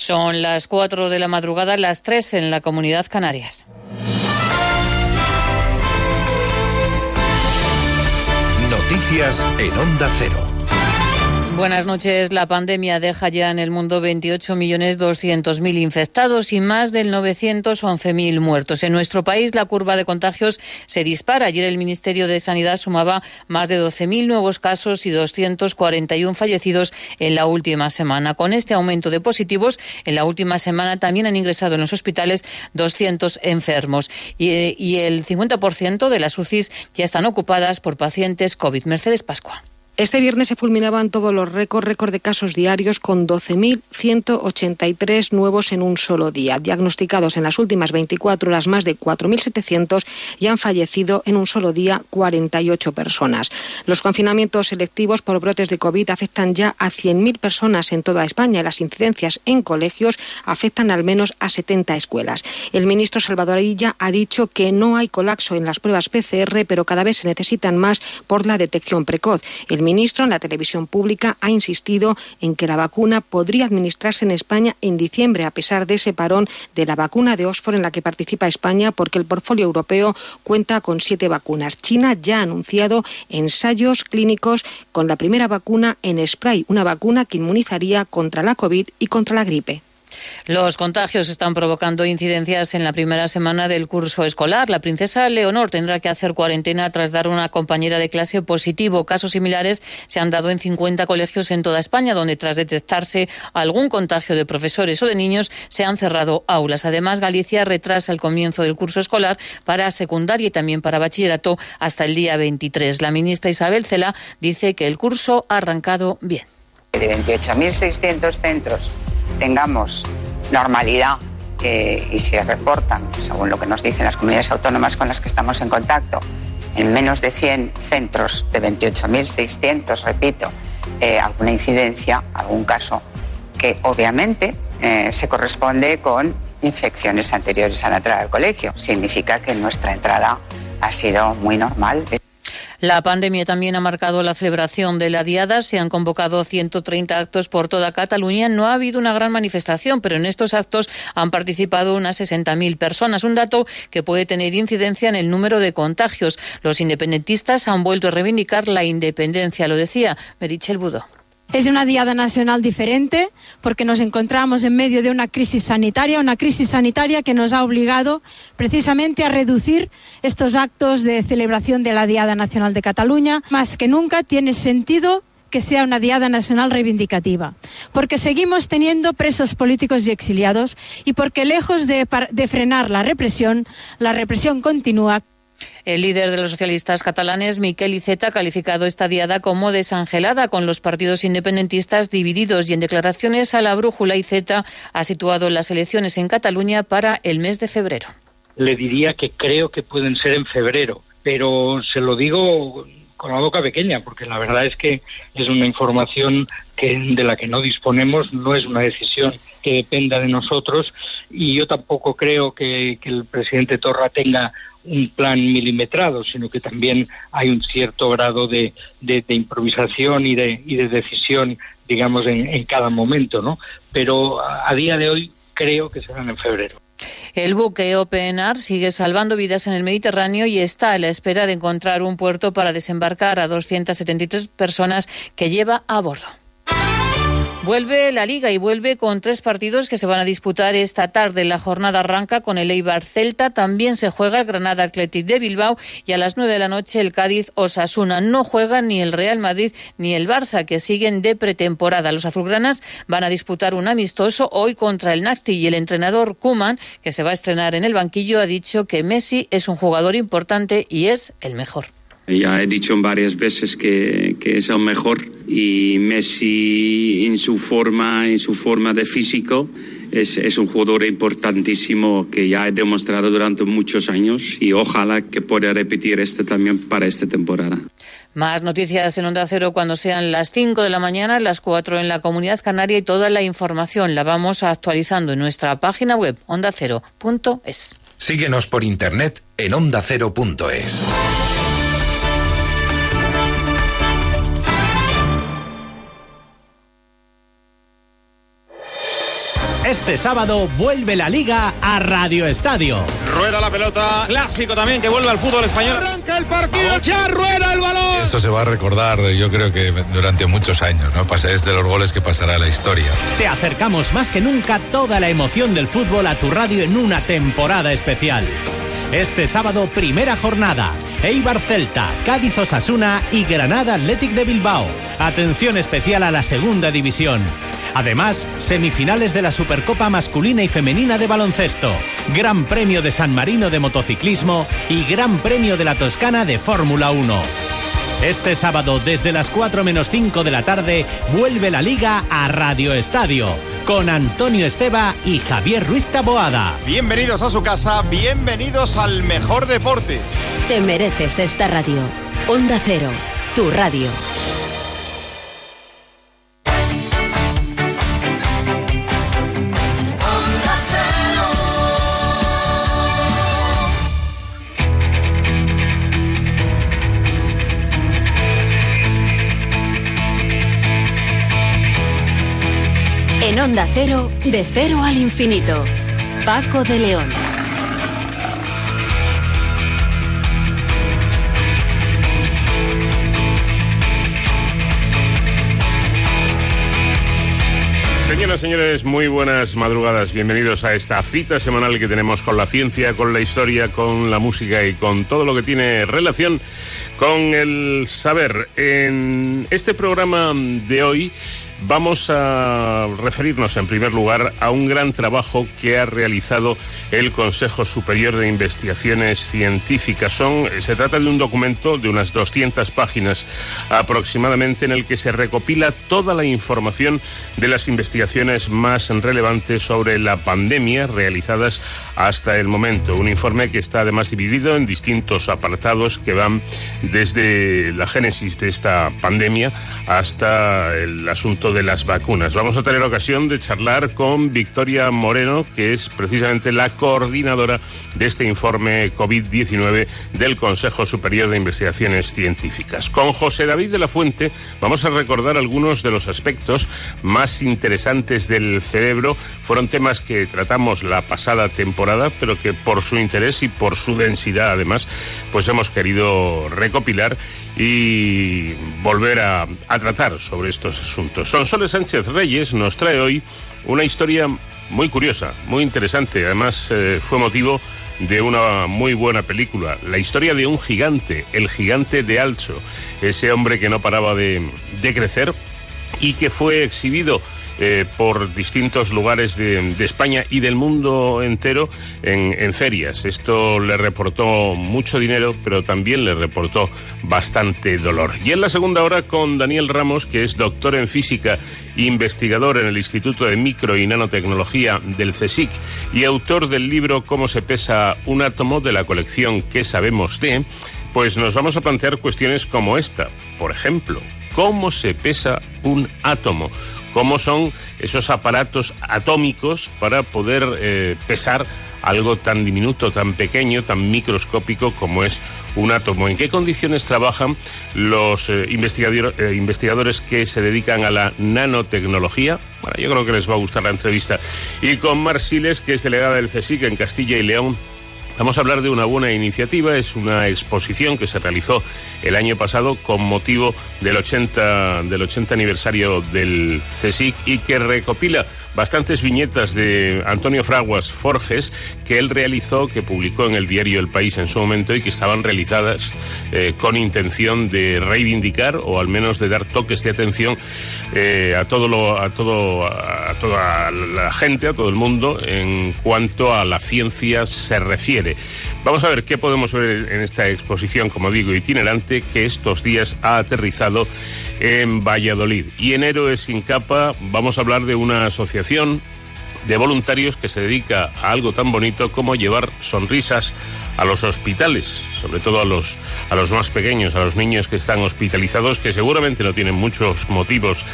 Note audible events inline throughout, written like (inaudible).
Son las 4 de la madrugada, las 3 en la comunidad Canarias. Noticias en Onda Cero. Buenas noches. La pandemia deja ya en el mundo 28.200.000 infectados y más del 911.000 muertos. En nuestro país la curva de contagios se dispara. Ayer el Ministerio de Sanidad sumaba más de 12.000 nuevos casos y 241 fallecidos en la última semana. Con este aumento de positivos, en la última semana también han ingresado en los hospitales 200 enfermos y, y el 50% de las UCIs ya están ocupadas por pacientes COVID. Mercedes Pascua. Este viernes se fulminaban todos los récords, récord de casos diarios con 12.183 nuevos en un solo día. Diagnosticados en las últimas 24 horas más de 4.700 y han fallecido en un solo día 48 personas. Los confinamientos selectivos por brotes de COVID afectan ya a 100.000 personas en toda España y las incidencias en colegios afectan al menos a 70 escuelas. El ministro Salvador Illa ha dicho que no hay colapso en las pruebas PCR, pero cada vez se necesitan más por la detección precoz. Ministro en la televisión pública ha insistido en que la vacuna podría administrarse en España en diciembre, a pesar de ese parón de la vacuna de Oxford en la que participa España, porque el portfolio europeo cuenta con siete vacunas. China ya ha anunciado ensayos clínicos con la primera vacuna en spray, una vacuna que inmunizaría contra la COVID y contra la gripe. Los contagios están provocando incidencias en la primera semana del curso escolar. La princesa Leonor tendrá que hacer cuarentena tras dar una compañera de clase positivo. Casos similares se han dado en 50 colegios en toda España, donde tras detectarse algún contagio de profesores o de niños se han cerrado aulas. Además, Galicia retrasa el comienzo del curso escolar para secundaria y también para bachillerato hasta el día 23. La ministra Isabel Cela dice que el curso ha arrancado bien. De 28.600 centros tengamos normalidad eh, y se reportan, según lo que nos dicen las comunidades autónomas con las que estamos en contacto, en menos de 100 centros de 28.600, repito, eh, alguna incidencia, algún caso que obviamente eh, se corresponde con infecciones anteriores a la entrada al colegio. Significa que nuestra entrada ha sido muy normal. La pandemia también ha marcado la celebración de la Diada. Se han convocado 130 actos por toda Cataluña. No ha habido una gran manifestación, pero en estos actos han participado unas 60.000 personas, un dato que puede tener incidencia en el número de contagios. Los independentistas han vuelto a reivindicar la independencia, lo decía Merichel Budó. Es una diada nacional diferente porque nos encontramos en medio de una crisis sanitaria, una crisis sanitaria que nos ha obligado precisamente a reducir estos actos de celebración de la Diada Nacional de Cataluña. Más que nunca tiene sentido que sea una diada nacional reivindicativa, porque seguimos teniendo presos políticos y exiliados y porque lejos de, de frenar la represión, la represión continúa el líder de los socialistas catalanes, Miquel Iceta, ha calificado esta diada como desangelada, con los partidos independentistas divididos y en declaraciones a la brújula Iceta ha situado las elecciones en Cataluña para el mes de febrero. Le diría que creo que pueden ser en febrero, pero se lo digo con la boca pequeña, porque la verdad es que es una información que, de la que no disponemos, no es una decisión que dependa de nosotros y yo tampoco creo que, el presidente Torra tenga un plan milimetrado, sino que también hay un cierto grado de, de, improvisación y de, y de decisión, digamos, en, en, cada momento, ¿no? Pero a, día de hoy creo que serán en febrero. El buque Open Arms sigue salvando vidas en el Mediterráneo y está a la espera de encontrar un puerto para desembarcar a 273 personas que lleva a bordo. Vuelve la liga y vuelve con tres partidos que se van a disputar esta tarde. La jornada arranca con el Eibar Celta, también se juega el Granada Athletic de Bilbao y a las nueve de la noche el Cádiz Osasuna. No juegan ni el Real Madrid ni el Barça, que siguen de pretemporada. Los azulgranas van a disputar un amistoso hoy contra el Nasti y el entrenador Kuman, que se va a estrenar en el banquillo, ha dicho que Messi es un jugador importante y es el mejor. Ya he dicho varias veces que, que, es el mejor y Messi en su forma, en su forma de físico, es, es, un jugador importantísimo que ya he demostrado durante muchos años y ojalá que pueda repetir esto también para esta temporada. Más noticias en Onda Cero cuando sean las 5 de la mañana, las 4 en la Comunidad Canaria y toda la información la vamos actualizando en nuestra página web ondacero.es. Síguenos por internet en ondacero.es. Este sábado vuelve la liga a Radio Estadio. Rueda la pelota, clásico también que vuelve al fútbol español. Arranca el partido, ya rueda el balón. Esto se va a recordar, yo creo que durante muchos años, ¿no? Es de los goles que pasará a la historia. Te acercamos más que nunca toda la emoción del fútbol a tu radio en una temporada especial. Este sábado, primera jornada. Eibar Celta, Cádiz Osasuna y Granada Athletic de Bilbao. Atención especial a la segunda división. Además, semifinales de la Supercopa masculina y femenina de baloncesto, Gran Premio de San Marino de motociclismo y Gran Premio de la Toscana de Fórmula 1. Este sábado desde las 4 menos 5 de la tarde vuelve la liga a Radio Estadio con Antonio Esteba y Javier Ruiz Taboada. Bienvenidos a su casa, bienvenidos al mejor deporte. Te mereces esta radio. Onda Cero, tu radio. En Onda Cero, de cero al infinito. Paco de León. Señoras y señores, muy buenas madrugadas. Bienvenidos a esta cita semanal que tenemos con la ciencia, con la historia, con la música y con todo lo que tiene relación con el saber. En este programa de hoy Vamos a referirnos en primer lugar a un gran trabajo que ha realizado el Consejo Superior de Investigaciones Científicas. Son, se trata de un documento de unas 200 páginas aproximadamente en el que se recopila toda la información de las investigaciones más relevantes sobre la pandemia realizadas hasta el momento. Un informe que está además dividido en distintos apartados que van desde la génesis de esta pandemia hasta el asunto de las vacunas. Vamos a tener ocasión de charlar con Victoria Moreno, que es precisamente la coordinadora de este informe COVID-19 del Consejo Superior de Investigaciones Científicas. Con José David de la Fuente vamos a recordar algunos de los aspectos más interesantes del cerebro. Fueron temas que tratamos la pasada temporada, pero que por su interés y por su densidad además, pues hemos querido recopilar y volver a, a tratar sobre estos asuntos. Sonsoles Sánchez Reyes nos trae hoy una historia muy curiosa, muy interesante. Además, eh, fue motivo de una muy buena película. La historia de un gigante, el gigante de Alcho, ese hombre que no paraba de, de crecer y que fue exhibido eh, por distintos lugares de, España y del mundo entero en, ferias. Esto le reportó mucho dinero, pero también le reportó bastante dolor. Y en la segunda hora con Daniel Ramos, que es doctor en física, investigador en el Instituto de Micro y Nanotecnología del CSIC y autor del libro Cómo se pesa un átomo de la colección ¿Qué sabemos de? Pues nos vamos a plantear cuestiones como esta. Por ejemplo, ¿cómo se pesa un átomo? cómo son esos aparatos atómicos para poder eh, pesar algo tan diminuto, tan pequeño, tan microscópico como es un átomo. ¿En qué condiciones trabajan los eh, eh, investigadores que se dedican a la nanotecnología? Bueno, yo creo que les va a gustar la entrevista. Y con Marsiles, que es delegada del CSIC en Castilla y León Vamos a hablar de una buena iniciativa, es una exposición que se realizó el año pasado con motivo del 80, del 80 aniversario del CSIC y que recopila bastantes viñetas de Antonio Fraguas Forges que él realizó, que publicó en el diario El País en su momento y que estaban realizadas eh, con intención de reivindicar o al menos de dar toques de atención eh, a todo a todo a toda la gente, a todo el mundo en cuanto a la ciencia se refiere. Vamos a ver qué podemos ver en esta exposición, como digo, itinerante que estos días ha aterrizado en Valladolid. Y en Héroes sin capa vamos a hablar de una asociación de voluntarios que se dedica a algo tan bonito como llevar sonrisas a los hospitales, sobre todo a los, a los más pequeños, a los niños que están hospitalizados, que seguramente no tienen muchos motivos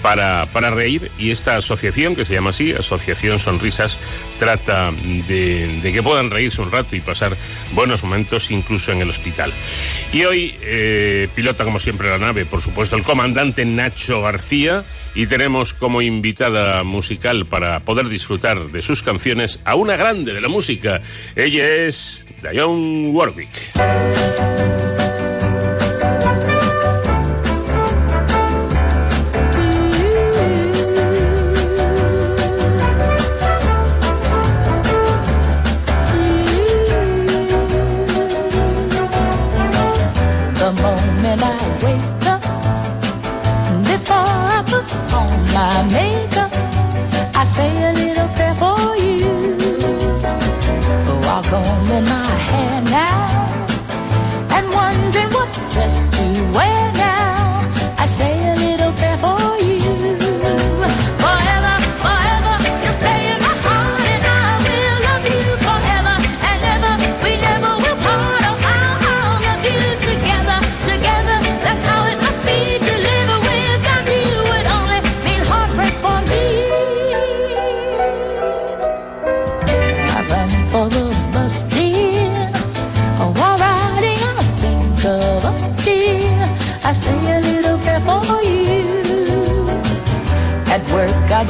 para, para reír. Y esta asociación, que se llama así, Asociación Sonrisas, trata de, que puedan reírse un rato y pasar buenos momentos incluso en el hospital. Y hoy eh, pilota, como siempre, la nave, por supuesto, el comandante Nacho García. Y tenemos como invitada musical para poder disfrutar de sus canciones a una grande de la música. Ella es Dionne Warwick.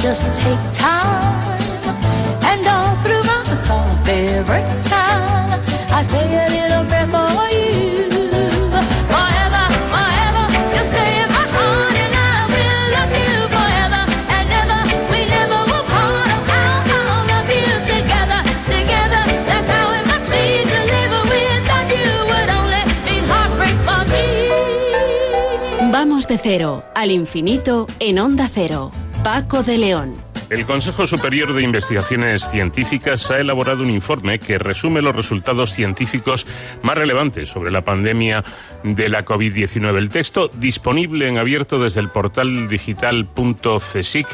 Just take time, and all through my cough every time. I say a little for you. Vamos de cero al infinito en Onda Cero. Paco de León. El Consejo Superior de Investigaciones Científicas ha elaborado un informe que resume los resultados científicos más relevantes sobre la pandemia de la COVID-19. El texto, disponible en abierto desde el portal digital.csic,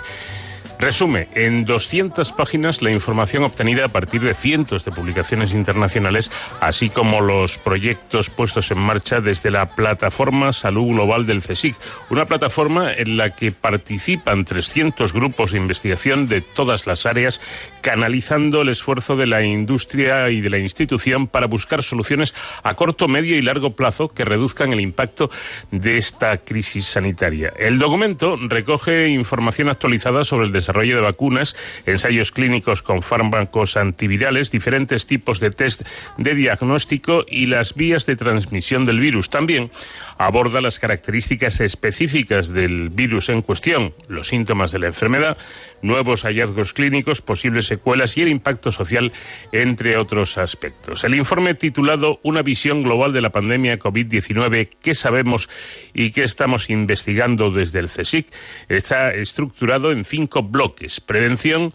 Resume en 200 páginas la información obtenida a partir de cientos de publicaciones internacionales, así como los proyectos puestos en marcha desde la plataforma Salud Global del CSIC, una plataforma en la que participan 300 grupos de investigación de todas las áreas, canalizando el esfuerzo de la industria y de la institución para buscar soluciones a corto, medio y largo plazo que reduzcan el impacto de esta crisis sanitaria. El documento recoge información actualizada sobre el desarrollo de vacunas, ensayos clínicos con fármacos antivirales, diferentes tipos de test de diagnóstico y las vías de transmisión del virus. También aborda las características específicas del virus en cuestión, los síntomas de la enfermedad, nuevos hallazgos clínicos, posibles secuelas y el impacto social, entre otros aspectos. El informe titulado Una visión global de la pandemia COVID-19, ¿qué sabemos y qué estamos investigando desde el CSIC? está estructurado en cinco bloques. Prevención,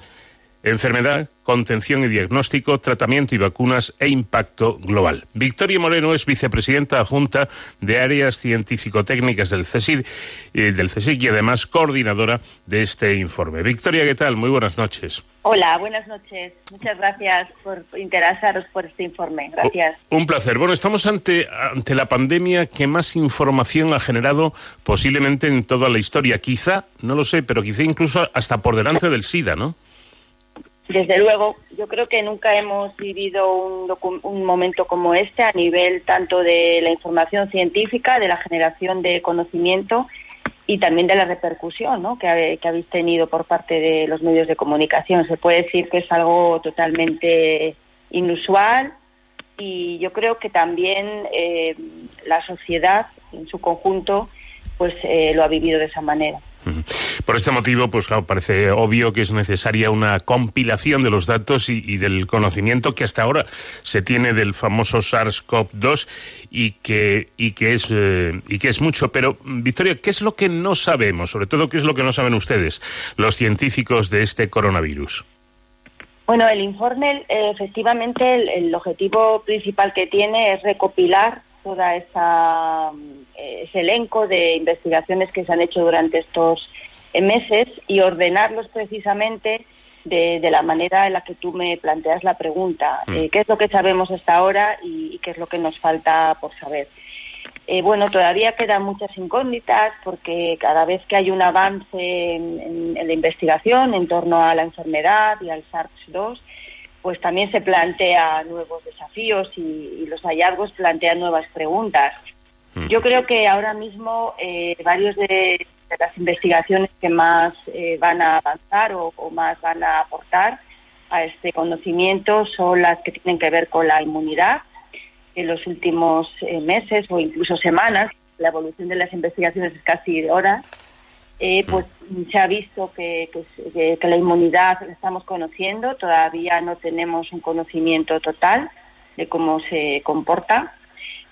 enfermedad, contención y diagnóstico, tratamiento y vacunas e impacto global. Victoria Moreno es vicepresidenta adjunta de áreas científico-técnicas del CSIC, eh, del CSIC y además coordinadora de este informe. Victoria, ¿qué tal? Muy buenas noches. Hola, buenas noches. Muchas gracias por interesaros por este informe. Gracias. Un placer. Bueno, estamos ante, ante la pandemia que más información ha generado posiblemente en toda la historia. Quizá, no lo sé, pero quizá incluso hasta por delante del SIDA, ¿no? Desde luego, yo creo que nunca hemos vivido un, un momento como este a nivel tanto de la información científica, de la generación de conocimiento y también de la repercusión ¿no? que, habe- que habéis tenido por parte de los medios de comunicación. Se puede decir que es algo totalmente inusual y yo creo que también eh, la sociedad en su conjunto pues eh, lo ha vivido de esa manera. Por este motivo, pues claro, parece obvio que es necesaria una compilación de los datos y, del conocimiento que hasta ahora se tiene del famoso SARS-CoV-2 y que y que es eh, y que es mucho. Pero Victoria, ¿qué es lo que no sabemos? Sobre todo, ¿qué es lo que no saben ustedes, los científicos de este coronavirus? Bueno, el informe, eh, efectivamente, el, el objetivo principal que tiene es recopilar toda esa ese elenco de investigaciones que se han hecho durante estos eh, meses y ordenarlos precisamente de, de la manera en la que tú me planteas la pregunta. Eh, ¿Qué es lo que sabemos hasta ahora y, y qué es lo que nos falta por saber? Eh, bueno, todavía quedan muchas incógnitas porque cada vez que hay un avance en, en- en la investigación en torno a la enfermedad y al SARS-2, pues también se plantea nuevos desafíos y, y los hallazgos plantean nuevas preguntas. Yo creo que ahora mismo eh, varios de, las investigaciones que más eh, van a avanzar o, o más van a aportar a este conocimiento son las que tienen que ver con la inmunidad. En los últimos eh, meses o incluso semanas, la evolución de las investigaciones es casi de horas, eh, pues se ha visto que- que la inmunidad la estamos conociendo, todavía no tenemos un conocimiento total de cómo se comporta.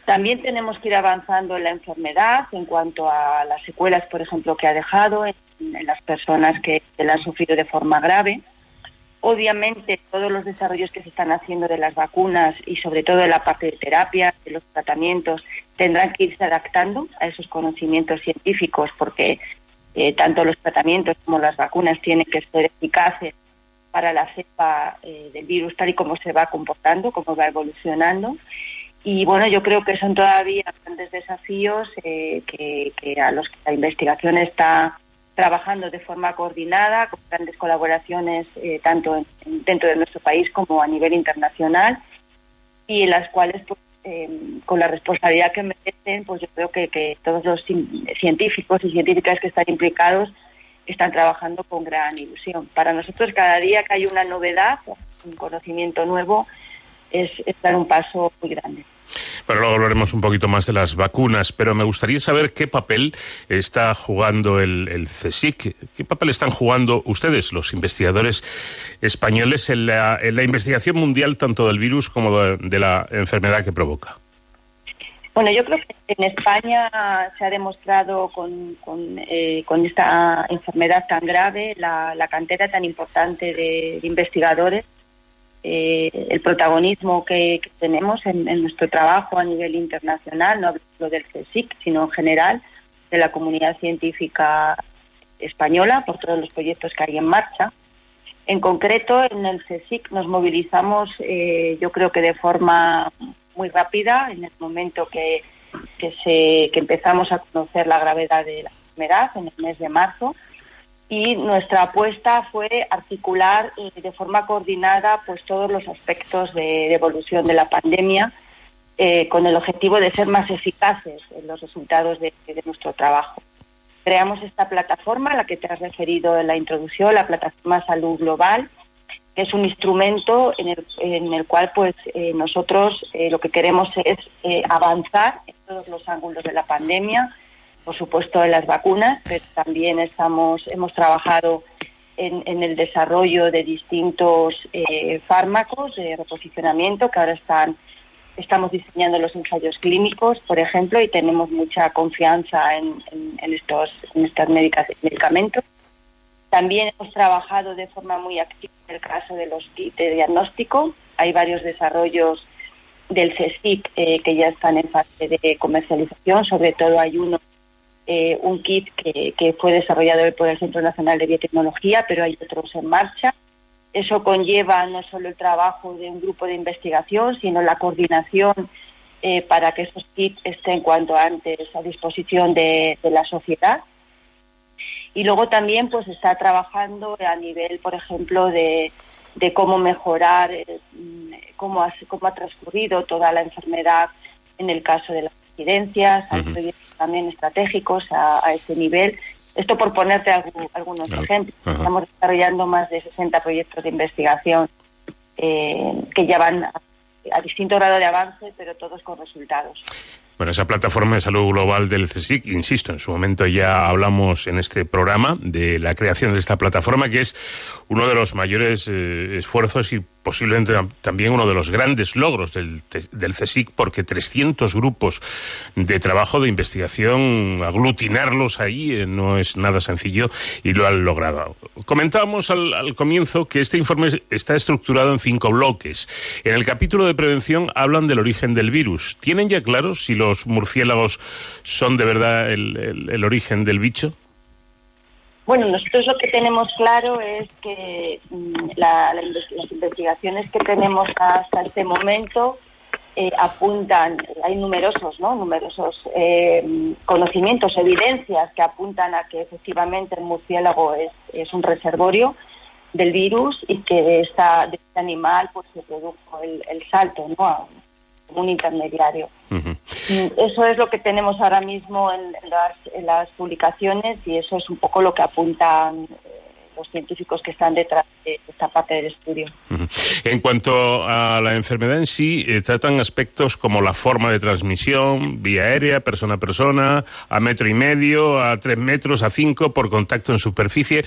También tenemos que ir avanzando en la enfermedad en cuanto a las secuelas, por ejemplo, que ha dejado en, las personas que, la han sufrido de forma grave. Obviamente, todos los desarrollos que se están haciendo de las vacunas y sobre todo de la parte de terapia, de los tratamientos, tendrán que irse adaptando a esos conocimientos científicos porque eh, tanto los tratamientos como las vacunas tienen que ser eficaces para la cepa eh, del virus tal y como se va comportando, cómo va evolucionando. Y bueno, yo creo que son todavía grandes desafíos eh, que, que a los que la investigación está trabajando de forma coordinada, con grandes colaboraciones eh, tanto en- en- dentro de nuestro país como a nivel internacional y en las cuales, pues, eh, con la responsabilidad que merecen, pues yo creo que, todos los cien- científicos y científicas que están implicados están trabajando con gran ilusión. Para nosotros, cada día que hay una novedad, un conocimiento nuevo, es dar un paso muy grande. Pero luego hablaremos un poquito más de las vacunas, pero me gustaría saber qué papel está jugando el, el qué papel están jugando ustedes, los investigadores españoles, en la, investigación mundial tanto del virus como de, la enfermedad que provoca. Bueno, yo creo que en España se ha demostrado con, con, eh, con esta enfermedad tan grave la, la cantera tan importante de investigadores, eh, el protagonismo que, que tenemos en, en nuestro trabajo a nivel internacional, no hablo del CSIC, sino en general de la comunidad científica española por todos los proyectos que hay en marcha. En concreto, en el CSIC nos movilizamos, eh, yo creo que de forma muy rápida, en el momento que, que, se, que empezamos a conocer la gravedad de la enfermedad, en el mes de marzo, y nuestra apuesta fue articular eh, de forma coordinada pues todos los aspectos de, evolución de la pandemia eh, con el objetivo de ser más eficaces en los resultados de, nuestro trabajo. Creamos esta plataforma a la que te has referido en la introducción, la plataforma Salud Global, que es un instrumento en el, en el cual pues eh, nosotros eh, lo que queremos es avanzar en todos los ángulos de la pandemia, por supuesto en las vacunas, pero también estamos hemos trabajado en, el desarrollo de distintos eh, fármacos de reposicionamiento que ahora están estamos diseñando los ensayos clínicos, por ejemplo, y tenemos mucha confianza en, estos en estos medica- medicamentos. También hemos trabajado de forma muy activa en el caso de los kits de diagnóstico. Hay varios desarrollos del CSIC eh, que ya están en fase de comercialización. Sobre todo hay uno, eh, un kit que, que fue desarrollado por el Centro Nacional de Biotecnología, pero hay otros en marcha. Eso conlleva no solo el trabajo de un grupo de investigación, sino la coordinación eh, para que esos kits estén cuanto antes a disposición de, la sociedad. Y luego también pues está trabajando a nivel, por ejemplo, de, cómo mejorar, eh, cómo, ha, cómo ha transcurrido toda la enfermedad en el caso de las residencias, hay proyectos también estratégicos a, a ese nivel. Esto por ponerte algu- algunos ejemplos. Estamos desarrollando más de 60 proyectos de investigación eh, que ya van a, a distinto grado de avance, pero todos con resultados. Bueno, esa plataforma de salud global del CSIC, insisto, en su momento ya hablamos en este programa de la creación de esta plataforma, que es uno de los mayores eh, esfuerzos y posiblemente tam- también uno de los grandes logros del, del CSIC, porque 300 grupos de trabajo, de investigación, aglutinarlos ahí eh, no es nada sencillo y lo han logrado. Comentábamos al, comienzo que este informe está estructurado en cinco bloques. En el capítulo de prevención hablan del origen del virus. ¿Tienen ya claro si los murciélagos son de verdad el origen del bicho? Bueno, nosotros lo que tenemos claro es que mm, la- la las investigaciones que tenemos hasta este momento eh, apuntan, hay numerosos, ¿no? Numerosos eh, conocimientos, evidencias que apuntan a que efectivamente el murciélago es, es un reservorio del virus y que de, esta, de este animal pues se produjo el, el salto, ¿no? Un intermediario. Eso es lo que tenemos ahora mismo en, las, en las publicaciones y eso es un poco lo que apuntan los científicos que están detrás de esta parte del estudio. En cuanto a la enfermedad en sí, eh, tratan aspectos como la forma de transmisión, vía aérea, persona a persona, a metro y medio, a tres metros, a cinco, por contacto en superficie.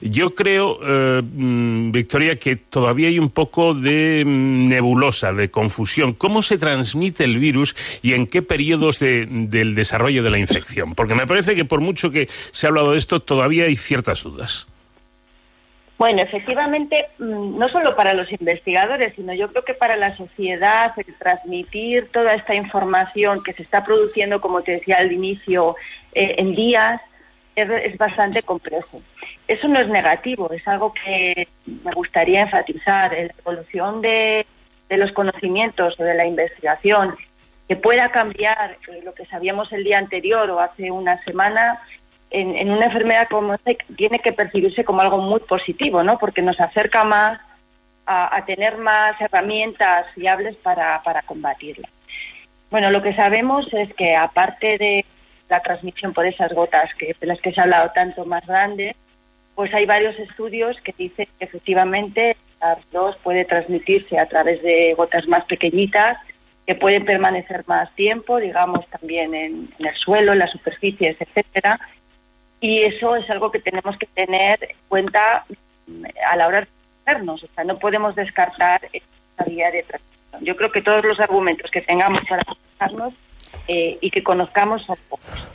Yo creo, eh, mm, Victoria, que todavía hay un poco de mm, nebulosa, de confusión. ¿Cómo se transmite el virus y en qué periodos de- del desarrollo de la infección? Porque me parece que por mucho que se ha hablado de esto, todavía hay ciertas dudas. Bueno, efectivamente, mm, no solo para los investigadores, sino yo creo que para la sociedad, el transmitir toda esta información que se está produciendo, como te decía al inicio, eh, en días, es, bastante complejo. Eso no es negativo, es algo que me gustaría enfatizar. La evolución de, de los conocimientos o de la investigación, que pueda cambiar eh, lo que sabíamos el día anterior o hace una semana, en, en una enfermedad como esta tiene que percibirse como algo muy positivo, ¿no? Porque nos acerca más a, tener más herramientas fiables para, para combatirla. Bueno, lo que sabemos es que aparte de la transmisión por esas gotas que, de las que se ha hablado tanto más grandes, pues hay varios estudios que dicen que efectivamente SARS-2 puede transmitirse a través de gotas más pequeñitas que pueden permanecer más tiempo, digamos también en, en el suelo, en las superficies, etcétera, y eso es algo que tenemos que tener en cuenta mm, a la hora de hacernos. O sea, no podemos descartar esta vía de transmisión. Yo creo que todos los argumentos que tengamos para eh, y que conozcamos son pocos.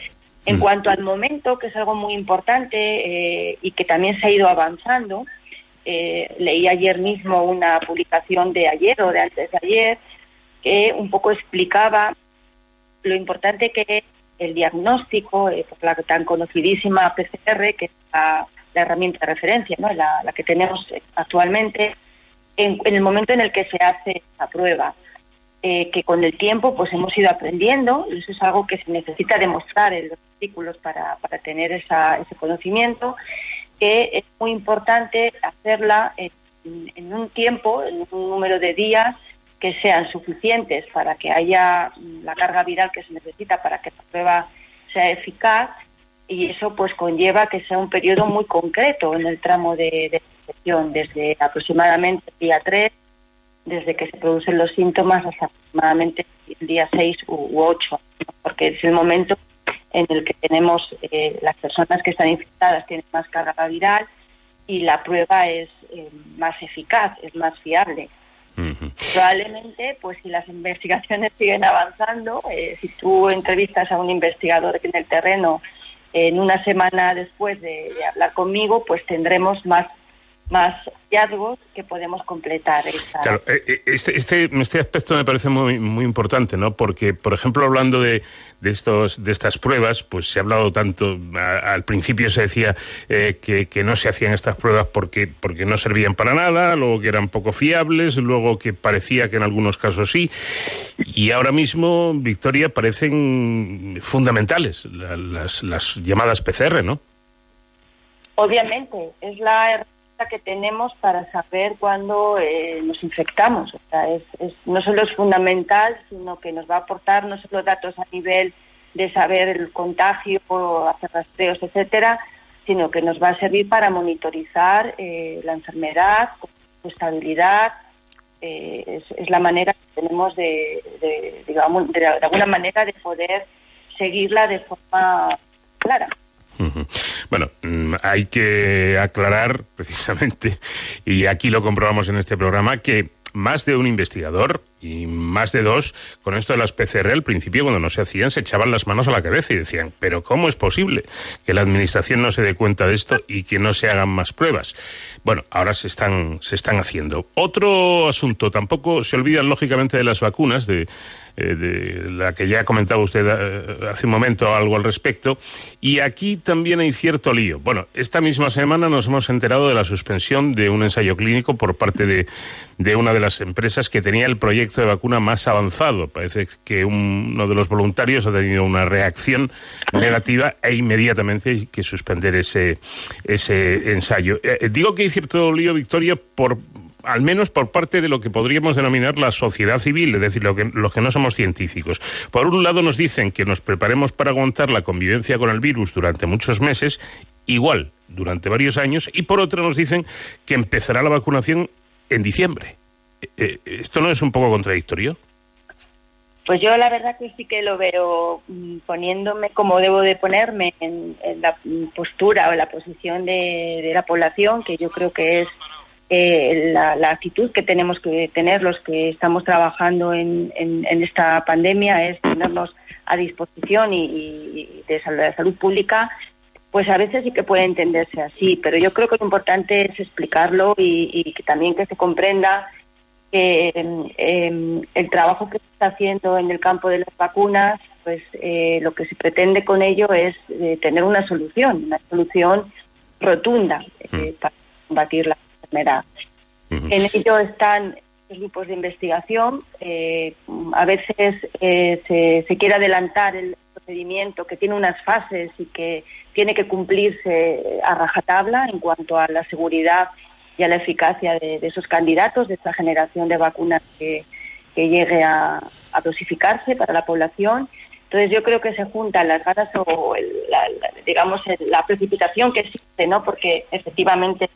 En cuanto al momento, que es algo muy importante eh, y que también se ha ido avanzando, eh, leí ayer mismo una publicación de ayer o de antes de ayer que un poco explicaba lo importante que es el diagnóstico, eh, por la tan conocidísima PCR, que es la, la herramienta de referencia, ¿no? la, la que tenemos eh, actualmente, en, en el momento en el que se hace esa prueba. Eh, que con el tiempo pues hemos ido aprendiendo, y eso es algo que se necesita demostrar en los artículos para, para tener esa, ese conocimiento, que es muy importante hacerla en, en un tiempo, en un número de días que sean suficientes para que haya la carga viral que se necesita para que la prueba sea eficaz y eso pues conlleva que sea un periodo muy concreto en el tramo de, de infección, desde aproximadamente el día 3, desde que se producen los síntomas hasta aproximadamente el día 6 u 8, porque es el momento en el que tenemos eh, las personas que están infectadas tienen más carga viral y la prueba es eh, más eficaz, es más fiable. Probablemente, pues si las investigaciones (laughs) siguen avanzando, eh, si tú entrevistas a un investigador en el terreno en una semana después de, de hablar conmigo, pues tendremos más más hallazgos que podemos completar Claro, eh, eh, este, este, este aspecto me parece muy, muy importante, ¿no? Porque, por ejemplo, hablando de, de, estos, de estas pruebas, pues se ha hablado tanto, a- al principio se decía eh, que, que no se hacían estas pruebas porque, porque no servían para nada, luego que eran poco fiables, luego que parecía que en algunos casos sí, y ahora mismo, Victoria, parecen fundamentales la- las, las llamadas PCR, ¿no? Obviamente, es la herramienta que tenemos para saber cuándo eh, nos infectamos. O sea, es, es- no solo es fundamental, sino que nos va a aportar no solo datos a nivel de saber el contagio, hacer rastreos, etcétera, sino que nos va a servir para monitorizar eh, la enfermedad, su estabilidad. eh, es, la manera que tenemos de, de, digamos, de alguna manera de poder seguirla de forma clara. Bueno, mm, hay que aclarar precisamente, y aquí lo comprobamos en este programa, que más de un investigador y más de dos, con esto de las PCR, al principio cuando no se hacían, se echaban las manos a la cabeza y decían, pero ¿cómo es posible que la administración no se dé cuenta de esto y que no se hagan más pruebas? Bueno, ahora se están, se están haciendo. Otro asunto, tampoco se olvidan lógicamente de las vacunas, de, eh, de la que ya comentaba usted eh, hace un momento algo al respecto. Y aquí también hay cierto lío. Bueno, esta misma semana nos hemos enterado de la suspensión de un ensayo clínico por parte de, de una de las empresas que tenía el proyecto de vacuna más avanzado. Parece que uno de los voluntarios ha tenido una reacción negativa e inmediatamente hay que suspender ese, ese ensayo. Eh, digo que hay cierto lío, Victoria, por al menos por parte de lo que podríamos denominar la sociedad civil, es decir, lo que, los que no somos científicos. Por un lado nos dicen que nos preparemos para aguantar la convivencia con el virus durante muchos meses, igual durante varios años, y por otro nos dicen que empezará la vacunación en diciembre. Eh, eh, ¿Esto no es un poco contradictorio? Pues yo la verdad que sí que lo veo mm, poniéndome como debo de ponerme en, la postura o la posición de, la población, que yo creo que es eh, la, la, actitud que tenemos que tener los que estamos trabajando en, en, en esta pandemia, es ponernos a disposición y, y de, salud, de salud pública pues a veces sí que puede entenderse así, pero yo creo que lo importante es explicarlo y, y que también que se comprenda que eh, el trabajo que se está haciendo en el campo de las vacunas, pues eh, lo que se pretende con ello es eh, tener una solución, una solución rotunda mm. para combatir la enfermedad. Mm -hmm. En ello están los grupos de investigación. a veces se, se quiere adelantar el procedimiento que tiene unas fases y que tiene que cumplirse a rajatabla en cuanto a la seguridad y a la eficacia de, de esos candidatos, de esta generación de vacunas que, que llegue a, a, dosificarse para la población. Entonces yo creo que se juntan las ganas o el, la, la, digamos la precipitación que existe, ¿no? Porque efectivamente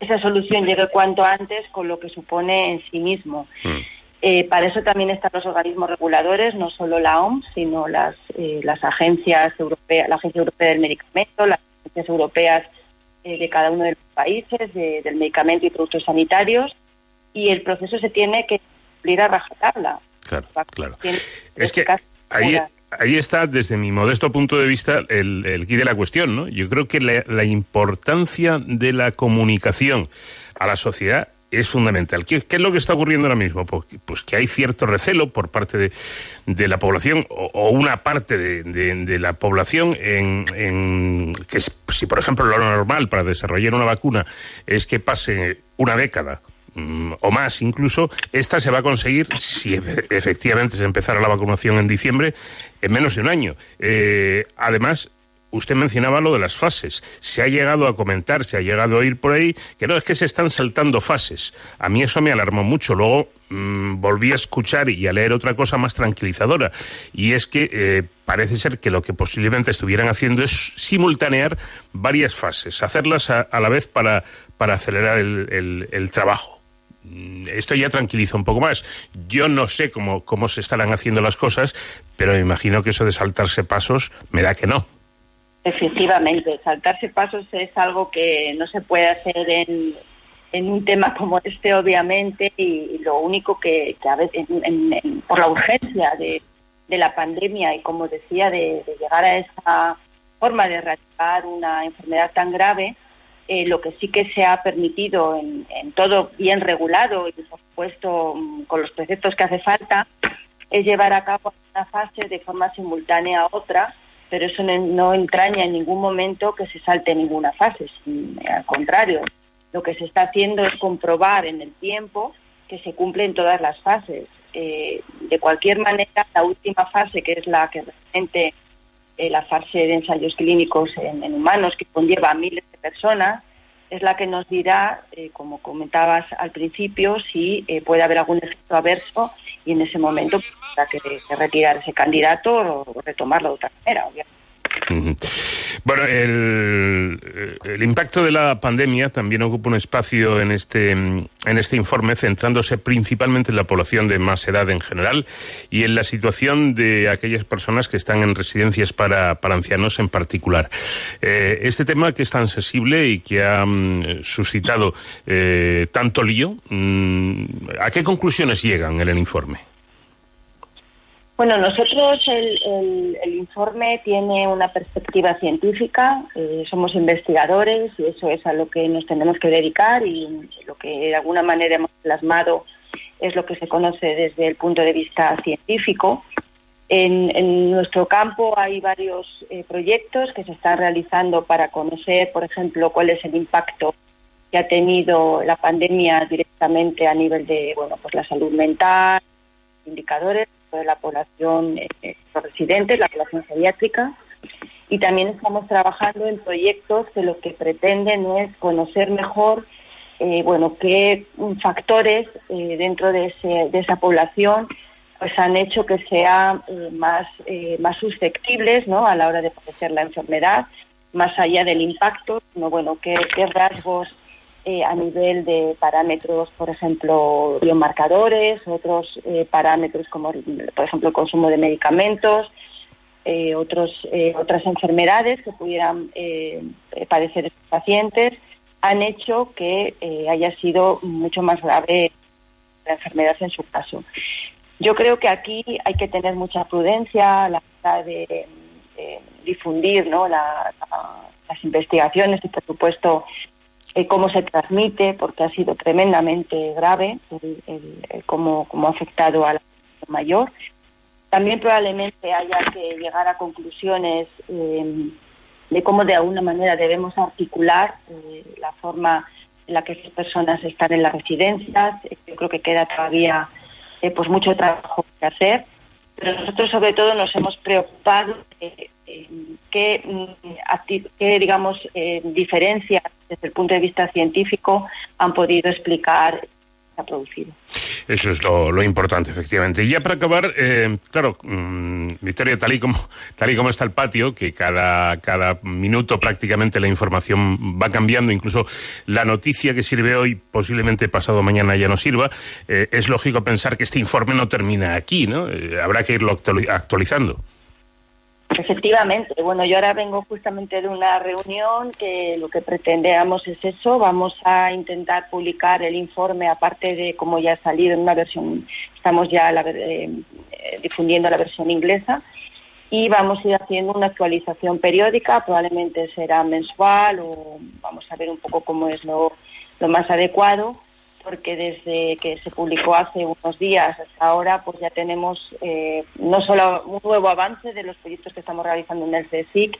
esa solución llegue cuanto antes con lo que supone en sí mismo. Mm. Eh, para eso también están los organismos reguladores, no solo la OMS, sino las, eh, las agencias europeas, la Agencia Europea del Medicamento, las agencias europeas eh, de cada uno de los países, de, del medicamento y productos sanitarios, y el proceso se tiene que cumplir a rajatabla. Claro, claro. Es que ahí, ahí está, desde mi modesto punto de vista, el, el de la cuestión, ¿no? Yo creo que la, importancia de la comunicación a la sociedad es fundamental. ¿Qué, ¿Qué, es lo que está ocurriendo ahora mismo? Pues, pues que hay cierto recelo por parte de, de la población o, o, una parte de, de, de la población en, en, que si, por ejemplo, lo normal para desarrollar una vacuna es que pase una década o más incluso, esta se va a conseguir, si efectivamente se empezara la vacunación en diciembre, en menos de un año. Eh, además, usted mencionaba lo de las fases. Se ha llegado a comentar, se ha llegado a oír por ahí que no, es que se están saltando fases. A mí eso me alarmó mucho. Luego mmm, volví a escuchar y a leer otra cosa más tranquilizadora. Y es que eh, parece ser que lo que posiblemente estuvieran haciendo es simultanear varias fases, hacerlas a, a la vez para, para acelerar el, el, el trabajo esto ya tranquiliza un poco más. Yo no sé cómo, cómo se estarán haciendo las cosas, pero me imagino que eso de saltarse pasos me da que no. Efectivamente, saltarse pasos es algo que no se puede hacer en, en un tema como este, obviamente, y, lo único que, a veces, en, por la urgencia de, de, la pandemia y, como decía, de, de, llegar a esa forma de erradicar una enfermedad tan grave, eh, lo que sí que se ha permitido en, todo bien regulado y, por supuesto, con los preceptos que hace falta, es llevar a cabo una fase de forma simultánea a otra, pero eso no, entraña en ningún momento que se salte ninguna fase, al contrario, lo que se está haciendo es comprobar en el tiempo que se cumplen todas las fases. Eh, de cualquier manera, la última fase, que es la que realmente eh, la fase de ensayos clínicos en, humanos, que conlleva miles de personas, es la que nos dirá, eh, como comentabas al principio, si eh, puede haber algún efecto averso y en ese momento habrá que, que, retirar ese candidato o retomarlo de otra manera, obviamente. Bueno, el, impacto de la pandemia también ocupa un espacio en este, en este informe, centrándose principalmente en la población de más edad en general y en la situación de aquellas personas que están en residencias para, para ancianos en particular. Eh, este tema que es tan sensible y que ha mm, suscitado eh, tanto lío, mm, ¿a qué conclusiones llegan en el informe? Bueno, nosotros el, el, el, informe tiene una perspectiva científica, eh, somos investigadores y eso es a lo que nos tenemos que dedicar y lo que de alguna manera hemos plasmado es lo que se conoce desde el punto de vista científico. En, en nuestro campo hay varios eh, proyectos que se están realizando para conocer, por ejemplo, cuál es el impacto que ha tenido la pandemia directamente a nivel de bueno, pues la salud mental, indicadores de la población eh, residente, la población geriátrica, y también estamos trabajando en proyectos que lo que pretenden es conocer mejor eh, bueno, qué factores eh, dentro de, ese- de esa población pues han hecho que sea eh, más, más susceptibles ¿no? a la hora de padecer la enfermedad, más allá del impacto, ¿no? bueno, qué, qué rasgos eh, a nivel de parámetros, por ejemplo, biomarcadores, otros eh, parámetros como, por ejemplo, el consumo de medicamentos, eh, otros, otras enfermedades que pudieran padecer estos pacientes, han hecho que haya sido mucho más grave la enfermedad en su caso. Yo creo que aquí hay que tener mucha prudencia a la hora de, difundir ¿no? la- la- las investigaciones y, por supuesto, eh, cómo se transmite, porque ha sido tremendamente grave cómo, cómo ha afectado a la mayor. También probablemente haya que llegar a conclusiones eh, de cómo de alguna manera debemos articular eh, la forma en la que esas personas están en las residencias. Yo creo que queda todavía eh, pues mucho trabajo que hacer, pero nosotros sobre todo nos hemos preocupado qué, mm, qué, digamos, eh, diferencias desde el punto de vista científico han podido explicar ha producido. Eso es lo, importante, efectivamente. Y ya para acabar, eh, claro, mm, Victoria, tal y como tal y como está el patio, que cada, cada minuto prácticamente la información va cambiando, incluso la noticia que sirve hoy, posiblemente pasado mañana ya no sirva, eh, es lógico pensar que este informe no termina aquí, ¿no? Eh, habrá que irlo actuali- actualizando. Efectivamente, bueno, yo ahora vengo justamente de una reunión que lo que pretendemos es eso, vamos a intentar publicar el informe, aparte de como ya ha salido en una versión, estamos ya la eh, eh, difundiendo la versión inglesa, y vamos a ir haciendo una actualización periódica, probablemente será mensual o vamos a ver un poco cómo es lo, lo más adecuado, porque desde que se publicó hace unos días hasta ahora, pues ya tenemos eh, no solo un nuevo avance de los proyectos que estamos realizando en el CSIC,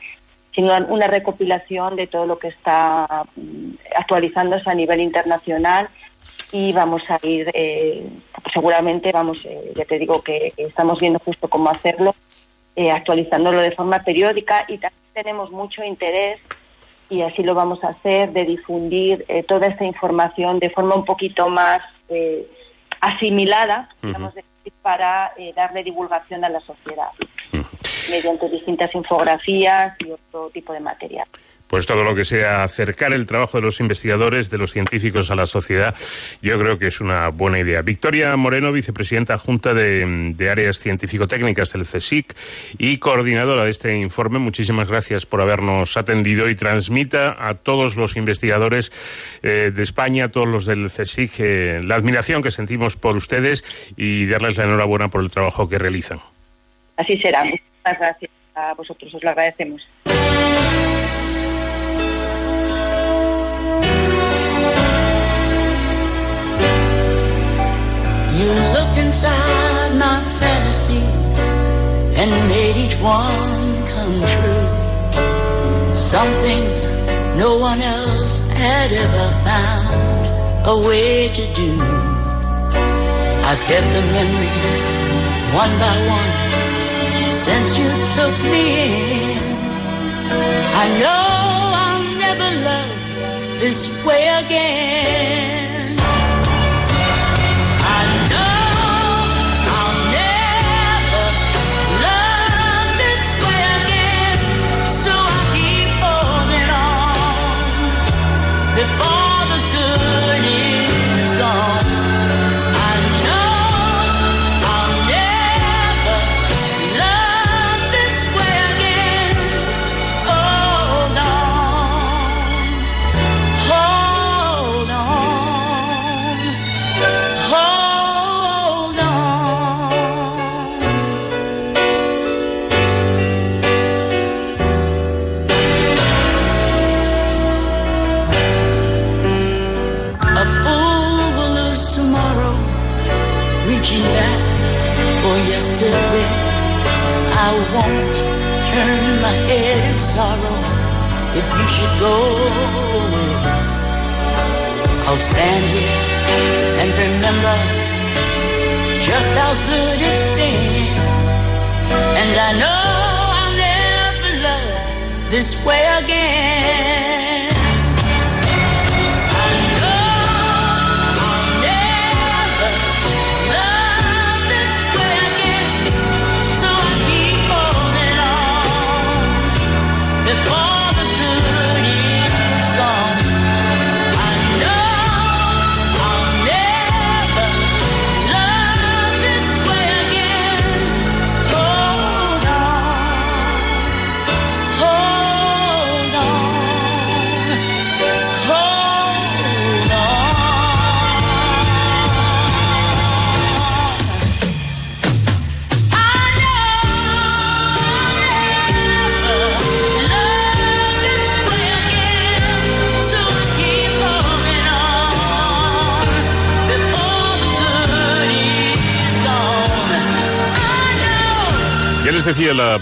sino una recopilación de todo lo que está mm, actualizándose a nivel internacional y vamos a ir, eh, seguramente, vamos, eh, ya te digo que estamos viendo justo cómo hacerlo, eh, actualizándolo de forma periódica y también tenemos mucho interés y así lo vamos a hacer, de difundir eh, toda esta información de forma un poquito más eh, asimilada, digamos, para eh, darle divulgación a la sociedad, mediante distintas infografías y otro tipo de material. Pues todo lo que sea acercar el trabajo de los investigadores, de los científicos a la sociedad, yo creo que es una buena idea. Victoria Moreno, vicepresidenta junta de, áreas científico-técnicas del CSIC y coordinadora de este informe, muchísimas gracias por habernos atendido y transmita a todos los investigadores eh, de España, a todos los del CSIC, eh, la admiración que sentimos por ustedes y darles la enhorabuena por el trabajo que realizan. Así será. Muchas gracias a vosotros, os lo agradecemos. You looked inside my fantasies and made each one come true. Something no one else had ever found a way to do. I've kept the memories one by one since you took me in. I know I'll never love this way again.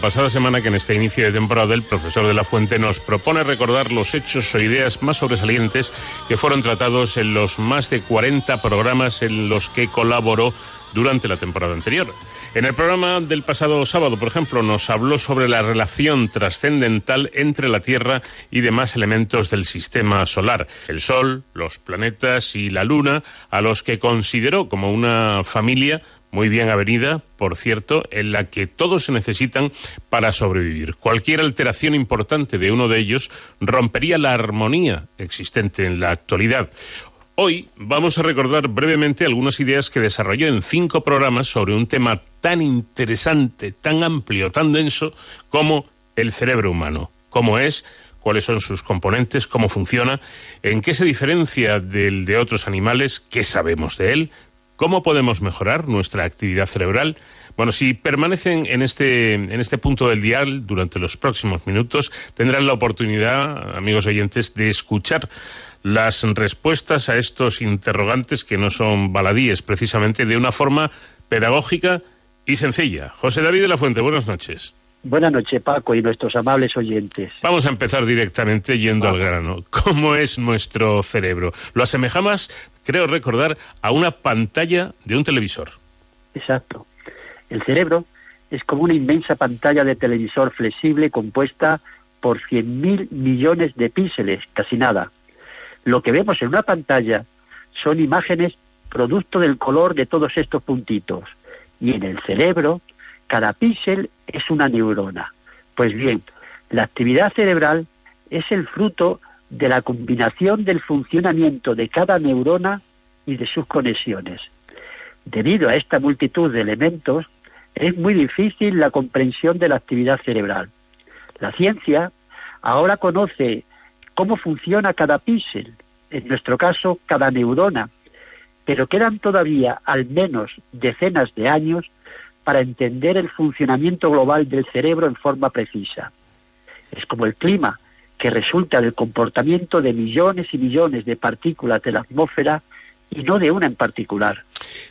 Pasada semana que en este inicio de temporada el profesor de la Fuente nos propone recordar los hechos o ideas más sobresalientes que fueron tratados en los más de 40 programas en los que colaboró durante la temporada anterior. En el programa del pasado sábado, por ejemplo, nos habló sobre la relación trascendental entre la Tierra y demás elementos del sistema solar, el Sol, los planetas y la Luna, a los que consideró como una familia muy bien avenida, por cierto, en la que todos se necesitan para sobrevivir. Cualquier alteración importante de uno de ellos rompería la armonía existente en la actualidad. Hoy vamos a recordar brevemente algunas ideas que desarrolló en cinco programas sobre un tema tan interesante, tan amplio, tan denso como el cerebro humano. ¿Cómo es? cuáles son sus componentes, cómo funciona, en qué se diferencia del de otros animales, qué sabemos de él, ¿Cómo podemos mejorar nuestra actividad cerebral? Bueno, si permanecen en este, en este punto del dial durante los próximos minutos, tendrán la oportunidad, amigos oyentes, de escuchar las respuestas a estos interrogantes que no son baladíes, precisamente de una forma pedagógica y sencilla. José David de la Fuente, buenas noches. Buenas noches, Paco, y nuestros amables oyentes. Vamos a empezar directamente yendo al grano. ¿Cómo es nuestro cerebro? Lo asemejamos, creo recordar, a una pantalla de un televisor. Exacto. El cerebro es como una inmensa pantalla de televisor flexible compuesta por 100.000 millones de píxeles, casi nada. Lo que vemos en una pantalla son imágenes producto del color de todos estos puntitos. Y en el cerebro cada píxel es una neurona. Pues bien, la actividad cerebral es el fruto de la combinación del funcionamiento de cada neurona y de sus conexiones. Debido a esta multitud de elementos, es muy difícil la comprensión de la actividad cerebral. La ciencia ahora conoce cómo funciona cada píxel, en nuestro caso cada neurona, pero quedan todavía al menos decenas de años para entender el funcionamiento global del cerebro en forma precisa. Es como el clima, que resulta del comportamiento de millones y millones de partículas de la atmósfera y no de una en particular.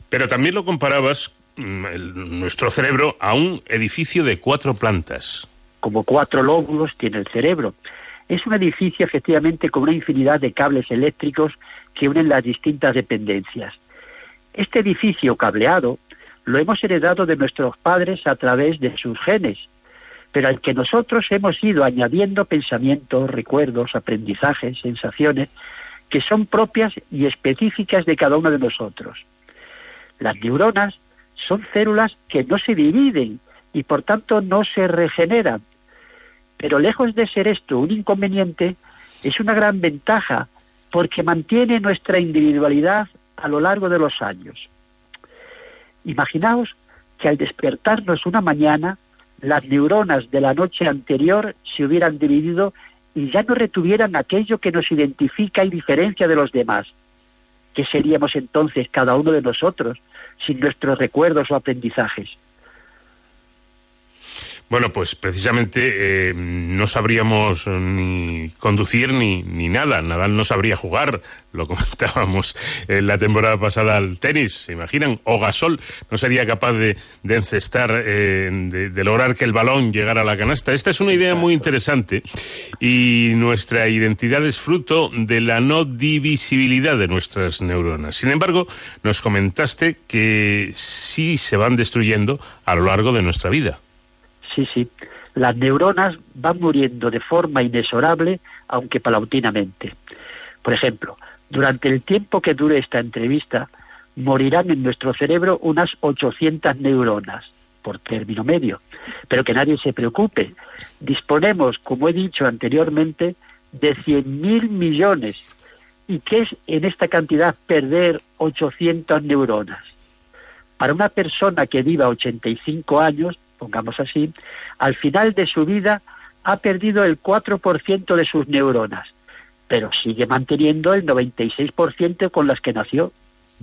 Pero también lo comparabas, mm, nuestro cerebro, a un edificio de cuatro plantas. Como cuatro lóbulos tiene el cerebro. Es un edificio efectivamente con una infinidad de cables eléctricos que unen las distintas dependencias. Este edificio cableado lo hemos heredado de nuestros padres a través de sus genes, pero al que nosotros hemos ido añadiendo pensamientos, recuerdos, aprendizajes, sensaciones, que son propias y específicas de cada uno de nosotros. Las neuronas son células que no se dividen y por tanto no se regeneran, pero lejos de ser esto un inconveniente, es una gran ventaja porque mantiene nuestra individualidad a lo largo de los años. Imaginaos que al despertarnos una mañana, las neuronas de la noche anterior se hubieran dividido y ya no retuvieran aquello que nos identifica y diferencia de los demás. ¿Qué seríamos entonces cada uno de nosotros sin nuestros recuerdos o aprendizajes? Bueno, pues precisamente eh, no sabríamos ni conducir ni, ni nada. Nadal no sabría jugar, lo (laughs) comentábamos en la temporada pasada al tenis, ¿se imaginan? O Gasol no sería capaz de, encestar, eh, de, lograr que el balón llegara a la canasta. Esta es una idea muy interesante y nuestra identidad es fruto de la no divisibilidad de nuestras neuronas. Sin embargo, nos comentaste que sí se van destruyendo a lo largo de nuestra vida. Sí, sí. Las neuronas van muriendo de forma inexorable, aunque paulatinamente. Por ejemplo, durante el tiempo que dure esta entrevista, morirán en nuestro cerebro unas 800 neuronas por término medio. Pero que nadie se preocupe. Disponemos, como he dicho anteriormente, de 100.000 millones. ¿Y qué es en esta cantidad perder 800 neuronas? Para una persona que viva 85 años, pongamos así, al final de su vida ha perdido el 4% de sus neuronas, pero sigue manteniendo el 96% con las que nació.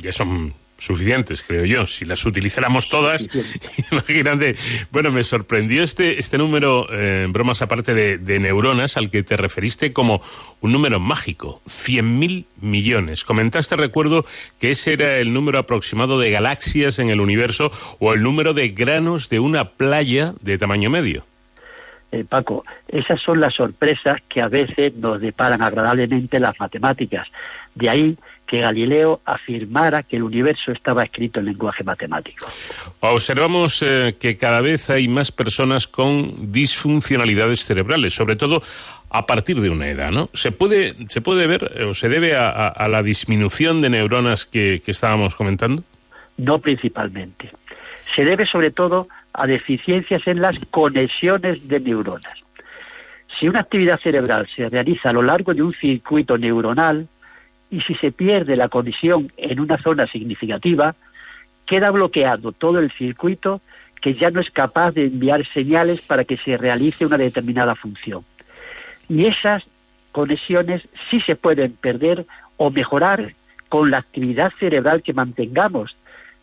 Y son suficientes, creo yo. Si las utilizáramos todas, (laughs) imagínate. Bueno, me sorprendió este, este número, eh, bromas aparte de, de, neuronas, al que te referiste como un número mágico, 100.000 millones. Comentaste, recuerdo, que ese era el número aproximado de galaxias en el universo o el número de granos de una playa de tamaño medio. Eh, Paco, esas son las sorpresas que a veces nos deparan agradablemente las matemáticas. De ahí que Galileo afirmara que el universo estaba escrito en lenguaje matemático. Observamos eh, que cada vez hay más personas con disfuncionalidades cerebrales, sobre todo a partir de una edad, ¿no? ¿Se puede, se puede ver eh, o se debe a, a, a la disminución de neuronas que, que estábamos comentando? No principalmente. Se debe sobre todo a deficiencias en las conexiones de neuronas. Si una actividad cerebral se realiza a lo largo de un circuito neuronal y si se pierde la conexión en una zona significativa, queda bloqueado todo el circuito que ya no es capaz de enviar señales para que se realice una determinada función. Y esas conexiones sí se pueden perder o mejorar con la actividad cerebral que mantengamos.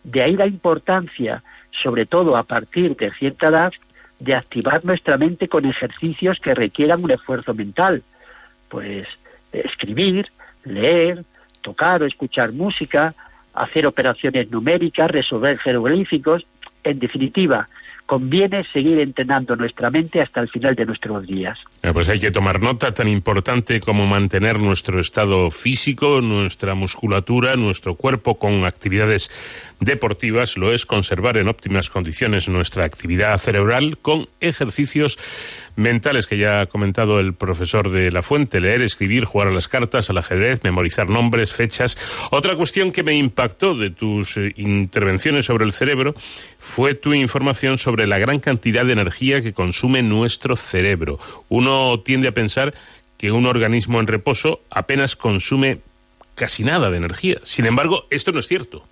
De ahí la importancia sobre todo a partir de cierta edad, de activar nuestra mente con ejercicios que requieran un esfuerzo mental. Pues escribir, leer, tocar o escuchar música, hacer operaciones numéricas, resolver jeroglíficos, en definitiva, conviene seguir entrenando nuestra mente hasta el final de nuestros días. Pues hay que tomar nota tan importante como mantener nuestro estado físico, nuestra musculatura, nuestro cuerpo con actividades deportivas, lo es conservar en óptimas condiciones nuestra actividad cerebral con ejercicios mentales que ya ha comentado el profesor de la Fuente, leer, escribir, jugar a las cartas, al ajedrez, memorizar nombres, fechas. Otra cuestión que me impactó de tus eh, intervenciones sobre el cerebro fue tu información sobre la gran cantidad de energía que consume nuestro cerebro. Uno tiende a pensar que un organismo en reposo apenas consume casi nada de energía. Sin embargo, esto no es cierto.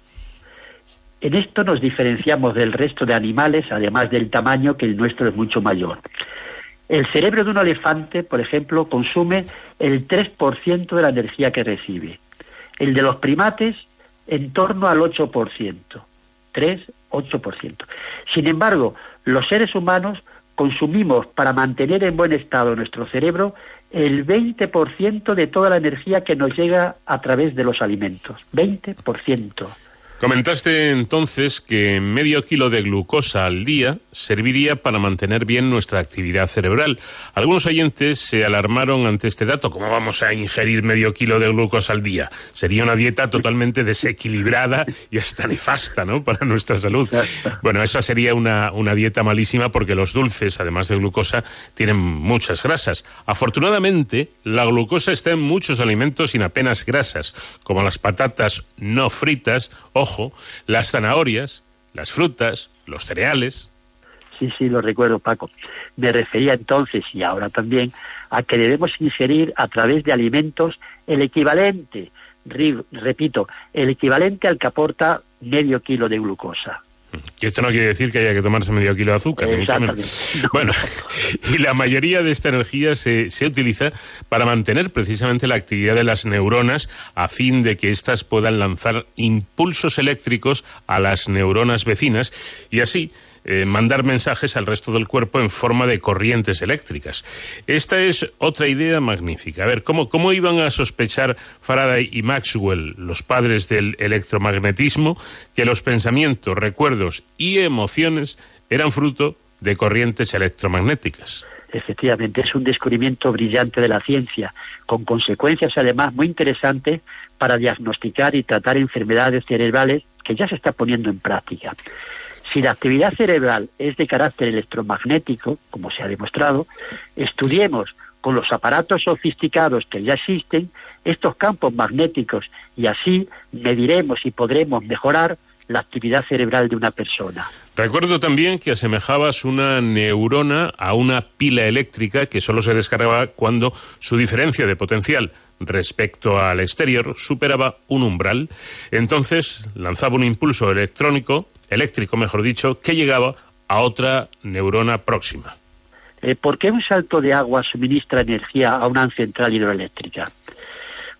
En esto nos diferenciamos del resto de animales, además del tamaño, que el nuestro es mucho mayor. El cerebro de un elefante, por ejemplo, consume el 3% de la energía que recibe. El de los primates, en torno al 8%. 3, 8%. Sin embargo, los seres humanos consumimos para mantener en buen estado nuestro cerebro el 20% de toda la energía que nos llega a través de los alimentos. 20%. Comentaste entonces que medio kilo de glucosa al día serviría para mantener bien nuestra actividad cerebral. Algunos oyentes se alarmaron ante este dato. ¿Cómo vamos a ingerir medio kilo de glucosa al día? Sería una dieta totalmente desequilibrada y hasta nefasta, ¿no? Para nuestra salud. Bueno, esa sería una, una dieta malísima porque los dulces, además de glucosa, tienen muchas grasas. Afortunadamente, la glucosa está en muchos alimentos sin apenas grasas, como las patatas no fritas o ojo, las zanahorias, las frutas, los cereales. Sí, sí, lo recuerdo, Paco. Me refería entonces, y ahora también, a que debemos ingerir a través de alimentos el equivalente, repito, el equivalente al que aporta medio kilo de glucosa. Que esto no quiere decir que haya que tomarse medio kilo de azúcar, ni mucho menos. Bueno, y la mayoría de esta energía se, se utiliza para mantener precisamente la actividad de las neuronas a fin de que éstas puedan lanzar impulsos eléctricos a las neuronas vecinas y así eh, mandar mensajes al resto del cuerpo en forma de corrientes eléctricas. Esta es otra idea magnífica. A ver, ¿cómo, cómo iban a sospechar Faraday y Maxwell, los padres del electromagnetismo, que los pensamientos, recuerdos y emociones eran fruto de corrientes electromagnéticas? Efectivamente, es un descubrimiento brillante de la ciencia, con consecuencias además muy interesantes para diagnosticar y tratar enfermedades cerebrales que ya se está poniendo en práctica. Si la actividad cerebral es de carácter electromagnético, como se ha demostrado, estudiemos con los aparatos sofisticados que ya existen estos campos magnéticos y así mediremos y podremos mejorar la actividad cerebral de una persona. Recuerdo también que asemejabas una neurona a una pila eléctrica que solo se descargaba cuando su diferencia de potencial respecto al exterior superaba un umbral. Entonces lanzaba un impulso electrónico eléctrico, mejor dicho, que llegaba a otra neurona próxima. Eh, ¿Por qué un salto de agua suministra energía a una central hidroeléctrica?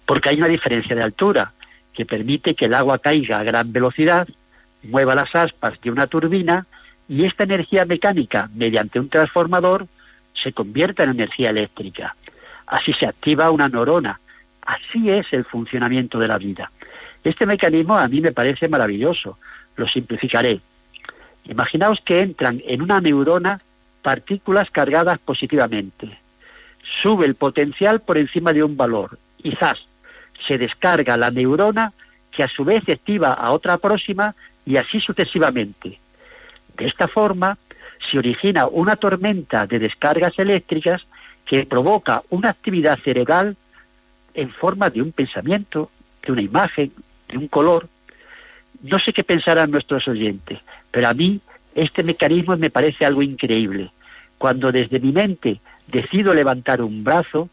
Porque hay una diferencia de altura que permite que el agua caiga a gran velocidad, mueva las aspas de una turbina y esta energía mecánica, mediante un transformador, se convierta en energía eléctrica. Así se activa una neurona. Así es el funcionamiento de la vida. Este mecanismo a mí me parece maravilloso. Lo simplificaré. Imaginaos que entran en una neurona partículas cargadas positivamente. Sube el potencial por encima de un valor. Quizás se descarga la neurona que a su vez activa a otra próxima y así sucesivamente. De esta forma se origina una tormenta de descargas eléctricas que provoca una actividad cerebral en forma de un pensamiento, de una imagen, de un color. No sé qué pensarán nuestros oyentes, pero a mí este mecanismo me parece algo increíble. Cuando desde mi mente decido levantar un brazo,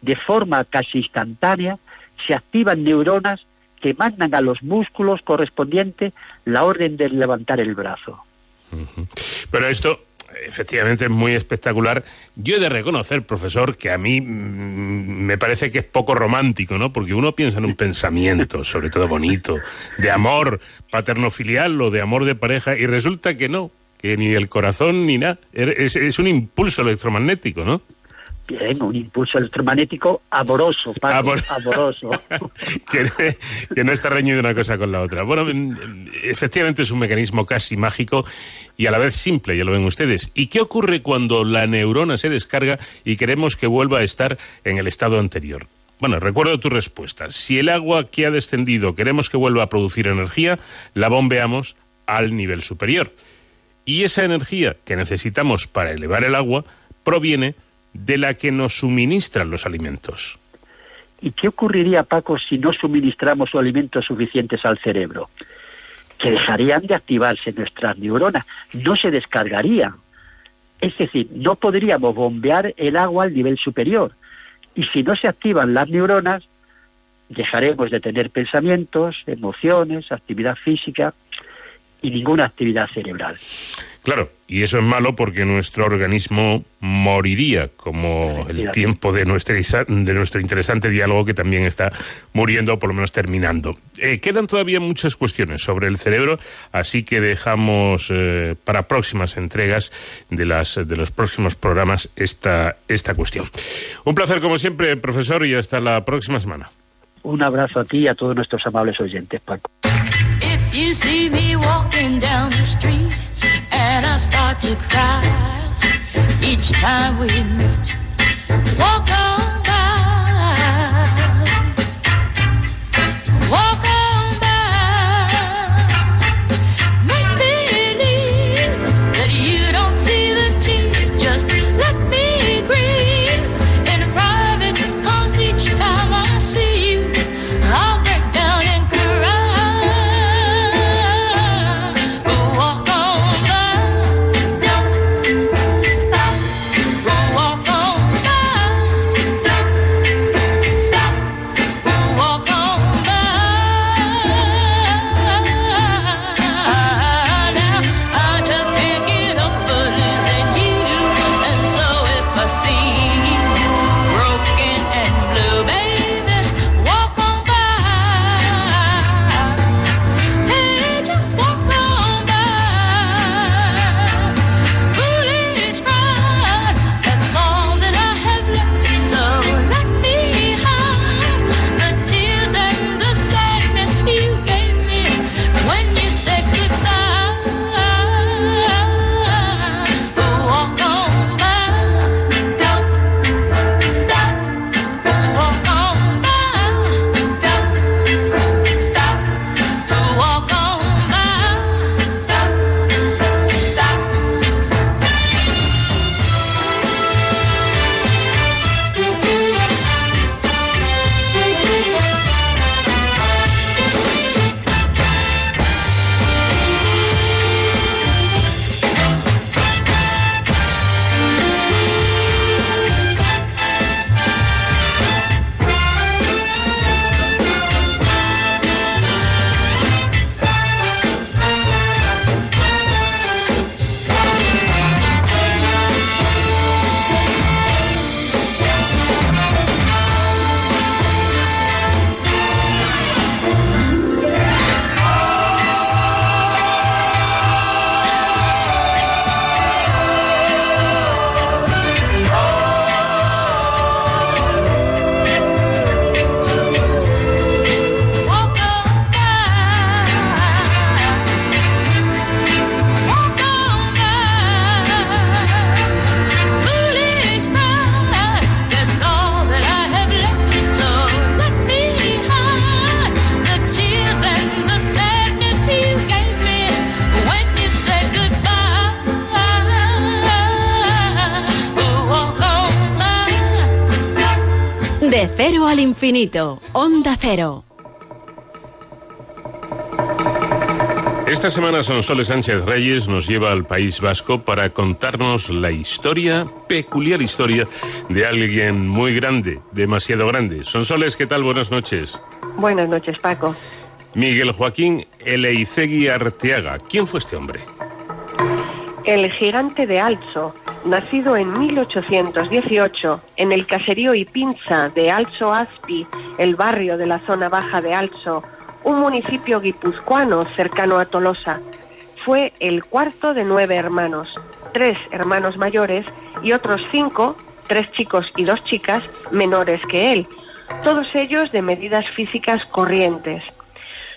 de forma casi instantánea, se activan neuronas que mandan a los músculos correspondientes la orden de levantar el brazo. Pero esto efectivamente es muy espectacular. Yo he de reconocer, profesor, que a mí mm, me parece que es poco romántico, ¿no? Porque uno piensa en un pensamiento, sobre todo bonito, de amor paterno-filial o de amor de pareja, y resulta que no, que ni el corazón ni nada. Es, es un impulso electromagnético, ¿no? Bien, un impulso electromagnético amoroso, Paco, amoroso. (laughs) que, que, no está reñido una cosa con la otra. Bueno, efectivamente es un mecanismo casi mágico y a la vez simple, ya lo ven ustedes. ¿Y qué ocurre cuando la neurona se descarga y queremos que vuelva a estar en el estado anterior? Bueno, recuerdo tu respuesta. Si el agua que ha descendido queremos que vuelva a producir energía, la bombeamos al nivel superior. Y esa energía que necesitamos para elevar el agua proviene de la que nos suministran los alimentos. ¿Y qué ocurriría, Paco, si no suministramos alimentos suficientes al cerebro? Que dejarían de activarse nuestras neuronas, no se descargarían. Es decir, no podríamos bombear el agua al nivel superior. Y si no se activan las neuronas, dejaremos de tener pensamientos, emociones, actividad física y ninguna actividad cerebral. Claro, y eso es malo porque nuestro organismo moriría, como el tiempo de nuestro, de nuestro interesante diálogo que también está muriendo, o por lo menos terminando. Eh, quedan todavía muchas cuestiones sobre el cerebro, así que dejamos eh, para próximas entregas de, las, de los próximos programas esta, esta cuestión. Un placer, como siempre, profesor, y hasta la próxima semana. Un abrazo a ti y a todos nuestros amables oyentes, Paco. You see me walking down the street and I start to cry each time we meet. Walk on infinito. Onda Cero. Esta semana Sonsoles Sánchez Reyes nos lleva al País Vasco para contarnos la historia, peculiar historia, de alguien muy grande, demasiado grande. Sonsoles, ¿qué tal? Buenas noches. Buenas noches, Paco. Miguel Joaquín Eleizegui Arteaga. ¿Quién fue este hombre? El gigante de Alzo, nacido en 1818 en el caserío y pinza de Alzo Aspi, el barrio de la zona baja de Alzo, un municipio guipuzcoano cercano a Tolosa. Fue el cuarto de nueve hermanos, tres hermanos mayores y otros cinco, tres chicos y dos chicas, menores que él, todos ellos de medidas físicas corrientes.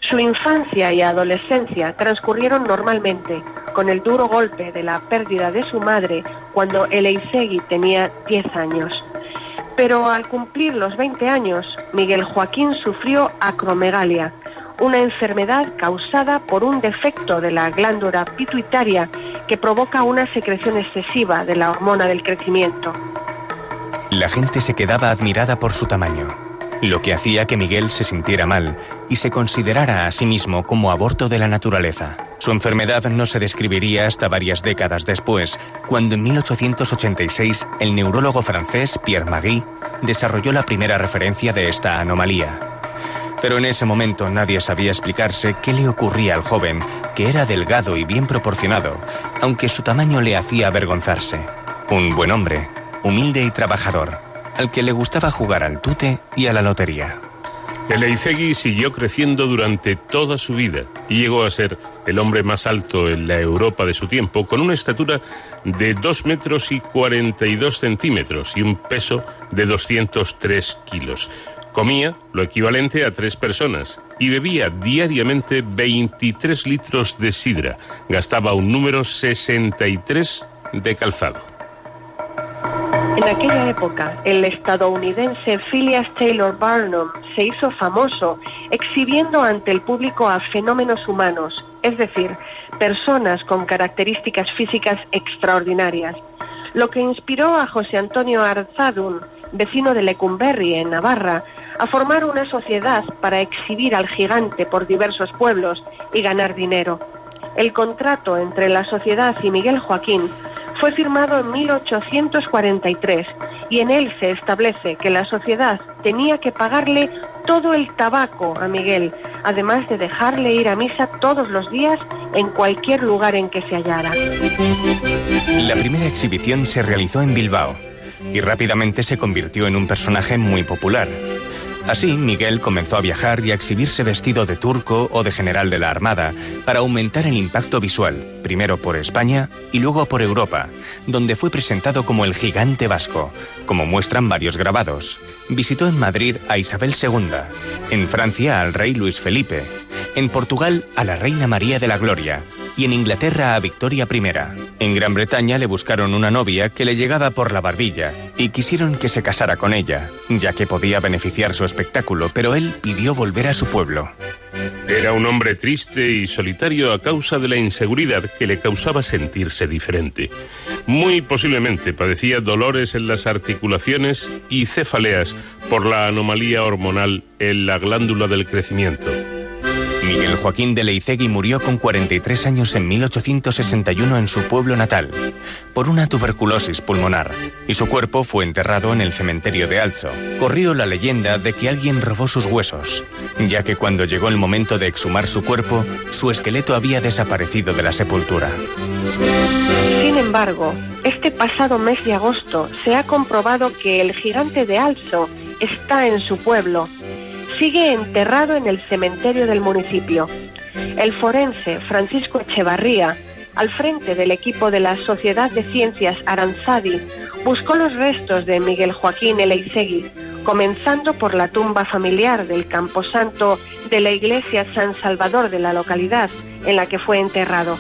Su infancia y adolescencia transcurrieron normalmente, con el duro golpe de la pérdida de su madre cuando Eleisegui tenía 10 años. Pero al cumplir los 20 años, Miguel Joaquín sufrió acromegalia, una enfermedad causada por un defecto de la glándula pituitaria que provoca una secreción excesiva de la hormona del crecimiento. La gente se quedaba admirada por su tamaño, lo que hacía que Miguel se sintiera mal y se considerara a sí mismo como aborto de la naturaleza. Su enfermedad no se describiría hasta varias décadas después, cuando en 1886 el neurólogo francés Pierre Magui desarrolló la primera referencia de esta anomalía. Pero en ese momento nadie sabía explicarse qué le ocurría al joven, que era delgado y bien proporcionado, aunque su tamaño le hacía avergonzarse. Un buen hombre, humilde y trabajador, al que le gustaba jugar al tute y a la lotería. Eleizegui siguió creciendo durante toda su vida y llegó a ser el hombre más alto en la Europa de su tiempo, con una estatura de 2 metros y 42 centímetros y un peso de 203 kilos. Comía lo equivalente a tres personas y bebía diariamente 23 litros de sidra. Gastaba un número 63 de calzado. En aquella época, el estadounidense Phileas Taylor Barnum se hizo famoso exhibiendo ante el público a fenómenos humanos, es decir, personas con características físicas extraordinarias, lo que inspiró a José Antonio Arzadun, vecino de Lecumberri, en Navarra, a formar una sociedad para exhibir al gigante por diversos pueblos y ganar dinero. El contrato entre la sociedad y Miguel Joaquín fue firmado en 1843 y en él se establece que la sociedad tenía que pagarle todo el tabaco a Miguel, además de dejarle ir a misa todos los días en cualquier lugar en que se hallara. La primera exhibición se realizó en Bilbao y rápidamente se convirtió en un personaje muy popular. Así, Miguel comenzó a viajar y a exhibirse vestido de turco o de general de la Armada para aumentar el impacto visual, primero por España y luego por Europa, donde fue presentado como el gigante vasco, como muestran varios grabados. Visitó en Madrid a Isabel II, en Francia al rey Luis Felipe, en Portugal a la reina María de la Gloria y en Inglaterra a Victoria I. En Gran Bretaña le buscaron una novia que le llegaba por la barbilla y quisieron que se casara con ella, ya que podía beneficiar su espectáculo, pero él pidió volver a su pueblo. Era un hombre triste y solitario a causa de la inseguridad que le causaba sentirse diferente. Muy posiblemente padecía dolores en las articulaciones y cefaleas por la anomalía hormonal en la glándula del crecimiento. Miguel Joaquín de Leizegui murió con 43 años en 1861 en su pueblo natal, por una tuberculosis pulmonar, y su cuerpo fue enterrado en el cementerio de Alzo. Corrió la leyenda de que alguien robó sus huesos, ya que cuando llegó el momento de exhumar su cuerpo, su esqueleto había desaparecido de la sepultura. Sin embargo, este pasado mes de agosto se ha comprobado que el gigante de Alzo está en su pueblo sigue enterrado en el cementerio del municipio. El forense Francisco Echevarría, al frente del equipo de la Sociedad de Ciencias Aranzadi, buscó los restos de Miguel Joaquín Eleizegui, comenzando por la tumba familiar del camposanto de la iglesia San Salvador de la localidad en la que fue enterrado.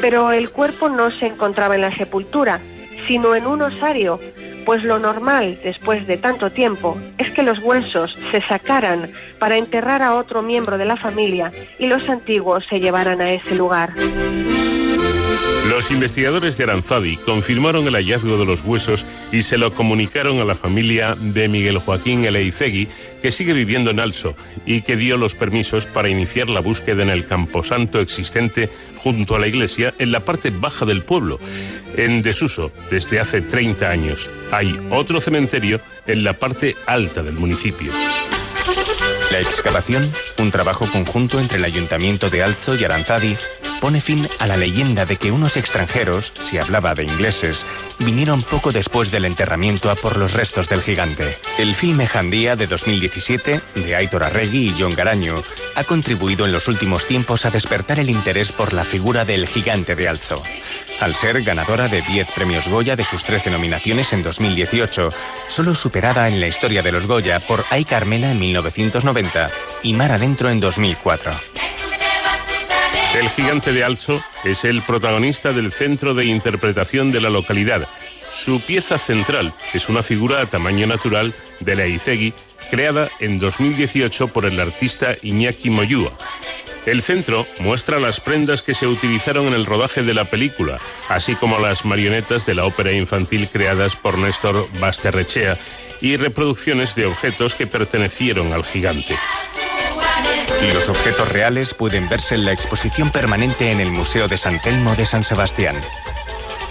Pero el cuerpo no se encontraba en la sepultura, sino en un osario pues lo normal, después de tanto tiempo, es que los huesos se sacaran para enterrar a otro miembro de la familia y los antiguos se llevaran a ese lugar. Los investigadores de Aranzadi confirmaron el hallazgo de los huesos y se lo comunicaron a la familia de Miguel Joaquín Eleizegui, que sigue viviendo en Also y que dio los permisos para iniciar la búsqueda en el camposanto existente junto a la iglesia en la parte baja del pueblo, en desuso desde hace 30 años. Hay otro cementerio en la parte alta del municipio. La excavación, un trabajo conjunto entre el Ayuntamiento de Alzo y Aranzadi, pone fin a la leyenda de que unos extranjeros, si hablaba de ingleses, vinieron poco después del enterramiento a por los restos del gigante. El filme Jandía de 2017, de Aitor Arregui y John Garaño, ha contribuido en los últimos tiempos a despertar el interés por la figura del gigante de Alzo. Al ser ganadora de 10 premios Goya de sus 13 nominaciones en 2018, solo superada en la historia de los Goya por Ay Carmela en 1990 y Mar Adentro en 2004. El gigante de Alzo es el protagonista del centro de interpretación de la localidad. Su pieza central es una figura a tamaño natural de la Izegui, creada en 2018 por el artista Iñaki Moyúa. El centro muestra las prendas que se utilizaron en el rodaje de la película, así como las marionetas de la ópera infantil creadas por Néstor Basterrechea y reproducciones de objetos que pertenecieron al gigante. Los objetos reales pueden verse en la exposición permanente en el Museo de San Telmo de San Sebastián.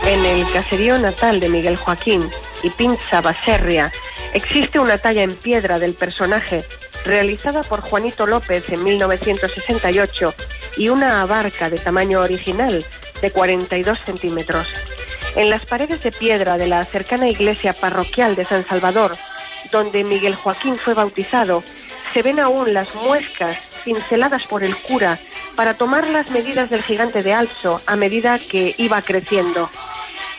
En el caserío natal de Miguel Joaquín y Pinza Baserria existe una talla en piedra del personaje realizada por Juanito López en 1968 y una abarca de tamaño original de 42 centímetros. En las paredes de piedra de la cercana iglesia parroquial de San Salvador, donde Miguel Joaquín fue bautizado, se ven aún las muescas pinceladas por el cura para tomar las medidas del gigante de Alzo a medida que iba creciendo.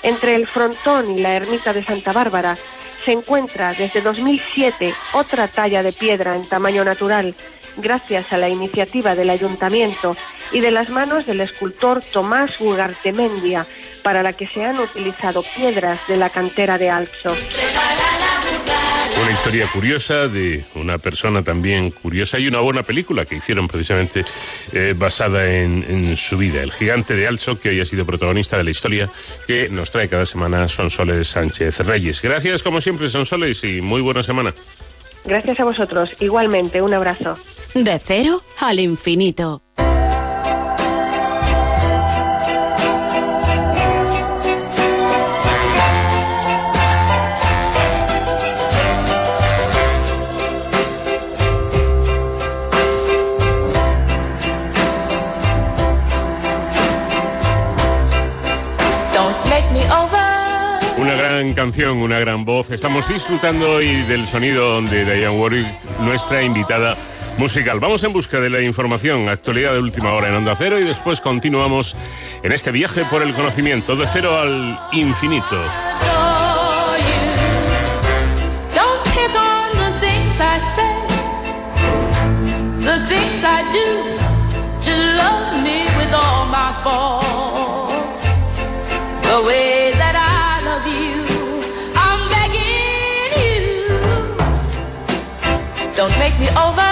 Entre el frontón y la ermita de Santa Bárbara se encuentra desde 2007 otra talla de piedra en tamaño natural, gracias a la iniciativa del ayuntamiento y de las manos del escultor Tomás Ugartemendia, para la que se han utilizado piedras de la cantera de Alzo. Una historia curiosa de una persona también curiosa y una buena película que hicieron precisamente eh, basada en, en su vida. El gigante de Alzo, que hoy ha sido protagonista de la historia que nos trae cada semana Sonsoles Sánchez Reyes. Gracias como siempre Sonsoles y muy buena semana. Gracias a vosotros. Igualmente, un abrazo. De cero al infinito. Canción, una gran voz. Estamos disfrutando hoy del sonido de Diane Warwick, nuestra invitada musical. Vamos en busca de la información, actualidad de última hora en Onda Cero y después continuamos en este viaje por el conocimiento de cero al infinito. we over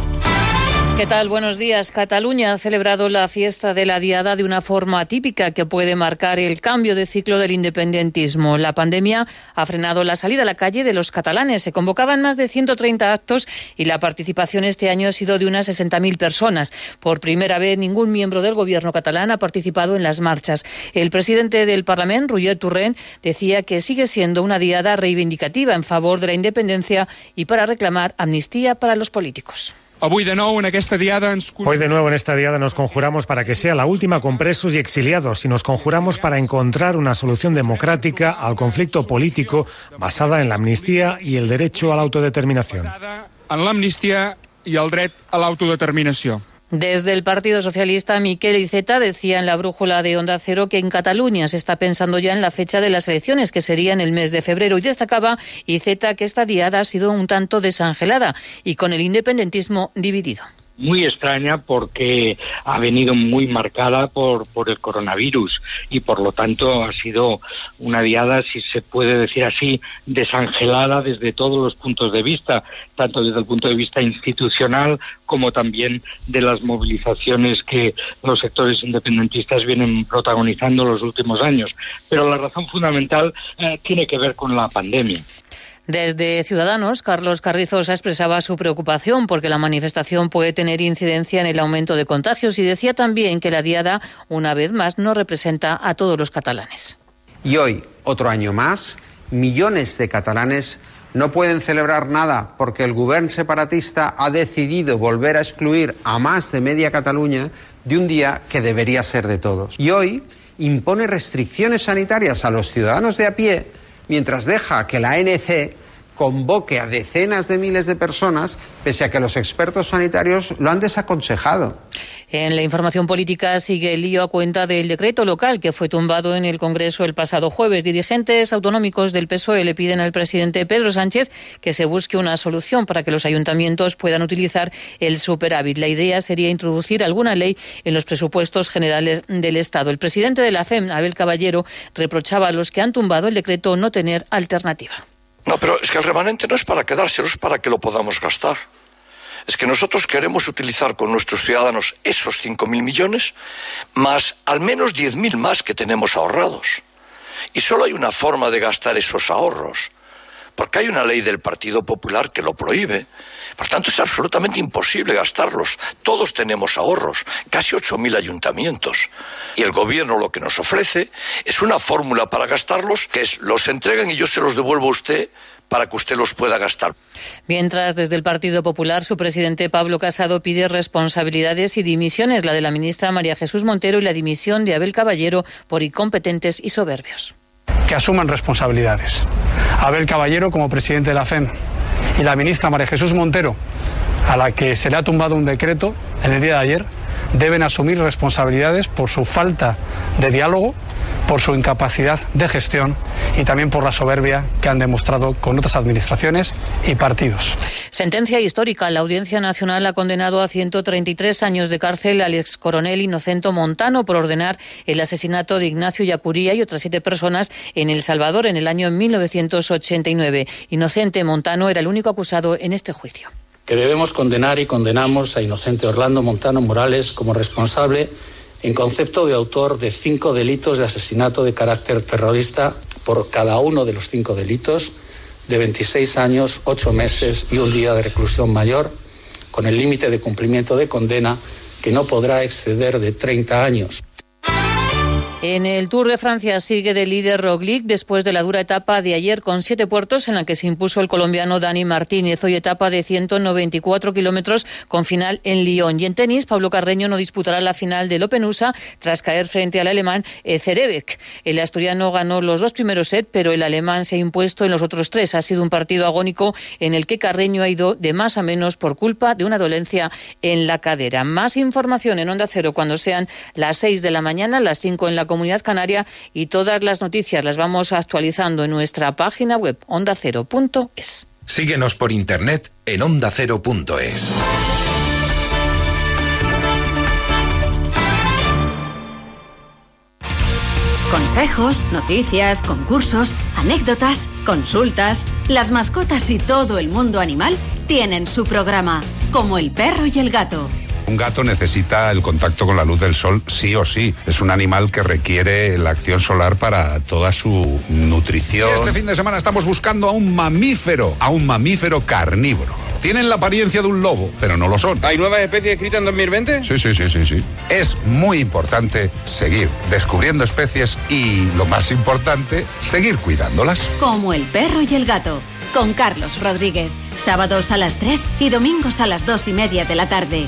¿Qué tal? Buenos días. Cataluña ha celebrado la fiesta de la Diada de una forma atípica que puede marcar el cambio de ciclo del independentismo. La pandemia ha frenado la salida a la calle de los catalanes. Se convocaban más de 130 actos y la participación este año ha sido de unas 60.000 personas. Por primera vez, ningún miembro del gobierno catalán ha participado en las marchas. El presidente del Parlamento, Roger Turren, decía que sigue siendo una diada reivindicativa en favor de la independencia y para reclamar amnistía para los políticos. Hoy de nuevo en esta diada Hoy de nuevo en esta diada nos conjuramos para que sea la última con presos y exiliados y nos conjuramos para encontrar una solución democrática al conflicto político basada en la amnistía y el derecho a la autodeterminación. en l'amnistia i el dret a l'autodeterminació. Desde el Partido Socialista, Miquel Iceta decía en la brújula de Onda Cero que en Cataluña se está pensando ya en la fecha de las elecciones, que sería en el mes de febrero. Y destacaba Iceta que esta diada ha sido un tanto desangelada y con el independentismo dividido muy extraña porque ha venido muy marcada por, por el coronavirus y por lo tanto ha sido una diada, si se puede decir así, desangelada desde todos los puntos de vista, tanto desde el punto de vista institucional como también de las movilizaciones que los sectores independentistas vienen protagonizando los últimos años. Pero la razón fundamental eh, tiene que ver con la pandemia. Desde Ciudadanos, Carlos Carrizos expresaba su preocupación porque la manifestación puede tener incidencia en el aumento de contagios y decía también que la diada, una vez más, no representa a todos los catalanes. Y hoy, otro año más, millones de catalanes no pueden celebrar nada porque el gobierno separatista ha decidido volver a excluir a más de media Cataluña de un día que debería ser de todos. Y hoy impone restricciones sanitarias a los ciudadanos de a pie mientras deja que la ANC convoque a decenas de miles de personas, pese a que los expertos sanitarios lo han desaconsejado. En la información política sigue el lío a cuenta del decreto local que fue tumbado en el Congreso el pasado jueves. Dirigentes autonómicos del PSOE le piden al presidente Pedro Sánchez que se busque una solución para que los ayuntamientos puedan utilizar el superávit. La idea sería introducir alguna ley en los presupuestos generales del Estado. El presidente de la FEM, Abel Caballero, reprochaba a los que han tumbado el decreto no tener alternativa. No, pero es que el remanente no es para quedárselo, es para que lo podamos gastar. Es que nosotros queremos utilizar con nuestros ciudadanos esos 5.000 millones más al menos 10.000 más que tenemos ahorrados. Y solo hay una forma de gastar esos ahorros, porque hay una ley del Partido Popular que lo prohíbe, por tanto, es absolutamente imposible gastarlos. Todos tenemos ahorros, casi 8.000 ayuntamientos. Y el gobierno lo que nos ofrece es una fórmula para gastarlos, que es los entregan y yo se los devuelvo a usted para que usted los pueda gastar. Mientras, desde el Partido Popular, su presidente Pablo Casado pide responsabilidades y dimisiones, la de la ministra María Jesús Montero y la dimisión de Abel Caballero por incompetentes y soberbios. Que asuman responsabilidades. Abel Caballero como presidente de la FEM y la ministra María Jesús Montero, a la que se le ha tumbado un decreto en el día de ayer, deben asumir responsabilidades por su falta de diálogo, por su incapacidad de gestión y también por la soberbia que han demostrado con otras administraciones y partidos. Sentencia histórica. La Audiencia Nacional ha condenado a 133 años de cárcel al ex coronel Inocento Montano por ordenar el asesinato de Ignacio Yacuría y otras siete personas en El Salvador en el año 1989. Inocente Montano era el único acusado en este juicio. Que debemos condenar y condenamos a Inocente Orlando Montano Morales como responsable en concepto de autor de cinco delitos de asesinato de carácter terrorista por cada uno de los cinco delitos de 26 años, 8 meses y un día de reclusión mayor, con el límite de cumplimiento de condena que no podrá exceder de 30 años. En el Tour de Francia sigue de líder Roglic después de la dura etapa de ayer con siete puertos en la que se impuso el colombiano Dani Martínez. Hoy etapa de 194 kilómetros con final en Lyon. Y en tenis, Pablo Carreño no disputará la final del Open USA tras caer frente al alemán Zerebek. El asturiano ganó los dos primeros sets, pero el alemán se ha impuesto en los otros tres. Ha sido un partido agónico en el que Carreño ha ido de más a menos por culpa de una dolencia en la cadera. Más información en Onda Cero cuando sean las seis de la mañana, las cinco en la Comunidad Canaria y todas las noticias las vamos actualizando en nuestra página web ondacero.es. Síguenos por internet en ondacero.es. Consejos, noticias, concursos, anécdotas, consultas. Las mascotas y todo el mundo animal tienen su programa, como el perro y el gato. Un gato necesita el contacto con la luz del sol sí o sí. Es un animal que requiere la acción solar para toda su nutrición. Este fin de semana estamos buscando a un mamífero, a un mamífero carnívoro. Tienen la apariencia de un lobo, pero no lo son. ¿Hay nuevas especies escritas en 2020? Sí, sí, sí, sí, sí. Es muy importante seguir descubriendo especies y, lo más importante, seguir cuidándolas. Como el perro y el gato. con Carlos Rodríguez. Sábados a las 3 y domingos a las 2 y media de la tarde.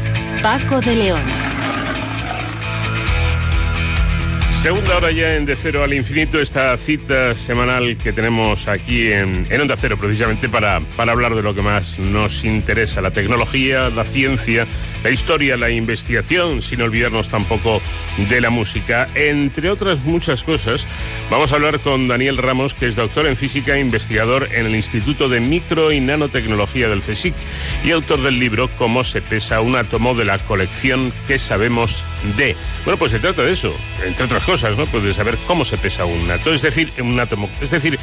Paco de León. Segunda hora ya en De Cero al Infinito, esta cita semanal que tenemos aquí en, en Onda Cero, precisamente para, para hablar de lo que más nos interesa, la tecnología, la ciencia, la historia, la investigación, sin olvidarnos tampoco de la música. Entre otras muchas cosas, vamos a hablar con Daniel Ramos, que es doctor en física e investigador en el Instituto de Micro y Nanotecnología del CSIC y autor del libro Cómo se pesa un átomo de la colección que sabemos de. Bueno, pues se trata de eso, entre otras cosas, ¿no? Pues de saber cómo se pesa un átomo, es decir, un átomo, es decir,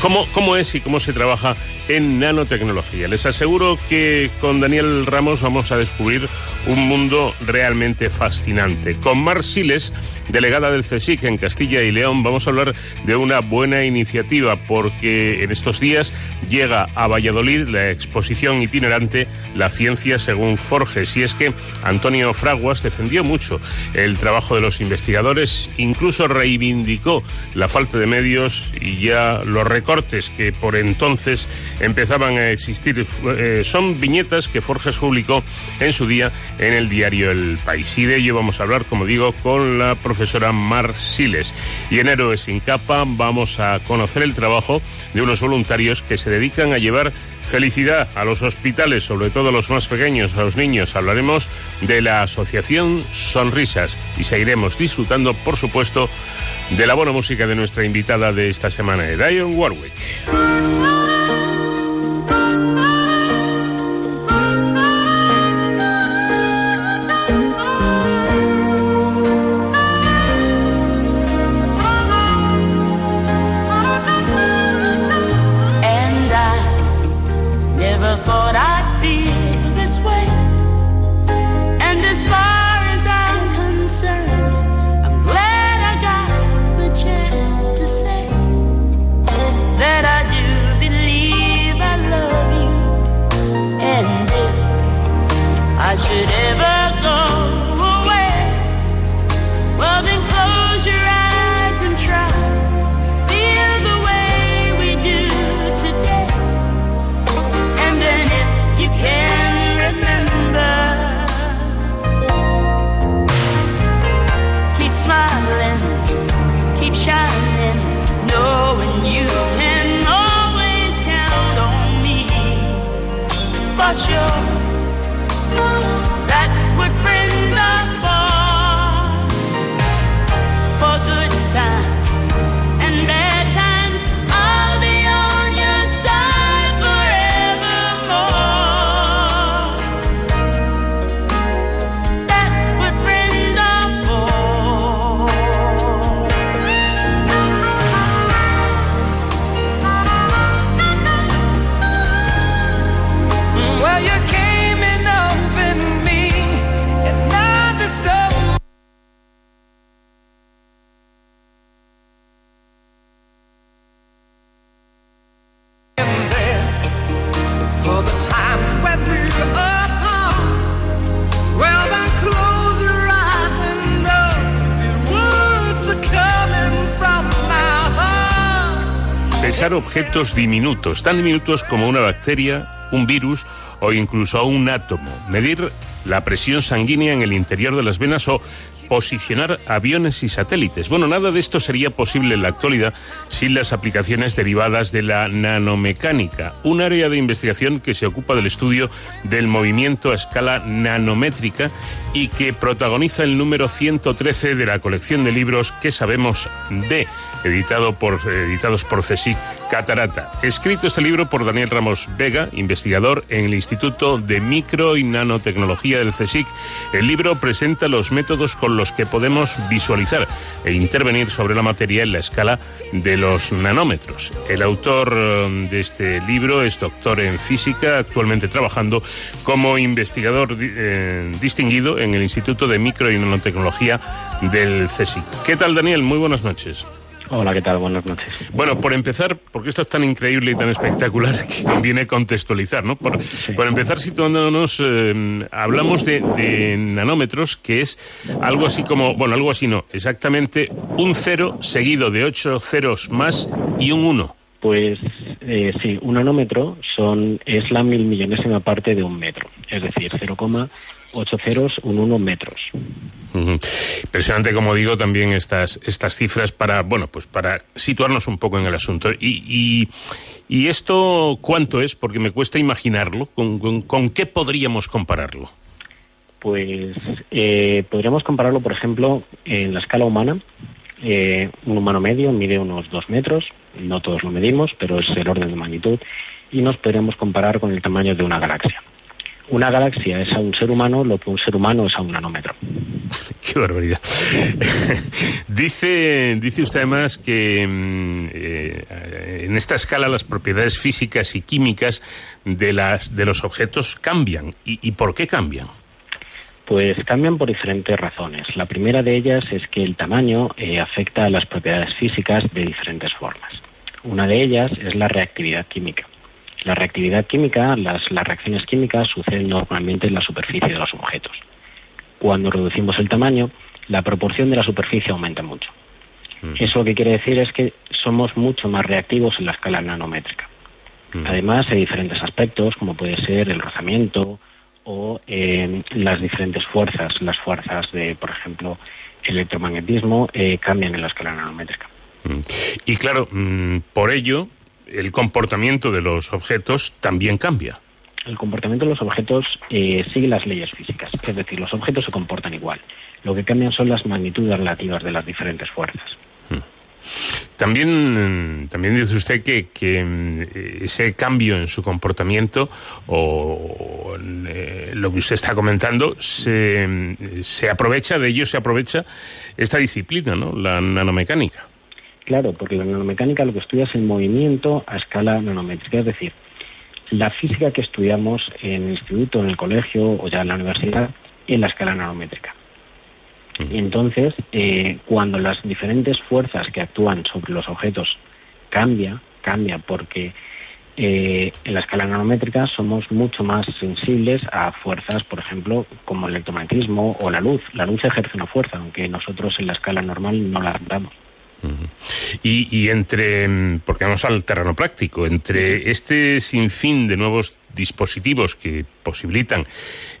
cómo, cómo es y cómo se trabaja en nanotecnología. Les aseguro que con Daniel Ramos vamos a descubrir un mundo realmente fascinante. Con Mar Siles, delegada del CSIC en Castilla y León, vamos a hablar de una buena iniciativa porque en estos días llega a Valladolid la exposición itinerante La ciencia según Forges. Y es que Antonio Fraguas defendió mucho el trabajo de los investigadores, incluso reivindicó la falta de medios y ya los recortes que por entonces empezaban a existir. Eh, son viñetas que Forges publicó en su día en el diario El País. Y de ello vamos a hablar, como digo, con la profesora Mar Siles. Y en Héroes sin capa vamos a conocer el trabajo de unos voluntarios que se dedican a llevar felicidad a los hospitales, sobre todo a los más pequeños, a los niños. Hablaremos de la asociación Sonrisas y seguiremos disfrutando, por supuesto, de la buena música de nuestra invitada de esta semana, Diane Warwick. Pesar objetos diminutos, tan diminutos como una bacteria, un virus o incluso un átomo. Medir la presión sanguínea en el interior de las venas o posicionar aviones y satélites. Bueno, nada de esto sería posible en la actualidad sin las aplicaciones derivadas de la nanomecánica, un área de investigación que se ocupa del estudio del movimiento a escala nanométrica y que protagoniza el número 113 de la colección de libros que sabemos de, editado por, editados por CSIC Catarata. Escrito este libro por Daniel Ramos Vega, investigador en el Instituto de Micro y Nanotecnología del CSIC. El libro presenta los métodos con los que podemos visualizar e intervenir sobre la materia en la escala de los nanómetros. El autor eh, de este libro es doctor en física, actualmente trabajando como investigador eh, distinguido en el Instituto de Micro y Nanotecnología del CSIC. ¿Qué tal, Daniel? Muy buenas noches. Hola, ¿qué tal? Buenas noches. Bueno, por empezar, porque esto es tan increíble y tan espectacular que conviene contextualizar, ¿no? Por, por empezar, situándonos, eh, hablamos de, de nanómetros, que es algo así como, bueno, algo así no, exactamente un cero seguido de ocho ceros más y un uno. Pues eh, sí, un nanómetro son, es la mil millonésima parte de un metro, es decir, 0,8 ceros, Impresionante, como digo, también estas, estas cifras para, bueno, pues para situarnos un poco en el asunto. Y, esto, ¿cuánto es? Porque me cuesta imaginarlo. ¿Con, con, con qué podríamos compararlo? Pues eh, podríamos compararlo, por ejemplo, en la escala humana. Eh, un humano medio mide unos dos metros, no todos lo medimos, pero es el orden de magnitud, y nos podríamos comparar con el tamaño de una galaxia. Una galaxia es a un ser humano lo que un ser humano es a un nanómetro. (laughs) Qué barbaridad. (laughs) dice, dice usted además que mm, eh, en esta escala las propiedades físicas y químicas de, las, de los objetos cambian. ¿Y, y por qué cambian? Pues cambian por diferentes razones. La primera de ellas es que el tamaño eh, afecta a las propiedades físicas de diferentes formas. Una de ellas es la reactividad química. La reactividad química, las, las reacciones químicas suceden normalmente en la superficie de los objetos. Cuando reducimos el tamaño, la proporción de la superficie aumenta mucho. Eso lo que quiere decir es que somos mucho más reactivos en la escala nanométrica. Además, hay diferentes aspectos, como puede ser el rozamiento o eh, las diferentes fuerzas. Las fuerzas de, por ejemplo, electromagnetismo eh, cambian en la escala nanométrica. Y claro, mm, por ello, el comportamiento de los objetos también cambia. El comportamiento de los objetos eh, sigue las leyes físicas, es decir, los objetos se comportan igual. Lo que cambian son las magnitudes relativas de las diferentes fuerzas. También, mm, también dice usted que, que, mm, ese cambio en su comportamiento o, en, eh, lo que usted está comentando se, mm, se aprovecha, de ello se aprovecha esta disciplina, ¿no? La nanomecánica. Claro, porque la nanomecánica lo que estudia es el movimiento a escala nanométrica, es decir, la física que estudiamos en el instituto, en el colegio o ya en la universidad, en la escala nanométrica. Y entonces, eh, cuando las diferentes fuerzas que actúan sobre los objetos cambia, cambia porque eh, en la escala nanométrica somos mucho más sensibles a fuerzas, por ejemplo, como el electromagnetismo o la luz. La luz ejerce una fuerza, aunque nosotros en la escala normal no la damos. Y, y entre, mm, porque vamos al terreno práctico, entre este sinfín de nuevos dispositivos que posibilitan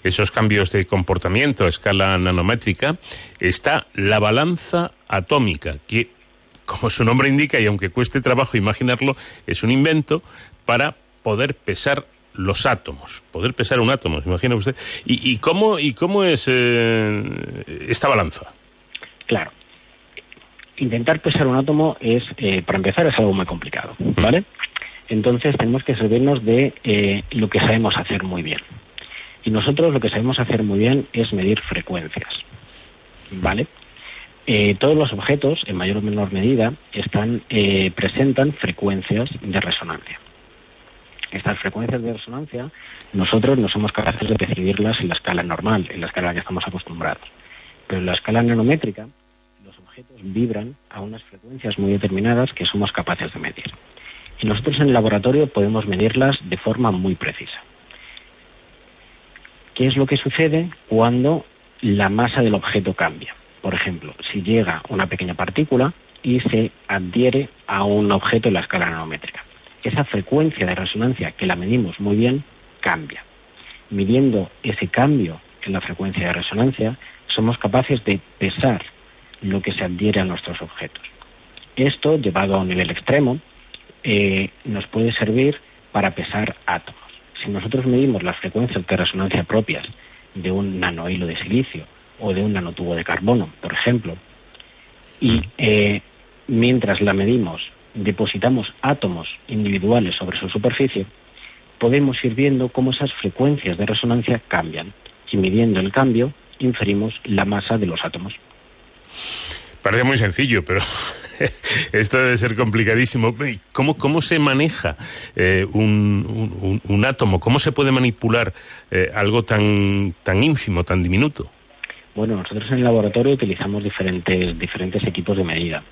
esos cambios de comportamiento a escala nanométrica, está la balanza atómica, que, como su nombre indica, y aunque cueste trabajo imaginarlo, es un invento para poder pesar los átomos, poder pesar un átomo, ¿se imagina usted? ¿Y, y cómo, y cómo es eh, esta balanza? Claro. Intentar pesar un átomo es, eh, para empezar, es algo muy complicado, ¿vale? Entonces tenemos que servirnos de eh, lo que sabemos hacer muy bien. Y nosotros lo que sabemos hacer muy bien es medir frecuencias, ¿vale? Eh, todos los objetos, en mayor o menor medida, están eh, presentan frecuencias de resonancia. Estas frecuencias de resonancia, nosotros no somos capaces de percibirlas en la escala normal, en la escala a la que estamos acostumbrados. Pero en la escala nanométrica, objetos vibran a unas frecuencias muy determinadas que somos capaces de medir. Y nosotros en el laboratorio podemos medirlas de forma muy precisa. ¿Qué es lo que sucede cuando la masa del objeto cambia? Por ejemplo, si llega una pequeña partícula y se adhiere a un objeto en la escala nanométrica. Esa frecuencia de resonancia que la medimos muy bien cambia. Midiendo ese cambio en la frecuencia de resonancia, somos capaces de pesar lo que se adhiere a nuestros objetos. Esto, llevado a un nivel extremo, eh, nos puede servir para pesar átomos. Si nosotros medimos las frecuencias de resonancia propias de un nanohilo de silicio o de un nanotubo de carbono, por ejemplo, y eh, mientras la medimos depositamos átomos individuales sobre su superficie, podemos ir viendo cómo esas frecuencias de resonancia cambian. Y midiendo el cambio, inferimos la masa de los átomos. Parece muy sencillo, pero (laughs) esto debe ser complicadísimo. ¿Y ¿Cómo, cómo se maneja eh, un, un- un- un átomo? ¿Cómo se puede manipular eh, algo tan, tan ínfimo, tan diminuto? Bueno, nosotros en el laboratorio utilizamos diferentes, diferentes equipos de medida.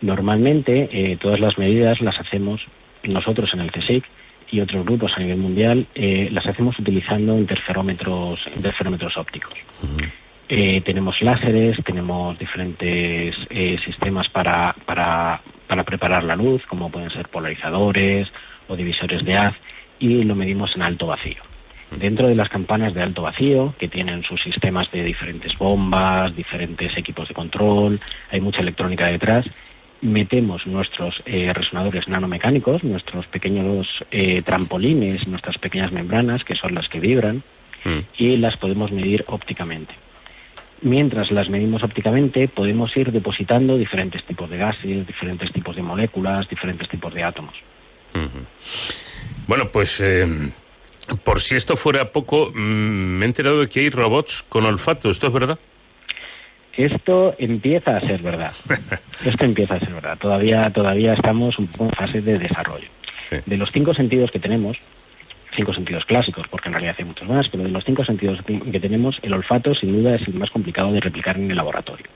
Normalmente eh, todas las medidas las hacemos nosotros en el CSIC y otros grupos a nivel mundial eh, las hacemos utilizando interferómetros, interferómetros ópticos. Eh, tenemos láseres, tenemos diferentes eh, sistemas para, para, para preparar la luz, como pueden ser polarizadores o divisores de haz, y lo medimos en alto vacío. Dentro de las campanas de alto vacío, que tienen sus sistemas de diferentes bombas, diferentes equipos de control, hay mucha electrónica detrás, metemos nuestros eh, resonadores nanomecánicos, nuestros pequeños trampolines, nuestras pequeñas membranas, que son las que vibran, y las podemos medir ópticamente. Mientras las medimos ópticamente, podemos ir depositando diferentes tipos de gases, diferentes tipos de moléculas, diferentes tipos de átomos. Bueno, pues eh, por si esto fuera poco, mm, me he enterado de que hay robots con olfato. ¿Esto es verdad? Esto empieza a ser verdad. (laughs) Esto empieza a ser verdad. Todavía, todavía estamos un poco en fase de desarrollo. De los cinco sentidos que tenemos, cinco sentidos clásicos, porque en realidad hay muchos más, pero de los cinco sentidos que tenemos, el olfato sin duda es el más complicado de replicar en el laboratorio.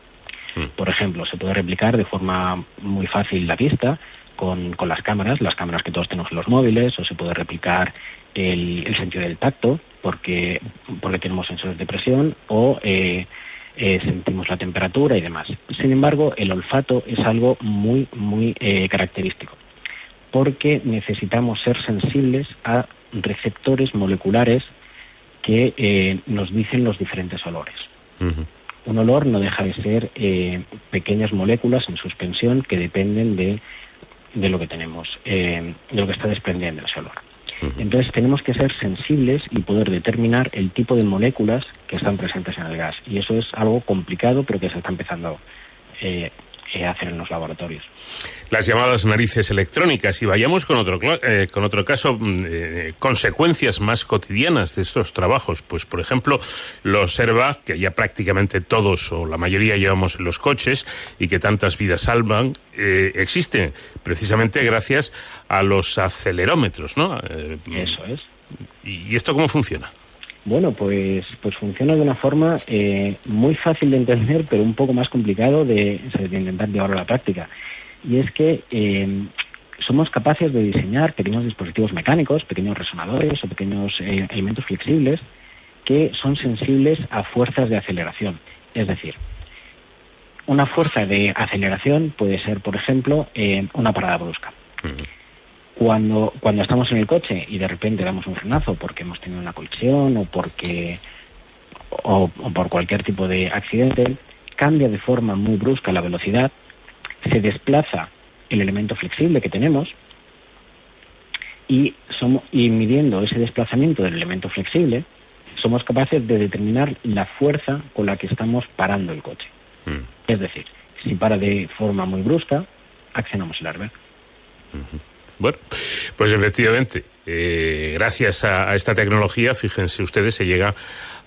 Por ejemplo, se puede replicar de forma muy fácil la vista con, con las cámaras, las cámaras que todos tenemos en los móviles, o se puede replicar el, el sentido del tacto, porque, porque tenemos sensores de presión, o eh, eh, sentimos la temperatura y demás. Sin embargo, el olfato es algo muy, muy eh, característico, porque necesitamos ser sensibles a receptores moleculares que eh, nos dicen los diferentes olores. Un olor no deja de ser eh, pequeñas moléculas en suspensión que dependen de, de lo que tenemos, eh, de lo que está desprendiendo ese olor. Entonces tenemos que ser sensibles y poder determinar el tipo de moléculas que están presentes en el gas. Y eso es algo complicado, pero que se está empezando a hacer en los laboratorios. Las llamadas narices electrónicas. Y vayamos con otro, eh, con otro caso, mm, eh, consecuencias más cotidianas de estos trabajos. Pues, por ejemplo, los airbag, que ya prácticamente todos o la mayoría llevamos en los coches y que tantas vidas salvan, eh, existen precisamente gracias a los acelerómetros, ¿no? Eh, Eso es. ¿Y y esto cómo funciona? Bueno, pues, pues funciona de una forma eh, muy fácil de entender, pero un poco más complicado de, de intentar llevarlo a la práctica. Y es que eh, somos capaces de diseñar pequeños dispositivos mecánicos, pequeños resonadores o pequeños eh, elementos flexibles que son sensibles a fuerzas de aceleración. Es decir, una fuerza de aceleración puede ser, por ejemplo, eh, una parada brusca. Cuando, cuando estamos en el coche y de repente damos un frenazo porque hemos tenido una colisión o porque o, o por cualquier tipo de accidente, cambia de forma muy brusca la velocidad, se desplaza el elemento flexible que tenemos y, somos, y midiendo ese desplazamiento del elemento flexible, somos capaces de determinar la fuerza con la que estamos parando el coche. Es decir, si para de forma muy brusca, accionamos el airbag. Bueno, pues efectivamente, eh, gracias a, esta tecnología, fíjense ustedes, se llega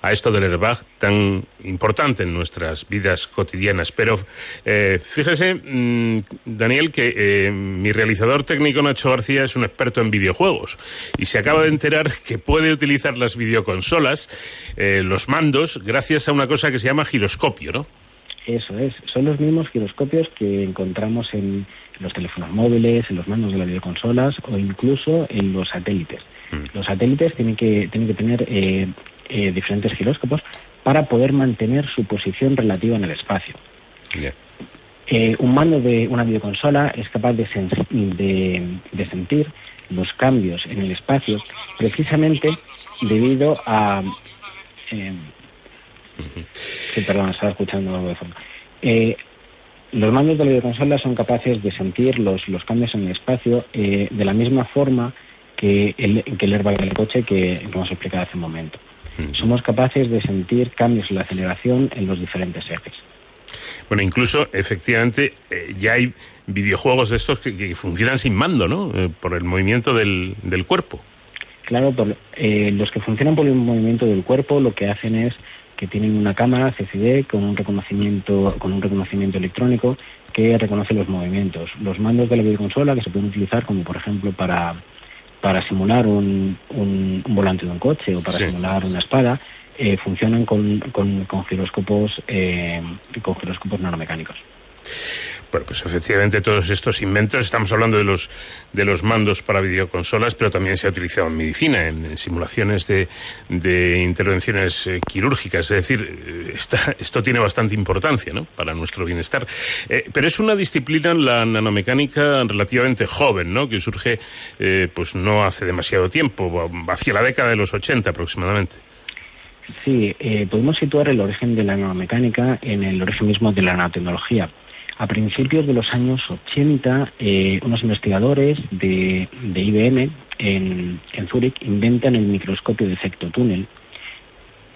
a esto del airbag tan importante en nuestras vidas cotidianas. Pero eh, fíjese, mm, Daniel, que eh, mi realizador técnico Nacho García es un experto en videojuegos y se acaba de enterar que puede utilizar las videoconsolas, eh, los mandos, gracias a una cosa que se llama giroscopio, ¿no? Eso es, son los mismos giroscopios que encontramos en los teléfonos móviles, en los mandos de las videoconsolas o incluso en los satélites. Los satélites tienen que, tienen que tener eh, eh, diferentes giróscopos para poder mantener su posición relativa en el espacio. Eh, un mando de una videoconsola es capaz de, de, de sentir los cambios en el espacio precisamente debido a... eh, sí, perdón, estaba escuchando algo de fondo. Eh, los mandos de la videoconsola son capaces de sentir los, los cambios en el espacio eh, de la misma forma que el, que el airbag del coche que, que hemos explicado hace un momento. Somos capaces de sentir cambios en la aceleración en los diferentes ejes. Bueno, incluso, efectivamente, eh, ya hay videojuegos de estos que, que funcionan sin mando, ¿no? Eh, por el movimiento del, del cuerpo. Claro, por- eh, los que funcionan por el movimiento del cuerpo lo que hacen es que tienen una cámara CCD con un reconocimiento con un reconocimiento electrónico que reconoce los movimientos. Los mandos de la videoconsola que se pueden utilizar como por ejemplo para para simular un, un- un volante de un coche o para Sí. simular una espada eh, funcionan con, con, con giroscopos eh, con giroscopos nanomecánicos. Bueno, pues efectivamente todos estos inventos, estamos hablando de los, de los mandos para videoconsolas, pero también se ha utilizado en medicina, en, simulaciones de, de intervenciones eh, quirúrgicas. Es decir, eh, esto tiene bastante importancia ¿no? para nuestro bienestar. Eh, pero es una disciplina, la nanomecánica, relativamente joven, ¿no? que surge pues no hace demasiado tiempo, hacia la década de los 80 aproximadamente. Sí, podemos situar el origen de la nanomecánica en el origen mismo de la nanotecnología. A principios de los años 80, eh, unos investigadores de, IBM en, en Zúrich inventan el microscopio de efecto túnel.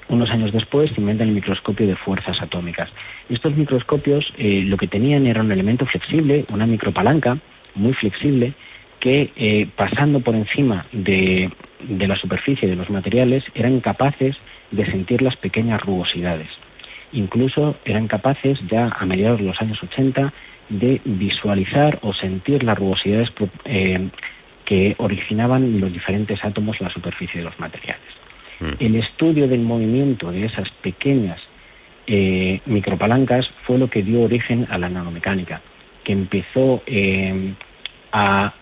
Unos años después inventan el microscopio de fuerzas atómicas. Estos microscopios eh, lo que tenían era un elemento flexible, una micropalanca muy flexible, que eh, pasando por encima de, de la superficie de los materiales eran capaces de sentir las pequeñas rugosidades. Incluso eran capaces ya a mediados de los años 80 de visualizar o sentir las rugosidades eh, que originaban los diferentes átomos en la superficie de los materiales. El estudio del movimiento de esas pequeñas eh, micropalancas fue lo que dio origen a la nanomecánica, que empezó eh, a,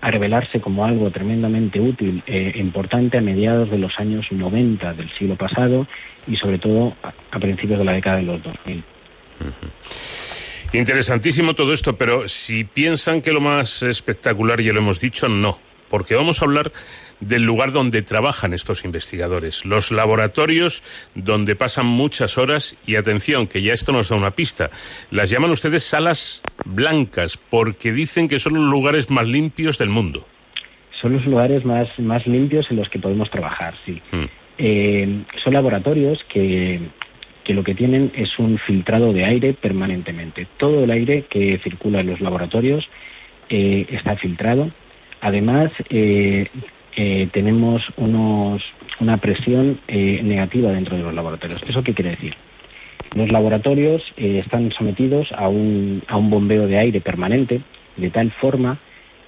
a revelarse como algo tremendamente útil e importante a mediados de los años 90 del siglo pasado y sobre todo a, principios de la década de los 2000. Interesantísimo todo esto, pero si piensan que lo más espectacular, ya lo hemos dicho, no. Porque vamos a hablar del lugar donde trabajan estos investigadores, los laboratorios donde pasan muchas horas y atención, que ya esto nos da una pista. Las llaman ustedes salas blancas porque dicen que son los lugares más limpios del mundo. Son los lugares más, más limpios en los que podemos trabajar, sí. Eh, son laboratorios que, que lo que tienen es un filtrado de aire permanentemente. Todo el aire que circula en los laboratorios eh, está filtrado. Además, eh, eh, tenemos unos, una presión eh, negativa dentro de los laboratorios. ¿Eso qué quiere decir? Los laboratorios eh, están sometidos a un, a un bombeo de aire permanente, de tal forma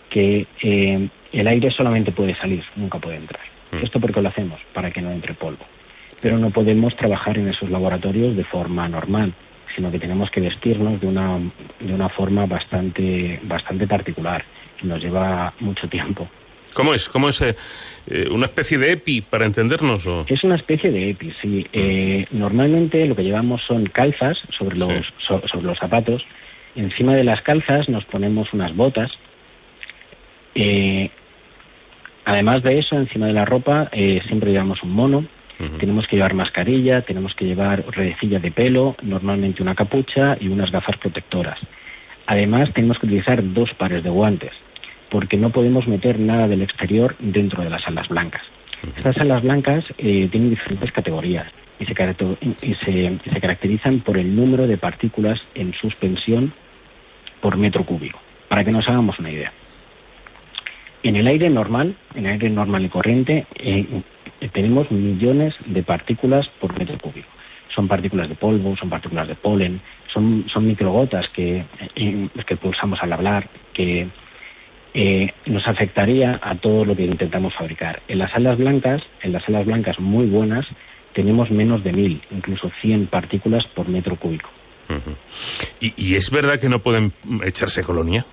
que eh, el aire solamente puede salir, nunca puede entrar. ¿Esto por qué lo hacemos? Para que no entre polvo. Pero no podemos trabajar en esos laboratorios de forma normal, sino que tenemos que vestirnos de una, de una forma bastante, bastante particular. Nos lleva mucho tiempo. ¿Cómo es? ¿Cómo es eh, una especie de EPI para entendernos? O... Es una especie de EPI, sí. Eh, normalmente lo que llevamos son calzas sobre los, so- sobre los zapatos. Encima de las calzas nos ponemos unas botas. Eh, además de eso, encima de la ropa siempre llevamos un mono. Tenemos que llevar mascarilla, tenemos que llevar redecilla de pelo, normalmente una capucha y unas gafas protectoras. Además, tenemos que utilizar dos pares de guantes, porque no podemos meter nada del exterior dentro de las alas blancas. Estas alas blancas eh, tienen diferentes categorías y, se, caracter- y se- y se caracterizan por el número de partículas en suspensión por metro cúbico, para que nos hagamos una idea. En el aire normal, en el aire normal y corriente, eh, eh, tenemos millones de partículas por metro cúbico. Son partículas de polvo, son partículas de polen, son, son microgotas que, eh, que pulsamos al hablar, que eh, nos afectaría a todo lo que intentamos fabricar. En las alas blancas, en las alas blancas muy buenas, tenemos menos de mil, incluso 100 partículas por metro cúbico. ¿Y, y es verdad que no pueden echarse colonia?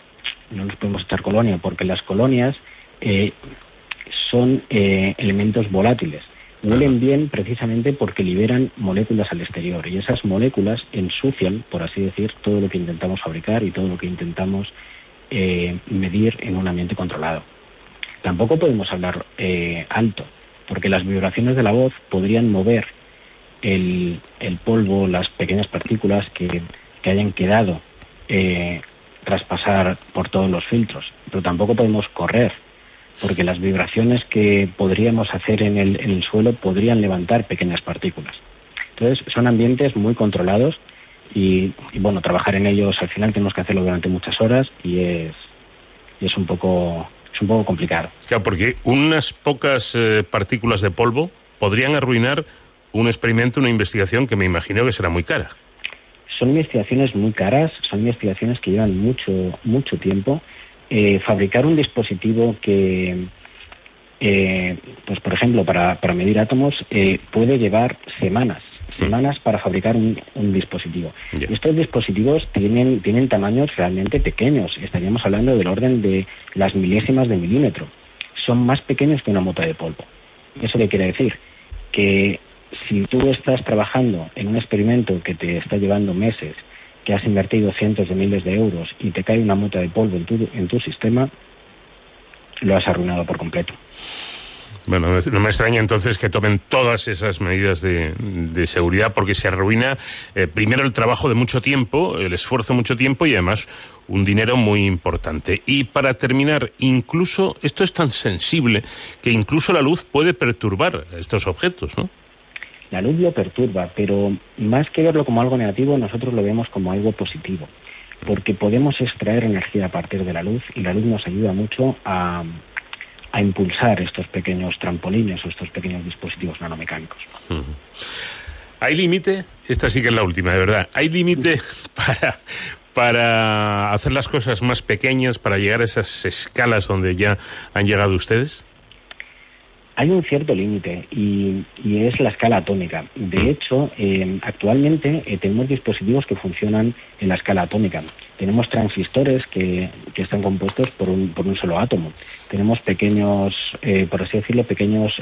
no nos podemos echar colonia, porque las colonias eh, son eh, elementos volátiles. Huelen bien precisamente porque liberan moléculas al exterior y esas moléculas ensucian, por así decir, todo lo que intentamos fabricar y todo lo que intentamos eh, medir en un ambiente controlado. Tampoco podemos hablar eh, alto, porque las vibraciones de la voz podrían mover el, polvo, las pequeñas partículas que, que hayan quedado eh, tras pasar por todos los filtros. Pero tampoco podemos correr, porque las vibraciones que podríamos hacer en el, en el suelo podrían levantar pequeñas partículas. Entonces, son ambientes muy controlados y, y, bueno, trabajar en ellos al final tenemos que hacerlo durante muchas horas y es, y es un poco es un poco complicado. Claro, porque unas pocas eh, partículas de polvo podrían arruinar un experimento, una investigación que me imagino que será muy cara. Son investigaciones muy caras, son investigaciones que llevan mucho mucho tiempo. Eh, fabricar un dispositivo que, eh, pues por ejemplo, para, para medir átomos eh, puede llevar semanas, semanas para fabricar un, un dispositivo. Y estos dispositivos tienen, tienen tamaños realmente pequeños, estaríamos hablando del orden de las milésimas de milímetro. Son más pequeños que una mota de polvo. ¿Eso qué quiere decir? Que si tú estás trabajando en un experimento que te está llevando meses, que has invertido cientos de miles de euros y te cae una mota de polvo en tu, en tu sistema, lo has arruinado por completo. Bueno, no me extraña entonces que tomen todas esas medidas de, seguridad porque se arruina eh, primero el trabajo de mucho tiempo, el esfuerzo de mucho tiempo y además un dinero muy importante. Y para terminar, incluso esto es tan sensible que incluso la luz puede perturbar estos objetos, ¿no? La luz lo perturba, pero más que verlo como algo negativo, nosotros lo vemos como algo positivo, porque podemos extraer energía a partir de la luz y la luz nos ayuda mucho a, a impulsar estos pequeños trampolines o estos pequeños dispositivos nanomecánicos. Uh -huh. ¿Hay límite? Esta sí que es la última, de verdad. ¿Hay límite (laughs) para, para hacer las cosas más pequeñas, para llegar a esas escalas donde ya han llegado ustedes? Hay un cierto límite y, y, es la escala atómica. De hecho, eh, actualmente eh, tenemos dispositivos que funcionan en la escala atómica. Tenemos transistores que, que están compuestos por un, por un, solo átomo. Tenemos pequeños, eh, por así decirlo, pequeños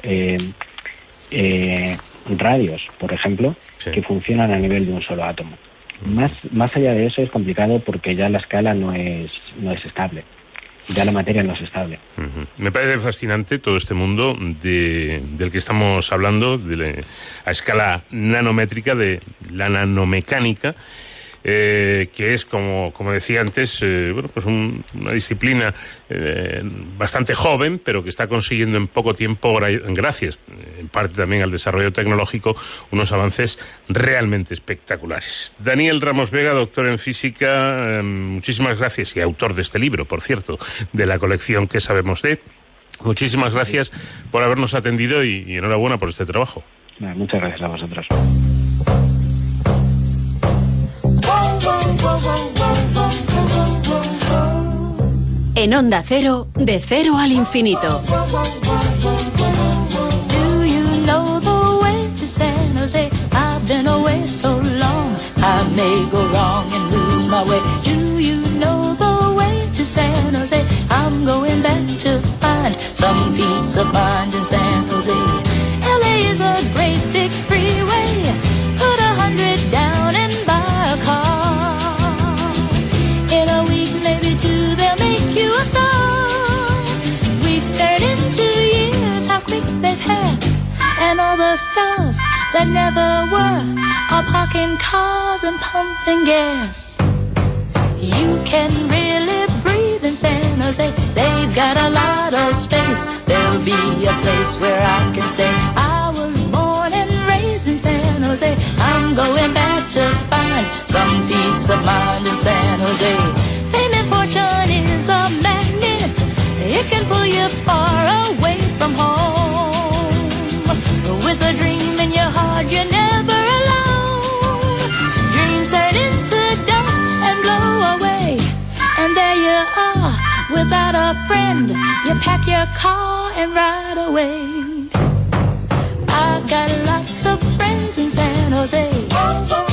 radios, por ejemplo, sí. que funcionan a nivel de un solo átomo. Más, más allá de eso es complicado porque ya la escala no es, no es estable ya la materia no es estable. Me parece fascinante todo este mundo de, del que estamos hablando, de a escala nanométrica, de la nanomecánica. Eh, que es, como, como decía antes, eh, bueno, pues un, una disciplina eh, bastante joven, pero que está consiguiendo en poco tiempo, gracias en parte también al desarrollo tecnológico, unos avances realmente espectaculares. Daniel Ramos Vega, doctor en física, muchísimas gracias y autor de este libro, por cierto, de la colección que sabemos de. Muchísimas gracias por habernos atendido y, y enhorabuena por este trabajo. Muchas gracias a vosotros. En Onda Cero, de cero al infinito. Do you know the way to San Jose? I've been away so long, I may go wrong and lose my way. Do you know the way to San Jose? I'm going back to find some peace of mind in San Jose. LA is a great big freeway. The stars that never were are parking cars and pumping gas. You can really breathe in San Jose. They've got a lot of space. There'll be a place where I can stay. I was born and raised in San Jose. I'm going back to find some peace of mind in San Jose. Fame and fortune is a magnet. It can pull you far away from home. You're never alone. Dreams turn into dust and blow away. And there you are, without a friend. You pack your car and ride away. I've got lots of friends in San Jose.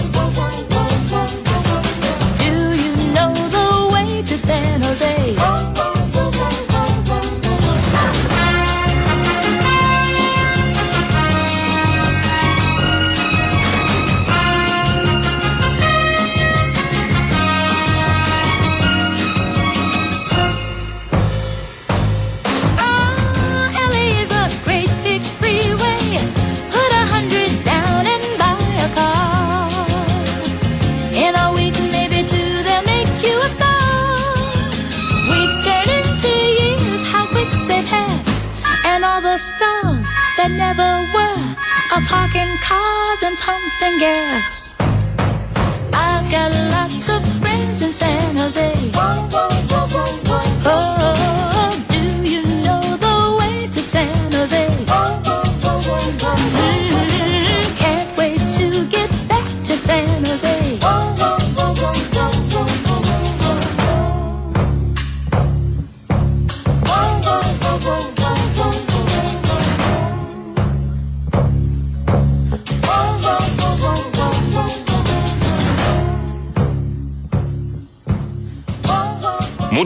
Stars that never were are parking cars and pumping gas. I've got lots of friends in San Jose. Oh, do you know the way to San Jose? Mm, Can't wait to get back to San Jose.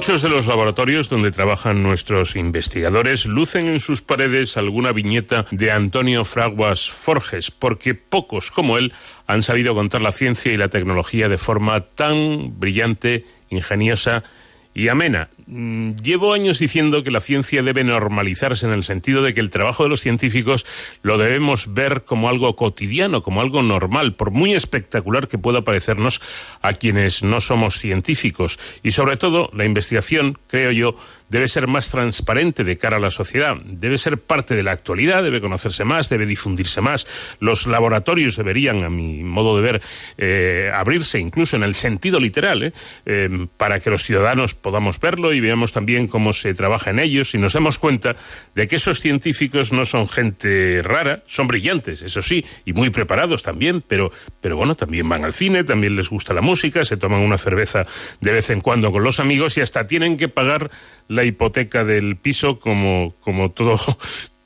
Muchos de los laboratorios donde trabajan nuestros investigadores lucen en sus paredes alguna viñeta de Antonio Fraguas Forges, porque pocos como él han sabido contar la ciencia y la tecnología de forma tan brillante, ingeniosa y amena. Mm, Llevo años diciendo que la ciencia debe normalizarse en el sentido de que el trabajo de los científicos lo debemos ver como algo cotidiano, como algo normal, por muy espectacular que pueda parecernos a quienes no somos científicos. Y sobre todo, la investigación, creo yo, debe ser más transparente de cara a la sociedad, debe ser parte de la actualidad, debe conocerse más, debe difundirse más. Los laboratorios deberían, a mi modo de ver, eh, abrirse incluso en el sentido literal, ¿eh? Eh, para que los ciudadanos podamos verlo y veamos también cómo se trabaja en ellos y nos demos cuenta de que esos científicos no son gente rara, son brillantes, eso sí, y muy preparados también, pero, pero bueno, también van al cine, también les gusta la música, se toman una cerveza de vez en cuando con los amigos y hasta tienen que pagar la hipoteca del piso como, como todo,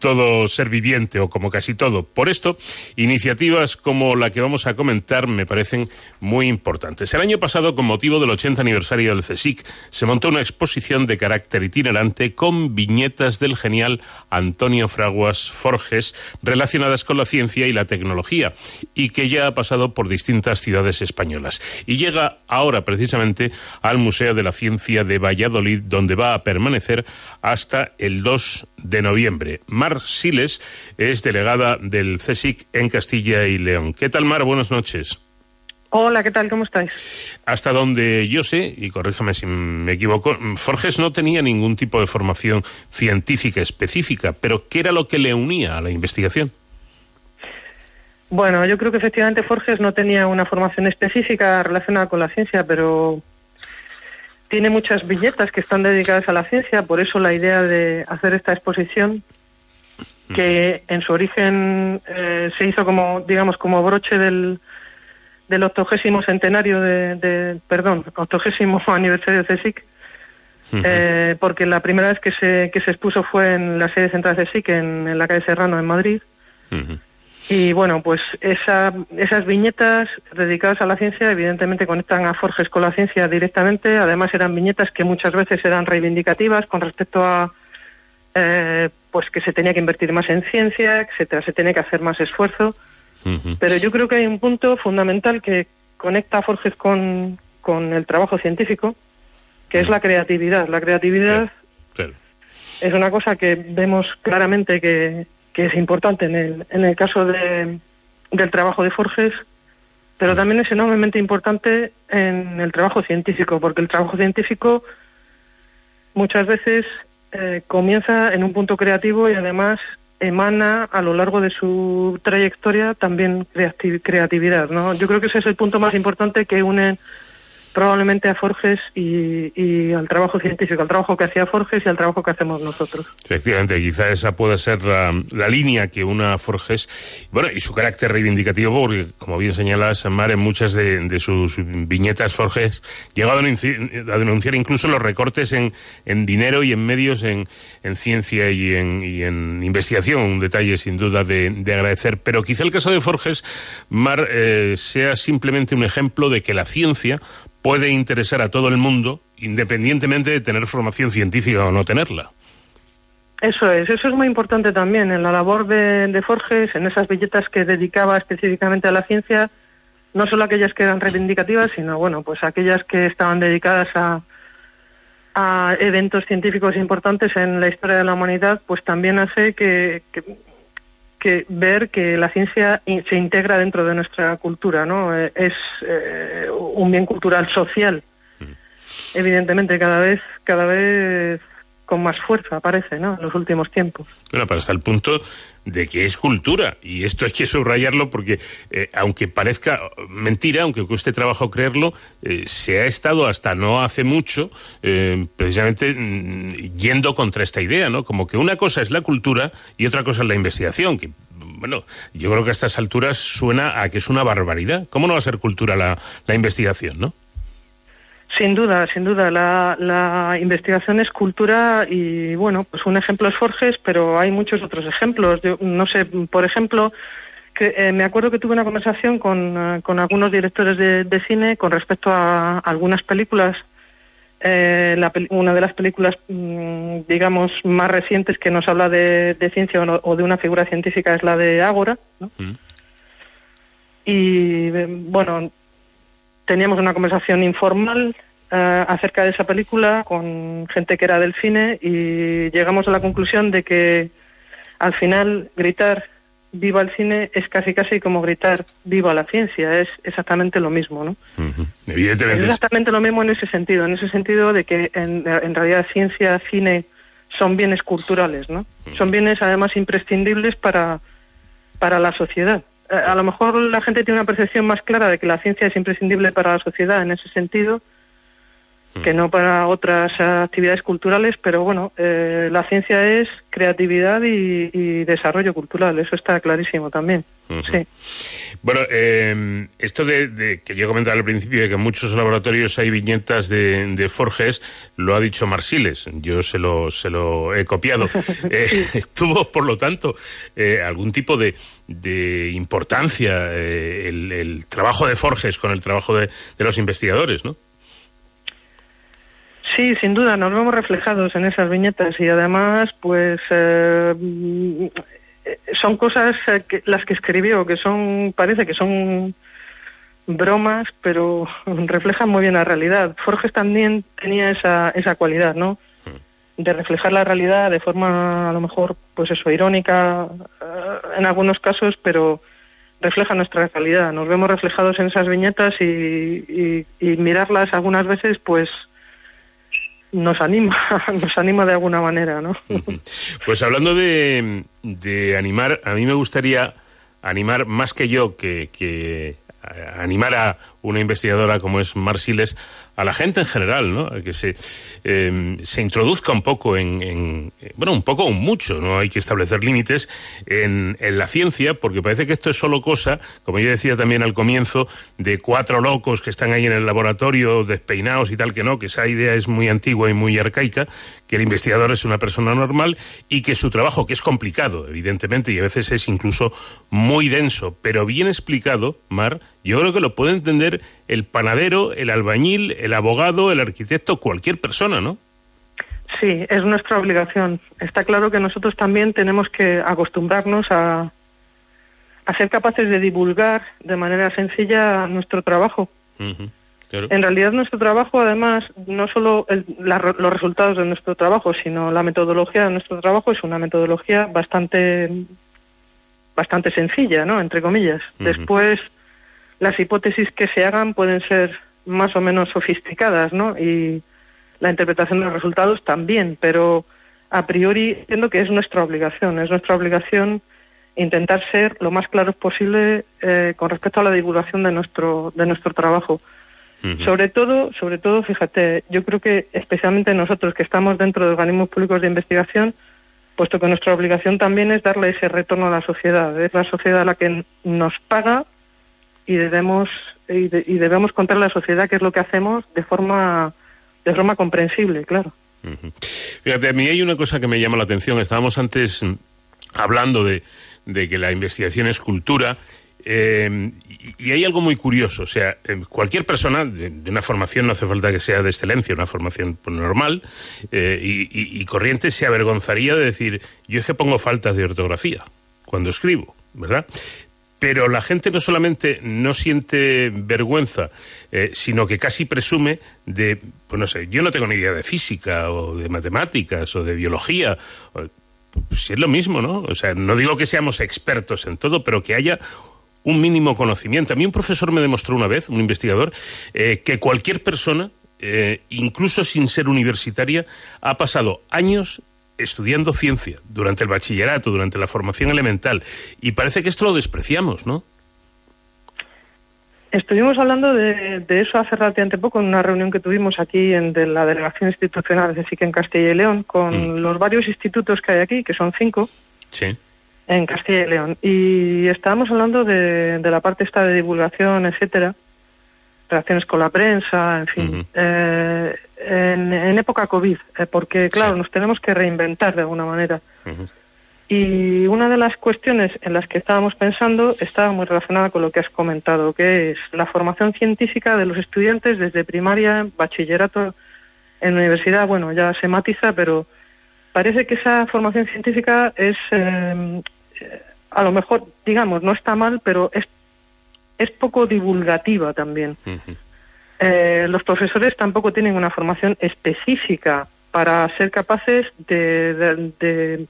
todo ser viviente o como casi todo. Por esto, iniciativas como la que vamos a comentar me parecen muy importantes. El año pasado, con motivo del 80 aniversario del CSIC, se montó una exposición de carácter itinerante con viñetas del genial Antonio Fraguas Forges relacionadas con la ciencia y la tecnología y que ya ha pasado por distintas ciudades españolas. Y llega ahora precisamente al Museo de la Ciencia de Valladolid, donde va a permanecer hasta el 2 de noviembre. Mar Siles es delegada del CSIC en Castilla y León. ¿Qué tal, Mar? Buenas noches. Hola, ¿qué tal? ¿Cómo estáis? Hasta donde yo sé, y corríjame si me equivoco, Forges no tenía ningún tipo de formación científica específica, pero ¿qué era lo que le unía a la investigación? Bueno, yo creo que efectivamente Forges no tenía una formación específica relacionada con la ciencia, pero tiene muchas viñetas que están dedicadas a la ciencia, por eso la idea de hacer esta exposición, que en su origen eh, se hizo como, digamos, como broche del, del octogésimo centenario de, de- perdón, octogésimo (laughs) aniversario de CSIC, eh, porque la primera vez que se, que se expuso fue en la sede central de CSIC, en, en la calle Serrano, en Madrid. Y bueno, pues esa, esas viñetas dedicadas a la ciencia evidentemente conectan a Forges con la ciencia directamente. Además eran viñetas que muchas veces eran reivindicativas con respecto a eh, pues que se tenía que invertir más en ciencia, etcétera, se tenía que hacer más esfuerzo. Pero yo creo que hay un punto fundamental que conecta a Forges con, con el trabajo científico, que es la creatividad. La creatividad es una cosa que vemos claramente que, que es importante en el, en el caso de, del trabajo de Forges, pero también es enormemente importante en el trabajo científico, porque el trabajo científico muchas veces eh, comienza en un punto creativo y además emana a lo largo de su trayectoria también creati- creatividad. ¿no? Yo creo que ese es el punto más importante que une probablemente a Forges y, al trabajo científico, al trabajo que hacía Forges y al trabajo que hacemos nosotros. Efectivamente, quizá esa pueda ser la, línea que una Forges, bueno, y su carácter reivindicativo, porque como bien señalas, Mar, en muchas de, sus viñetas Forges llegó a denunci- a denunciar incluso los recortes en, en dinero y en medios, en, en ciencia y en, y en investigación, un detalle sin duda de, de agradecer. Pero quizá el caso de Forges, Mar, eh, sea simplemente un ejemplo de que la ciencia puede interesar a todo el mundo, independientemente de tener formación científica o no tenerla. Eso es, eso es muy importante también en la labor de, Forges, en esas billetas que dedicaba específicamente a la ciencia, no solo aquellas que eran reivindicativas, sino bueno, pues aquellas que estaban dedicadas a, eventos científicos importantes en la historia de la humanidad, pues también hace que, que ver que la ciencia se integra dentro de nuestra cultura, ¿no? Eh, Es eh, un bien cultural social. Evidentemente, cada vez, cada vez con más fuerza, parece, ¿no? En los últimos tiempos. Bueno, pero hasta el punto de que es cultura. Y esto hay que subrayarlo porque, eh, aunque parezca mentira, aunque cueste trabajo creerlo, eh, se ha estado hasta no hace mucho eh, precisamente mm, yendo contra esta idea, ¿no? Como que una cosa es la cultura y otra cosa es la investigación, que bueno, yo creo que a estas alturas suena a que es una barbaridad. ¿Cómo no va a ser cultura la, la investigación, no? Sin duda, sin duda. La, la investigación es cultura y, bueno, pues un ejemplo es Forges, pero hay muchos otros ejemplos. Yo no sé, por ejemplo, que eh, me acuerdo que tuve una conversación con, eh, con algunos directores de, de cine con respecto a algunas películas. Eh, la una de las películas, mm, digamos, más recientes que nos habla de, de ciencia o, no- o de una figura científica es la de Ágora. ¿no? Y, eh, bueno, teníamos una conversación informal eh, acerca de esa película con gente que era del cine y llegamos a la conclusión de que al final gritar viva el cine es casi casi como gritar viva la ciencia, es exactamente lo mismo, ¿no? Es Evidentemente. es- exactamente lo mismo en ese sentido, en ese sentido de que en, en realidad ciencia, cine son bienes culturales, ¿no? Son bienes además imprescindibles para, para la sociedad. Eh, A lo mejor la gente tiene una percepción más clara de que la ciencia es imprescindible para la sociedad en ese sentido que no para otras actividades culturales, pero bueno, eh, la ciencia es creatividad y, y desarrollo cultural, eso está clarísimo también. Sí. Bueno, eh, esto de, de que yo comentaba al principio de que en muchos laboratorios hay viñetas de, de Forges, lo ha dicho Marsiles, yo se lo, se lo he copiado. (laughs) Eh, (laughs) tuvo, por lo tanto, eh, algún tipo de, de importancia eh, el, el trabajo de Forges con el trabajo de, de los investigadores, ¿no? Sí, sin duda, nos vemos reflejados en esas viñetas y además, pues, eh, mm, son cosas eh, las que escribió, que son, parece que son bromas, pero (laughs) reflejan muy bien la realidad. Forges también tenía esa, esa cualidad, ¿no? De reflejar la realidad de forma, a lo mejor, pues eso, irónica eh, en algunos casos, pero refleja nuestra realidad. Nos vemos reflejados en esas viñetas y, y- y mirarlas algunas veces, pues, nos anima, (laughs) nos anima de alguna manera, ¿no? Pues hablando de, de animar, a mí me gustaría animar más que yo que, que eh, animar a una investigadora como es Marsiles, a la gente en general, ¿no? A que se, eh, se introduzca un poco en, en- bueno, un poco o mucho, no hay que establecer límites en, en la ciencia, porque parece que esto es solo cosa, como yo decía también al comienzo, de cuatro locos que están ahí en el laboratorio despeinados y tal, que no, que esa idea es muy antigua y muy arcaica, que el investigador es una persona normal y que su trabajo, que es complicado, evidentemente, y a veces es incluso muy denso, pero bien explicado, Mar, yo creo que lo puede entender el panadero, el albañil, el abogado, el arquitecto, cualquier persona, ¿no? Sí, es nuestra obligación. Está claro que nosotros también tenemos que acostumbrarnos a, a ser capaces de divulgar de manera sencilla nuestro trabajo. Claro. En realidad nuestro trabajo, además, no solo el- la- los resultados de nuestro trabajo, sino la metodología de nuestro trabajo es una metodología bastante, bastante sencilla, ¿no? Entre comillas. Después, las hipótesis que se hagan pueden ser más o menos sofisticadas, ¿no? Y la interpretación de los resultados también, pero a priori entiendo que es nuestra obligación, es nuestra obligación intentar ser lo más claros posible eh, con respecto a la divulgación de nuestro de nuestro trabajo. Sobre todo, sobre todo, fíjate, yo creo que especialmente nosotros que estamos dentro de organismos públicos de investigación, puesto que nuestra obligación también es darle ese retorno a la sociedad. Es la sociedad la que nos paga y debemos y, de- y debemos contarle a la sociedad qué es lo que hacemos de forma de forma comprensible, claro. Fíjate, a mí hay una cosa que me llama la atención. Estábamos antes hablando de, de que la investigación es cultura. eh, y, hay algo muy curioso, o sea, eh, cualquier persona de, una formación no hace falta que sea de excelencia, una formación pues, normal eh, y- y corriente se avergonzaría de decir, yo es que pongo faltas de ortografía cuando escribo, ¿verdad? Pero la gente no solamente no siente vergüenza, eh, sino que casi presume de, pues no sé, yo no tengo ni idea de física o de matemáticas o de biología. o- pues es lo mismo, ¿no? O sea, no digo que seamos expertos en todo, pero que haya un mínimo conocimiento. A mí un profesor me demostró una vez, un investigador, eh, que cualquier persona eh, incluso sin ser universitaria, ha pasado años estudiando ciencia durante el bachillerato, durante la formación elemental, y parece que esto lo despreciamos, ¿no? Estuvimos hablando de, de eso hace relativamente poco en una reunión que tuvimos aquí en de la Delegación Institucional de SIC en Castilla y León con los varios institutos que hay aquí, que son cinco, Sí. en Castilla y León. Y estábamos hablando de, de la parte esta de divulgación, etcétera, relaciones con la prensa, en fin, eh, en, en época COVID, eh, porque claro, nos tenemos que reinventar de alguna manera. Y una de las cuestiones en las que estábamos pensando estaba muy relacionada con lo que has comentado, que es la formación científica de los estudiantes desde primaria, bachillerato, en universidad, bueno, ya se matiza, pero parece que esa formación científica es, eh, eh, a lo mejor, digamos, no está mal, pero es, es poco divulgativa también. Eh, los profesores tampoco tienen una formación específica para ser capaces de, de- de-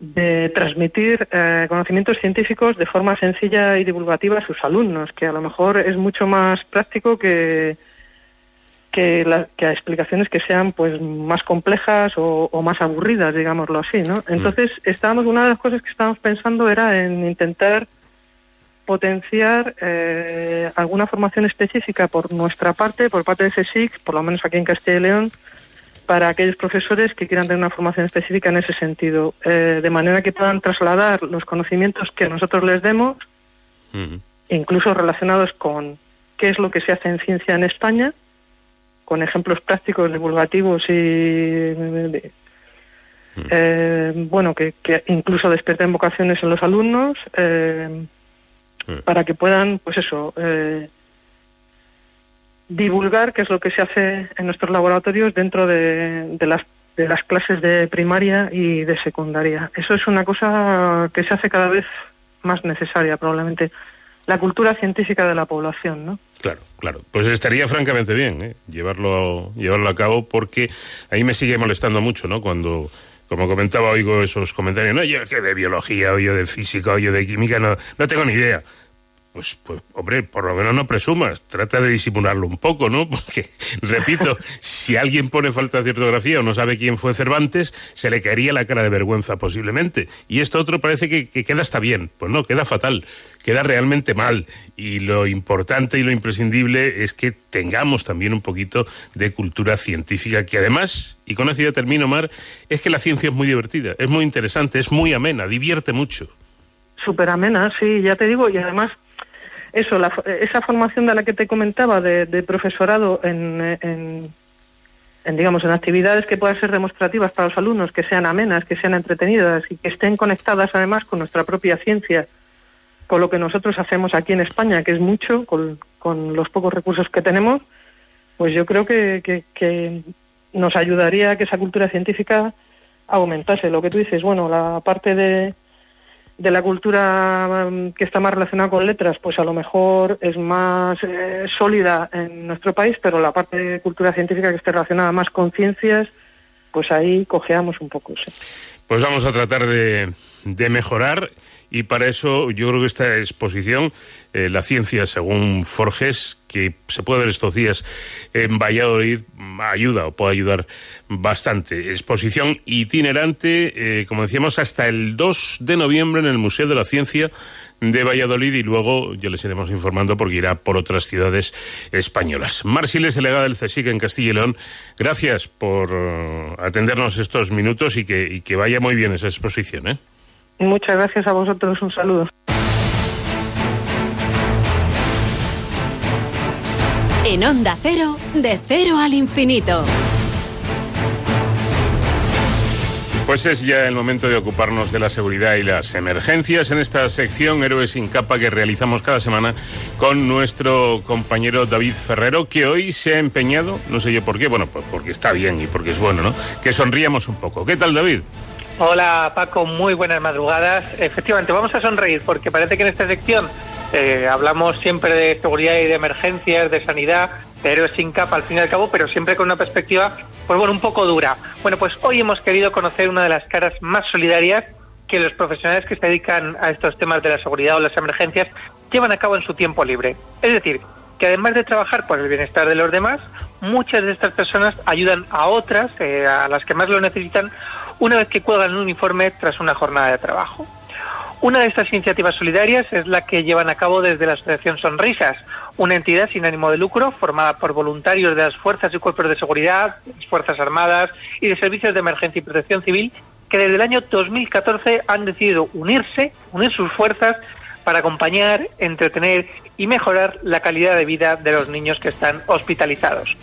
de transmitir eh, conocimientos científicos de forma sencilla y divulgativa a sus alumnos, que a lo mejor es mucho más práctico que, que, la- que a explicaciones que sean pues más complejas o, o más aburridas, digámoslo así, ¿no? Entonces, estábamos, una de las cosas que estábamos pensando era en intentar potenciar eh, alguna formación específica por nuestra parte, por parte de CSIC, por lo menos aquí en Castilla y León, para aquellos profesores que quieran tener una formación específica en ese sentido, eh, de manera que puedan trasladar los conocimientos que nosotros les demos, incluso relacionados con qué es lo que se hace en ciencia en España, con ejemplos prácticos, divulgativos y de- eh, bueno, que, que incluso despierten vocaciones en los alumnos, eh, para que puedan, pues eso, eh, divulgar qué es lo que se hace en nuestros laboratorios dentro de, de las de las clases de primaria y de secundaria. Eso es una cosa que se hace cada vez más necesaria, probablemente. La cultura científica de la población, ¿no? Claro, claro. Pues estaría francamente bien ¿eh? llevarlo, llevarlo a cabo porque ahí me sigue molestando mucho, ¿no? Cuando, como comentaba, oigo esos comentarios, no, yo que de biología, o yo de física, o yo de química, no, no tengo ni idea. Pues, pues, hombre, por lo menos no presumas, trata de disimularlo un poco, ¿no? (laughs) Porque, repito, si alguien pone falta de ortografía o no sabe quién fue Cervantes, se le caería la cara de vergüenza posiblemente. Y esto otro parece que, que queda hasta bien. Pues no, queda fatal, queda realmente mal. Y lo importante y lo imprescindible es que tengamos también un poquito de cultura científica, que además, y con eso ya termino, Mar, es que la ciencia es muy divertida, es muy interesante, es muy amena, divierte mucho. Súper amena, sí, ya te digo, y además, eso, la, esa formación de la que te comentaba de, de profesorado en, en, digamos, en actividades que puedan ser demostrativas para los alumnos, que sean amenas, que sean entretenidas y que estén conectadas además con nuestra propia ciencia, con lo que nosotros hacemos aquí en España, que es mucho, con, con los pocos recursos que tenemos, pues yo creo que, que, que nos ayudaría a que esa cultura científica aumentase. Lo que tú dices, bueno, la parte de, de la cultura mm, que está más relacionada con letras, pues a lo mejor es más eh, sólida en nuestro país, pero la parte de cultura científica que esté relacionada más con ciencias, pues ahí cojeamos un poco. Pues vamos a tratar de mejorar y para eso yo creo que esta exposición, eh, La ciencia según Forges, que se puede ver estos días en Valladolid, ayuda o puede ayudar bastante. Exposición itinerante, eh, como decíamos, hasta el 2 de noviembre en el Museo de la Ciencia de Valladolid y luego ya les iremos informando porque irá por otras ciudades españolas. Marsiles, delegada del CSIC en Castilla y León, gracias por eh, atendernos estos minutos y que, y que vaya muy bien esa exposición. ¿eh? Muchas gracias a vosotros, un saludo. En Onda Cero, de cero al infinito. Pues es ya el momento de ocuparnos de la seguridad y las emergencias en esta sección Héroes sin capa que realizamos cada semana con nuestro compañero David Ferrero, que hoy se ha empeñado, no sé yo por qué, bueno, pues porque está bien y porque es bueno, ¿no? Que sonríamos un poco. ¿Qué tal, David? Hola Paco, muy buenas madrugadas. Efectivamente, vamos a sonreír porque parece que en esta sección eh, hablamos siempre de seguridad y de emergencias, de sanidad, de héroes sin capa al fin y al cabo, pero siempre con una perspectiva, pues bueno, un poco dura. Bueno, pues hoy hemos querido conocer una de las caras más solidarias que los profesionales que se dedican a estos temas de la seguridad o las emergencias llevan a cabo en su tiempo libre. Es decir, que además de trabajar por el bienestar de los demás, muchas de estas personas ayudan a otras, eh, a las que más lo necesitan, una vez que cuelgan un uniforme tras una jornada de trabajo. Una de estas iniciativas solidarias es la que llevan a cabo desde la Asociación Sonrisas, una entidad sin ánimo de lucro formada por voluntarios de las fuerzas y cuerpos de seguridad, Fuerzas Armadas y de servicios de emergencia y protección civil, que desde el año 2014 han decidido unirse, unir sus fuerzas para acompañar, entretener y mejorar la calidad de vida de los niños que están hospitalizados.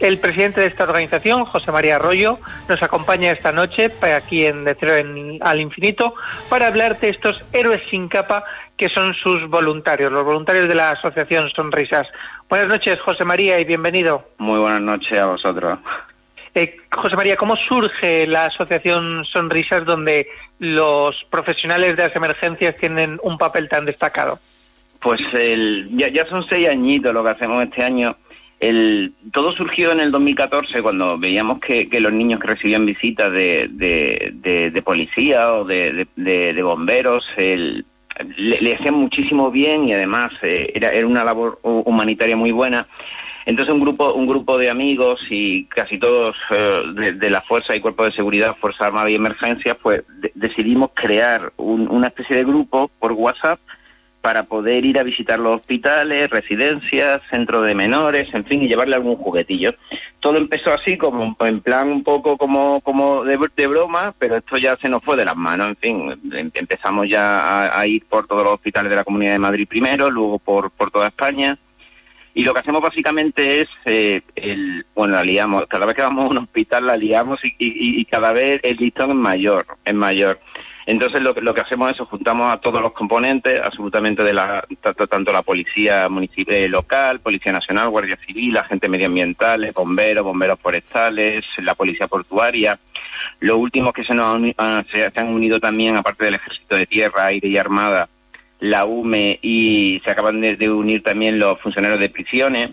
El presidente de esta organización, José María Arroyo, nos acompaña esta noche aquí en De Cero al Infinito para hablar de estos héroes sin capa que son sus voluntarios, los voluntarios de la Asociación Sonrisas. Buenas noches, José María, y bienvenido. Muy buenas noches a vosotros. Eh, José María, ¿cómo surge la Asociación Sonrisas donde los profesionales de las emergencias tienen un papel tan destacado? Pues ya, ya son seis añitos lo que hacemos este año. Todo surgió en el 2014 cuando veíamos que, los niños que recibían visitas de, de, policía o de, bomberos el- le, hacían muchísimo bien y además eh, era, era una labor hu- humanitaria muy buena. Entonces un grupo un grupo de amigos y casi todos eh, de, de la fuerza y cuerpo de seguridad, fuerza armada y emergencias, pues de- decidimos crear un- una especie de grupo por WhatsApp para poder ir a visitar los hospitales, residencias, centros de menores, en fin, y llevarle algún juguetillo. Todo empezó así, como en plan un poco como, como de, de broma, pero esto ya se nos fue de las manos. En fin, em- empezamos ya a, a ir por todos los hospitales de la Comunidad de Madrid primero, luego por, por toda España. Y lo que hacemos básicamente es, eh, el, bueno, la liamos. Cada vez que vamos a un hospital la liamos y, y- cada vez el listón es mayor, es mayor. Entonces lo, lo que hacemos es juntamos a todos los componentes, absolutamente de la, tanto, la policía municipal local, policía nacional, guardia civil, agentes medioambientales, bomberos, bomberos forestales, la policía portuaria. Los últimos que se nos ah, se han unido también, aparte del ejército de tierra, aire y armada, la UME y se acaban de, unir también los funcionarios de prisiones.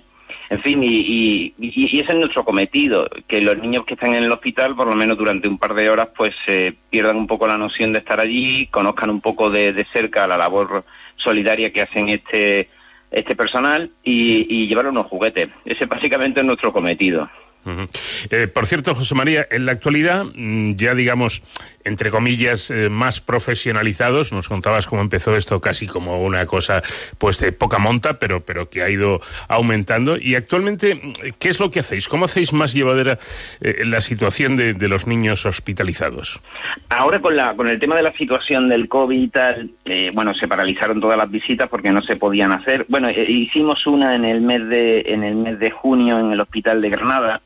En fin, y- y ese es nuestro cometido, que los niños que están en el hospital, por lo menos durante un par de horas, pues eh, pierdan un poco la noción de estar allí, conozcan un poco de, de cerca la labor solidaria que hacen este, este personal y, y llevar unos juguetes. Ese básicamente es nuestro cometido. Eh, por cierto, José María, en la actualidad, mm, ya digamos, entre comillas, eh, más profesionalizados, nos contabas cómo empezó esto casi como una cosa pues de poca monta, pero, pero que ha ido aumentando. Y actualmente, mm, ¿qué es lo que hacéis? ¿Cómo hacéis más llevadera eh, la situación de, de los niños hospitalizados? Ahora con la con el tema de la situación del COVID y tal, eh, bueno, se paralizaron todas las visitas porque no se podían hacer. Bueno, hicimos una en el mes de en el mes de junio en el hospital de Granada,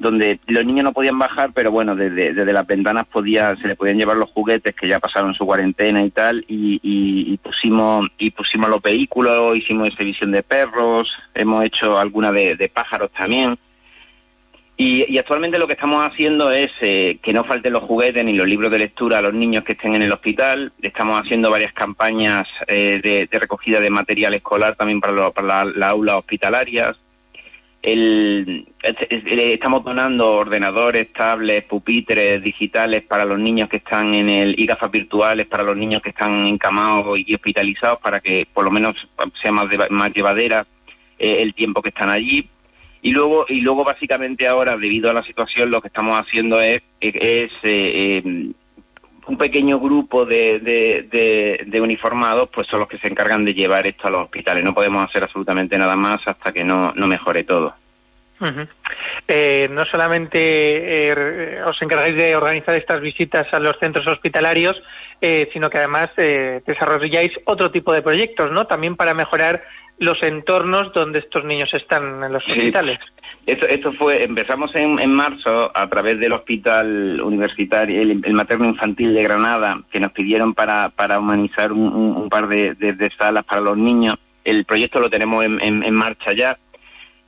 donde los niños no podían bajar, pero bueno, desde, desde las ventanas podía se le podían llevar los juguetes que ya pasaron su cuarentena y tal, y, y- pusimos y pusimos los vehículos, hicimos exhibición de perros, hemos hecho alguna de, de pájaros también. Y, y actualmente lo que estamos haciendo es eh, que no falten los juguetes ni los libros de lectura a los niños que estén en el hospital. Estamos haciendo varias campañas eh, de, recogida de material escolar también para, lo- para la- las aulas hospitalarias. El- estamos donando ordenadores, tablets, pupitres digitales para los niños que están en el y gafas virtuales para los niños que están encamados y hospitalizados para que por lo menos sea más, de- más llevadera eh, el tiempo que están allí. Y luego, y luego básicamente ahora, debido a la situación, lo que estamos haciendo es, es eh, un pequeño grupo de, de, uniformados, pues son los que se encargan de llevar esto a los hospitales. No podemos hacer absolutamente nada más hasta que no, no mejore todo. Eh, no solamente eh, os encargáis de organizar estas visitas a los centros hospitalarios, eh, sino que además eh, desarrolláis otro tipo de proyectos, ¿no? También para mejorar los entornos donde estos niños están en los Sí. hospitales. Esto, esto fue, empezamos en, en marzo a través del hospital universitario, el, el materno infantil de Granada, que nos pidieron para, para humanizar un, un- un par de, de- de salas para los niños. El proyecto lo tenemos en, en- en marcha ya.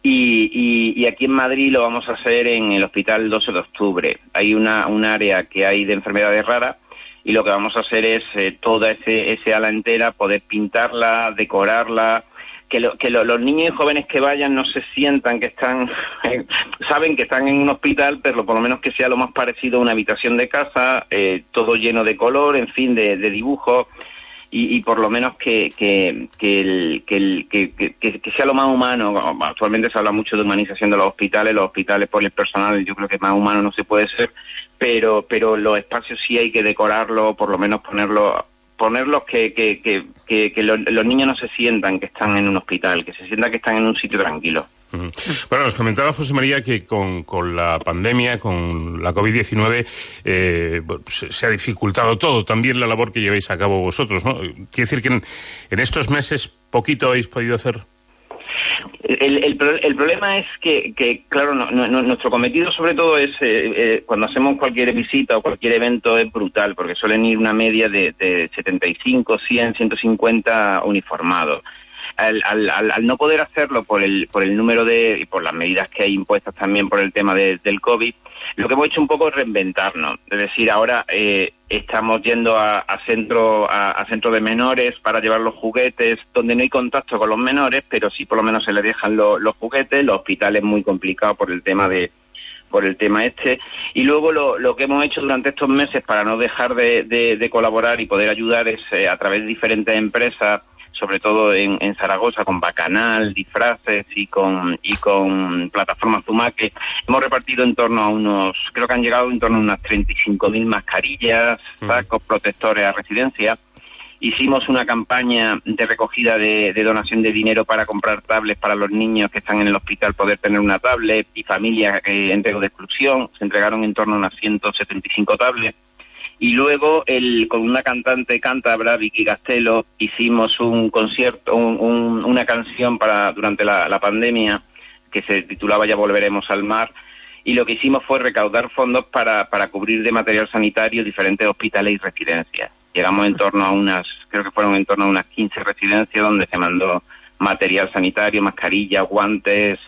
Y, y- y aquí en Madrid lo vamos a hacer en el hospital 12 de octubre. Hay una, un área que hay de enfermedades raras y lo que vamos a hacer es eh, toda ese, ese ala entera, poder pintarla, decorarla, que, lo- que lo- los niños y jóvenes que vayan no se sientan que están, (laughs) saben que están en un hospital, pero por lo menos que sea lo más parecido a una habitación de casa, eh, todo lleno de color, en fin, de, de dibujos. y, y por lo menos que, que, que, el- que, el- que- que- sea lo más humano. Actualmente se habla mucho de humanización de los hospitales, los hospitales por el personal, yo creo que más humano no se puede ser, pero, pero los espacios sí hay que decorarlos, por lo menos ponerlos ponerlos que, que, que, los, niños no se sientan que están en un hospital, que se sientan que están en un sitio tranquilo. Bueno, nos comentaba José María que con, la pandemia, con la COVID-19, eh, bueno, se, se ha dificultado todo, también la labor que lleváis a cabo vosotros, ¿no? Quiere decir que en, en estos meses poquito habéis podido hacer. El, el pro- el problema es que, que, claro, no- no- nuestro cometido sobre todo es, eh, eh, cuando hacemos cualquier visita o cualquier evento es brutal, porque suelen ir una media de, de 75, 100, 150 uniformados. Al, al, al, al no poder hacerlo por el, por el número de, y por las medidas que hay impuestas también por el tema de- del COVID, lo que hemos hecho un poco es reinventarnos. Es decir, ahora eh, estamos yendo a, a centro a, a centro de menores para llevar los juguetes, donde no hay contacto con los menores, pero sí por lo menos se les dejan lo- los juguetes. Los hospitales es muy complicado por el tema de por el tema este. Y luego lo, lo que hemos hecho durante estos meses para no dejar de, de- de colaborar y poder ayudar es eh, a través de diferentes empresas, sobre todo en, en Zaragoza, con Bacanal, disfraces y con, y con plataformas Zumaque, hemos repartido en torno a unos, creo que han llegado en torno a unas 35.000 mascarillas, sacos protectores a residencia. Hicimos una campaña de recogida de, de donación de dinero para comprar tablets para los niños que están en el hospital poder tener una tablet y familias eh, en riesgo de exclusión. Se entregaron en torno a unas 175 tablets. Y luego el, con una cantante cántabra, Vicky Castelo, hicimos un concierto, un- un- una canción para durante la, la pandemia que se titulaba Ya volveremos al mar. Y lo que hicimos fue recaudar fondos para, para cubrir de material sanitario diferentes hospitales y residencias. Llegamos en torno a unas, creo que fueron en torno a unas 15 residencias donde se mandó material sanitario, mascarillas, guantes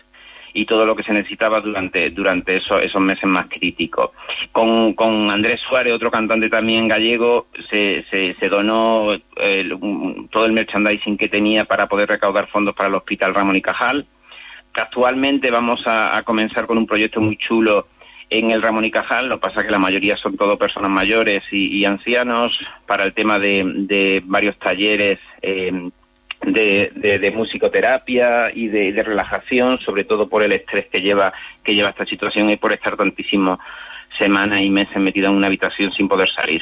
y todo lo que se necesitaba durante, durante esos, esos meses más críticos. Con, con Andrés Suárez, otro cantante también gallego, se, se, donó el- un- todo el merchandising que tenía para poder recaudar fondos para el Hospital Ramón y Cajal. Actualmente vamos a, comenzar con un proyecto muy chulo en el Ramón y Cajal, lo que pasa que la mayoría son todo personas mayores y, ancianos, para el tema de, de varios talleres eh, de, de- de musicoterapia y de, de relajación, sobre todo por el estrés que lleva, que lleva esta situación y por estar tantísimas semanas y meses metido en una habitación sin poder salir.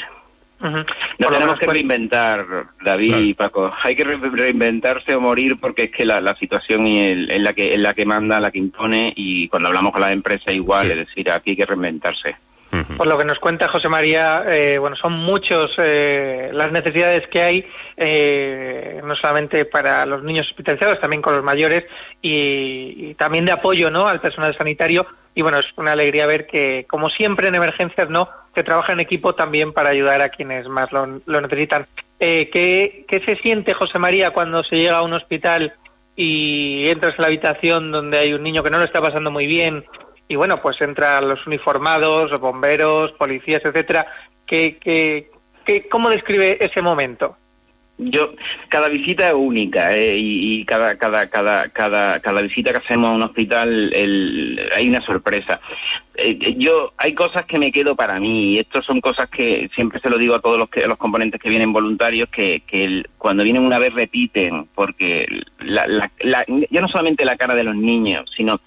Por lo tenemos que por- reinventar, David y Paco. Hay que re- reinventarse o morir porque es que la, la situación y el- es la que es la que manda, la que impone y cuando hablamos con las empresas igual, es decir, aquí hay que reinventarse. Por lo que nos cuenta José María, eh, bueno, son muchos eh, las necesidades que hay, eh, no solamente para los niños hospitalizados, también con los mayores y, también de apoyo, ¿no? Al personal sanitario. Y bueno, es una alegría ver que, como siempre en emergencias, ¿no? Se trabaja en equipo también para ayudar a quienes más lo, lo necesitan. Eh, ¿qué, ¿Qué se siente, José María, cuando se llega a un hospital y entras en la habitación donde hay un niño que no lo está pasando muy bien y bueno, pues entran los uniformados, los bomberos, policías, etcétera. ¿Qué, qué, qué, ¿Cómo describe ese momento? Yo, cada visita es única eh, y, y cada, cada, cada, cada, cada visita que hacemos a un hospital hay una sorpresa. Eh, eh, yo, hay cosas que me quedo para mí y estas son cosas que siempre se lo digo a todos los, que, los componentes que vienen voluntarios que, que cuando vienen una vez repiten porque la, la- ya no solamente la cara de los niños, sino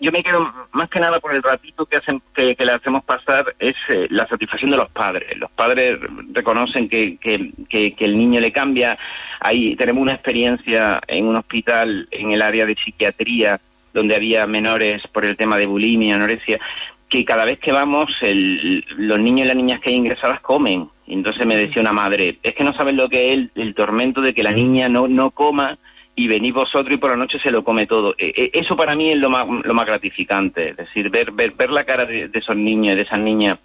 yo me quedo más que nada por el ratito que hacen que, que le hacemos pasar es eh, la satisfacción de los padres. Los padres reconocen que, que, que, que el niño le cambia. Ahí tenemos una experiencia en un hospital en el área de psiquiatría donde había menores por el tema de bulimia, anorexia, que cada vez que vamos el- los niños y las niñas que hay ingresadas comen. Y entonces me decía una madre, es que no saben lo que es el, el tormento de que la niña no, no coma y venís vosotros y por la noche se lo come todo. Eh, eh, eso para mí es lo más, lo más gratificante, es decir, ver, ver, ver la cara de, esos niños y de esas niñas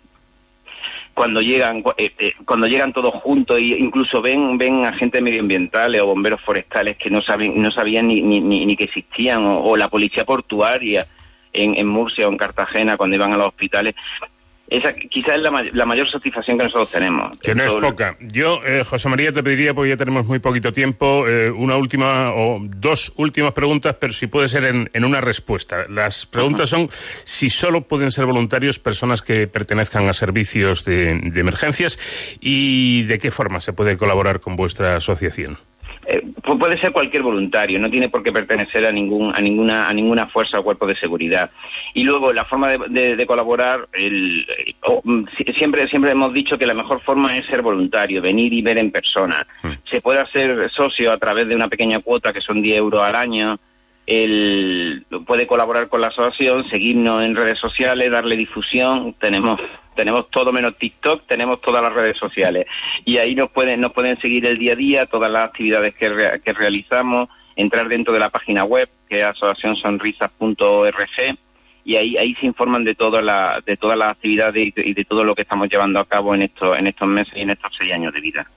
cuando llegan eh, eh, cuando llegan todos juntos e incluso ven ven agentes medioambientales o bomberos forestales que no saben no sabían ni, ni, que existían o, o la policía portuaria en, en Murcia o en Cartagena cuando iban a los hospitales esa quizás es la, ma- la mayor satisfacción que nosotros tenemos. Que no es poca. Yo, eh, José María, te pediría, porque ya tenemos muy poquito tiempo, eh, una última o dos últimas preguntas, pero si puede ser en, en una respuesta. Las preguntas son si solo pueden ser voluntarios personas que pertenezcan a servicios de, de emergencias y de qué forma se puede colaborar con vuestra asociación. Eh, pu- puede ser cualquier voluntario, no tiene por qué pertenecer a ningún a ninguna a ninguna fuerza o cuerpo de seguridad. Y luego la forma de, de- de colaborar, el, oh, mm, si- siempre siempre hemos dicho que la mejor forma es ser voluntario, venir y ver en persona. Se puede hacer socio a través de una pequeña cuota que son 10 euros al año. El, puede colaborar con la asociación, seguirnos en redes sociales, darle difusión. Tenemos tenemos todo menos TikTok, tenemos todas las redes sociales y ahí nos pueden nos pueden seguir el día a día, todas las actividades que, rea- que realizamos, entrar dentro de la página web que es asociacionsonrisas.org y ahí ahí se informan de todas las de todas las actividades y de, y de todo lo que estamos llevando a cabo en estos en estos meses y en estos seis años de vida.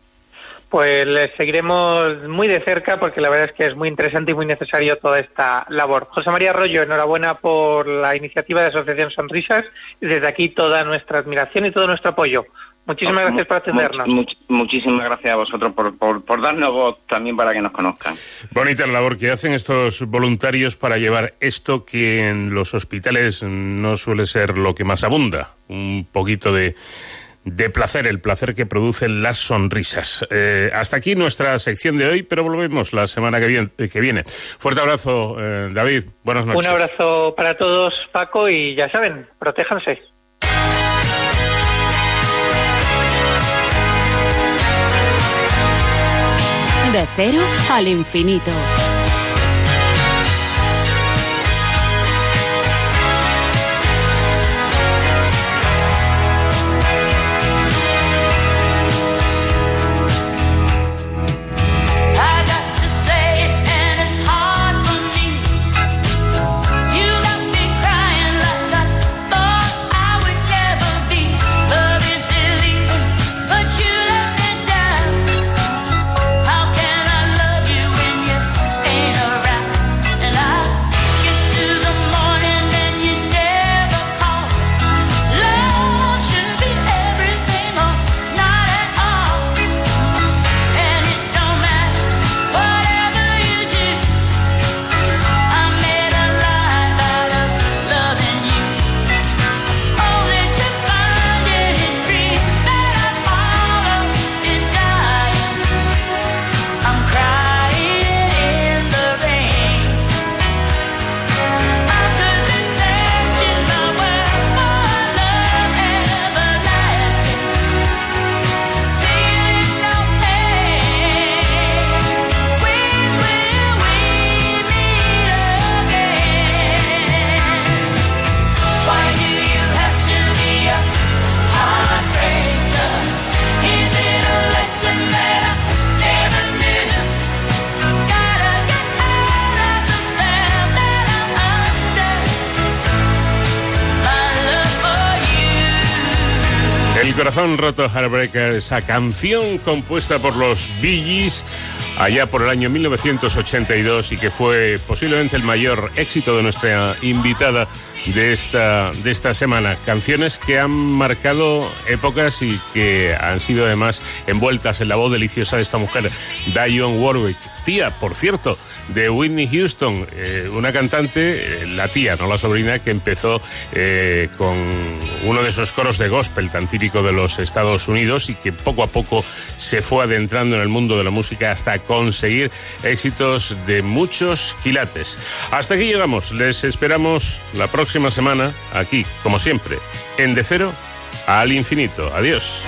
Pues les seguiremos muy de cerca porque la verdad es que es muy interesante y muy necesario toda esta labor. José María Arroyo, enhorabuena por la iniciativa de Asociación Sonrisas y desde aquí toda nuestra admiración y todo nuestro apoyo. Muchísimas gracias por atendernos. Much- much- muchísimas gracias a vosotros por, por, por darnos voz también para que nos conozcan. Bonita la labor que hacen estos voluntarios para llevar esto que en los hospitales no suele ser lo que más abunda, un poquito de, de placer, el placer que producen las sonrisas. Eh, hasta aquí nuestra sección de hoy, pero volvemos la semana que viene. Que viene. Fuerte abrazo, eh, David. Buenas noches. Un abrazo para todos, Paco, y ya saben, protéjanse. De cero al infinito. Corazón roto Heartbreaker, esa canción compuesta por los Bee Gees allá por el año 1982 y que fue posiblemente el mayor éxito de nuestra invitada de esta, de esta semana. Canciones que han marcado épocas y que han sido además envueltas en la voz deliciosa de esta mujer, Dionne Warwick. Tía, por cierto, de Whitney Houston, eh, una cantante, eh, la tía, no la sobrina, que empezó eh, con uno de esos coros de gospel tan típico de los Estados Unidos y que poco a poco se fue adentrando en el mundo de la música hasta conseguir éxitos de muchos quilates. Hasta aquí llegamos. Les esperamos la próxima semana aquí, como siempre, en De Cero al Infinito. Adiós.